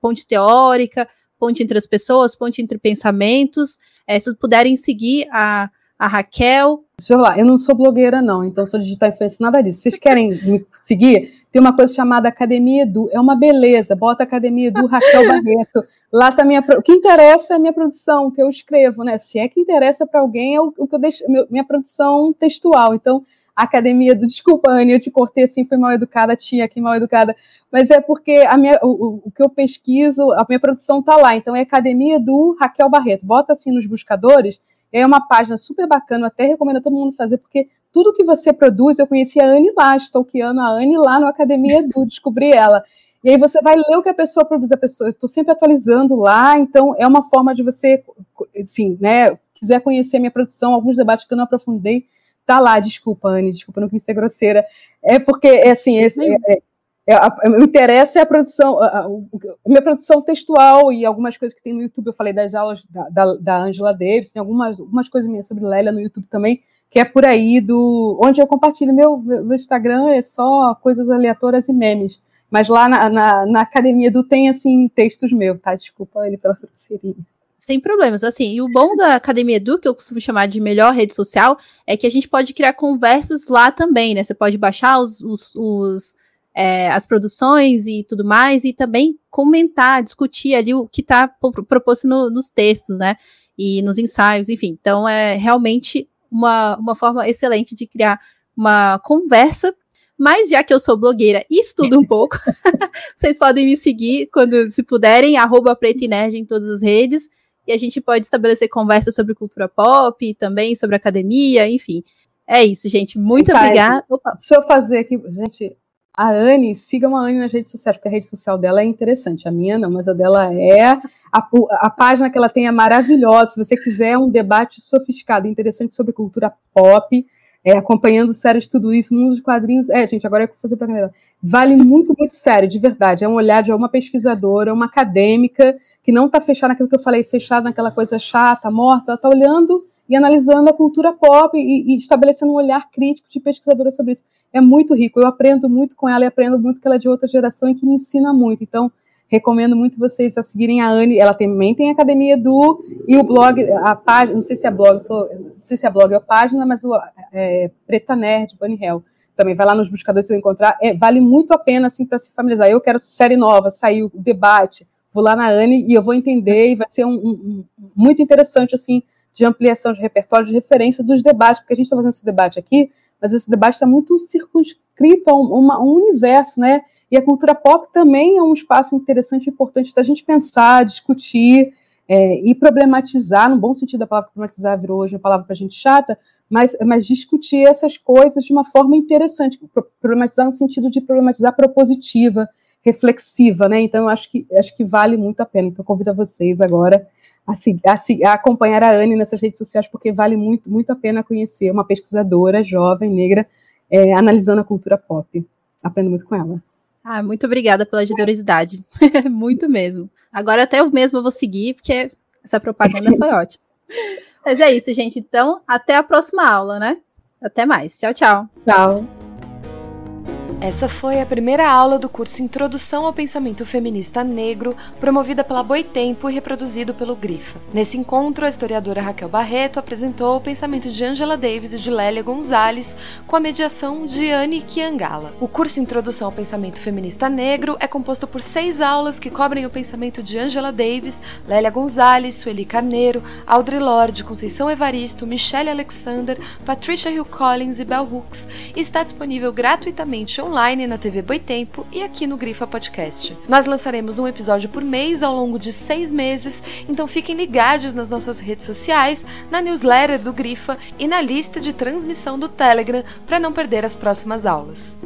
B: Ponte teórica, ponte entre as pessoas, ponte entre pensamentos. É, se puderem seguir a, a Raquel.
C: Deixa eu falar, eu não sou blogueira, não, então sou digital influencer, nada disso. Vocês querem me seguir? Tem uma coisa chamada Academia Edu, é uma beleza. Bota Academia Edu Raquel Barreto. Lá tá minha. O que interessa é a minha produção, que eu escrevo, né? Se é que interessa para alguém, é o, o, que eu deixo, minha produção textual. Então, Academia Edu, desculpa, Anne, eu te cortei assim, foi mal educada, tia aqui mal educada, mas é porque a minha, o, o que eu pesquiso, a minha produção tá lá. Então, é Academia Edu Raquel Barreto. Bota assim nos buscadores é uma página super bacana, até recomendo a todo mundo fazer, porque tudo que você produz, eu conheci a Anne lá, stalkeando a Anne lá no Academia Edu, descobri ela. E aí você vai ler o que a pessoa produz, a pessoa, estou sempre atualizando lá, então é uma forma de você, assim, né, quiser conhecer a minha produção, alguns debates que eu não aprofundei, tá lá, desculpa, Anne, desculpa, não quis ser grosseira, é porque, é assim, esse, é, é, é, me interessa é a produção, a, a, minha produção textual e algumas coisas que tem no YouTube. Eu falei das aulas da, da, da Angela Davis, tem algumas, algumas coisas minhas sobre Lélia no YouTube também, que é por aí do onde eu compartilho. Meu, meu Instagram é só coisas aleatórias e memes. Mas lá na, na, na academia do tem assim textos meus, tá? Desculpa ele pela grosseirinha.
B: Sem problemas, assim, e o bom da Academia Edu, que eu costumo chamar de melhor rede social, é que a gente pode criar conversas lá também, né? Você pode baixar os, os, os é, as produções e tudo mais, e também comentar, discutir ali o que está proposto no, nos textos, né? E nos ensaios, enfim. Então, é realmente uma, uma forma excelente de criar uma conversa. Mas já que eu sou blogueira e estudo um pouco, vocês podem me seguir quando se puderem, arroba Nerd em todas as redes. E a gente pode estabelecer conversas sobre cultura pop, também sobre academia, enfim. É isso, gente. Muito obrigada.
C: Deixa eu fazer aqui, gente. A Anne, sigam a Anne nas redes sociais, porque a rede social dela é interessante. A minha não, mas a dela é. A, a página que ela tem é maravilhosa. Se você quiser um debate sofisticado, interessante sobre cultura pop, é, acompanhando séries, tudo isso, mundo dos quadrinhos. É, gente, agora é que eu vou fazer para Vale muito, muito sério, de verdade. É um olhar de uma pesquisadora, uma acadêmica, que não está fechada naquilo que eu falei, fechada naquela coisa chata, morta. Ela está olhando e analisando a cultura pop e, e, estabelecendo um olhar crítico de pesquisadora sobre isso. É muito rico. Eu aprendo muito com ela e aprendo muito que ela é de outra geração e que me ensina muito. Então, recomendo muito vocês a seguirem a Anne. Ela também tem a academia do e o blog, a página, não sei se é blog, sou, não sei se é blog ou página, mas o é, Preta Nerd, Bunny Hell. Também vai lá nos buscadores se eu encontrar. É, vale muito a pena assim para se familiarizar. Eu quero série nova, saiu o debate. Vou lá na Anne e eu vou entender e vai ser um, um, muito interessante assim de ampliação de repertório, de referência dos debates, porque a gente está fazendo esse debate aqui, mas esse debate está muito circunscrito a um, uma, um, universo, né? E a cultura pop também é um espaço interessante e importante da gente pensar, discutir é, e problematizar, no bom sentido da palavra problematizar virou hoje uma palavra para a gente chata, mas, mas discutir essas coisas de uma forma interessante, problematizar no sentido de problematizar propositiva, reflexiva, né? Então, acho que, acho que vale muito a pena. Então, convido a vocês agora a, a, a, acompanhar a Anne nessas redes sociais, porque vale muito, muito a pena conhecer uma pesquisadora jovem, negra, é, analisando a cultura pop. Aprendo muito com ela.
B: Ah, muito obrigada pela generosidade. muito mesmo. Agora até eu mesma vou seguir, porque essa propaganda foi ótima. Mas é isso, gente. Então, até a próxima aula, né? Até mais. Tchau, tchau.
C: Tchau.
A: Essa foi a primeira aula do curso Introdução ao Pensamento Feminista Negro, promovida pela Boitempo e reproduzido pelo Grifa. Nesse encontro, a historiadora Raquel Barreto apresentou o pensamento de Angela Davis e de Lélia Gonzalez, com a mediação de Anne Kiangala. O curso Introdução ao Pensamento Feminista Negro é composto por seis aulas que cobrem o pensamento de Angela Davis, Lélia Gonzalez, Sueli Carneiro, Audre Lorde, Conceição Evaristo, Michelle Alexander, Patricia Hill Collins e Bell Hooks, e está disponível gratuitamente online na TV Boitempo e aqui no Grifa Podcast. Nós lançaremos um episódio por mês ao longo de seis meses, então fiquem ligados nas nossas redes sociais, na newsletter do Grifa e na lista de transmissão do Telegram para não perder as próximas aulas.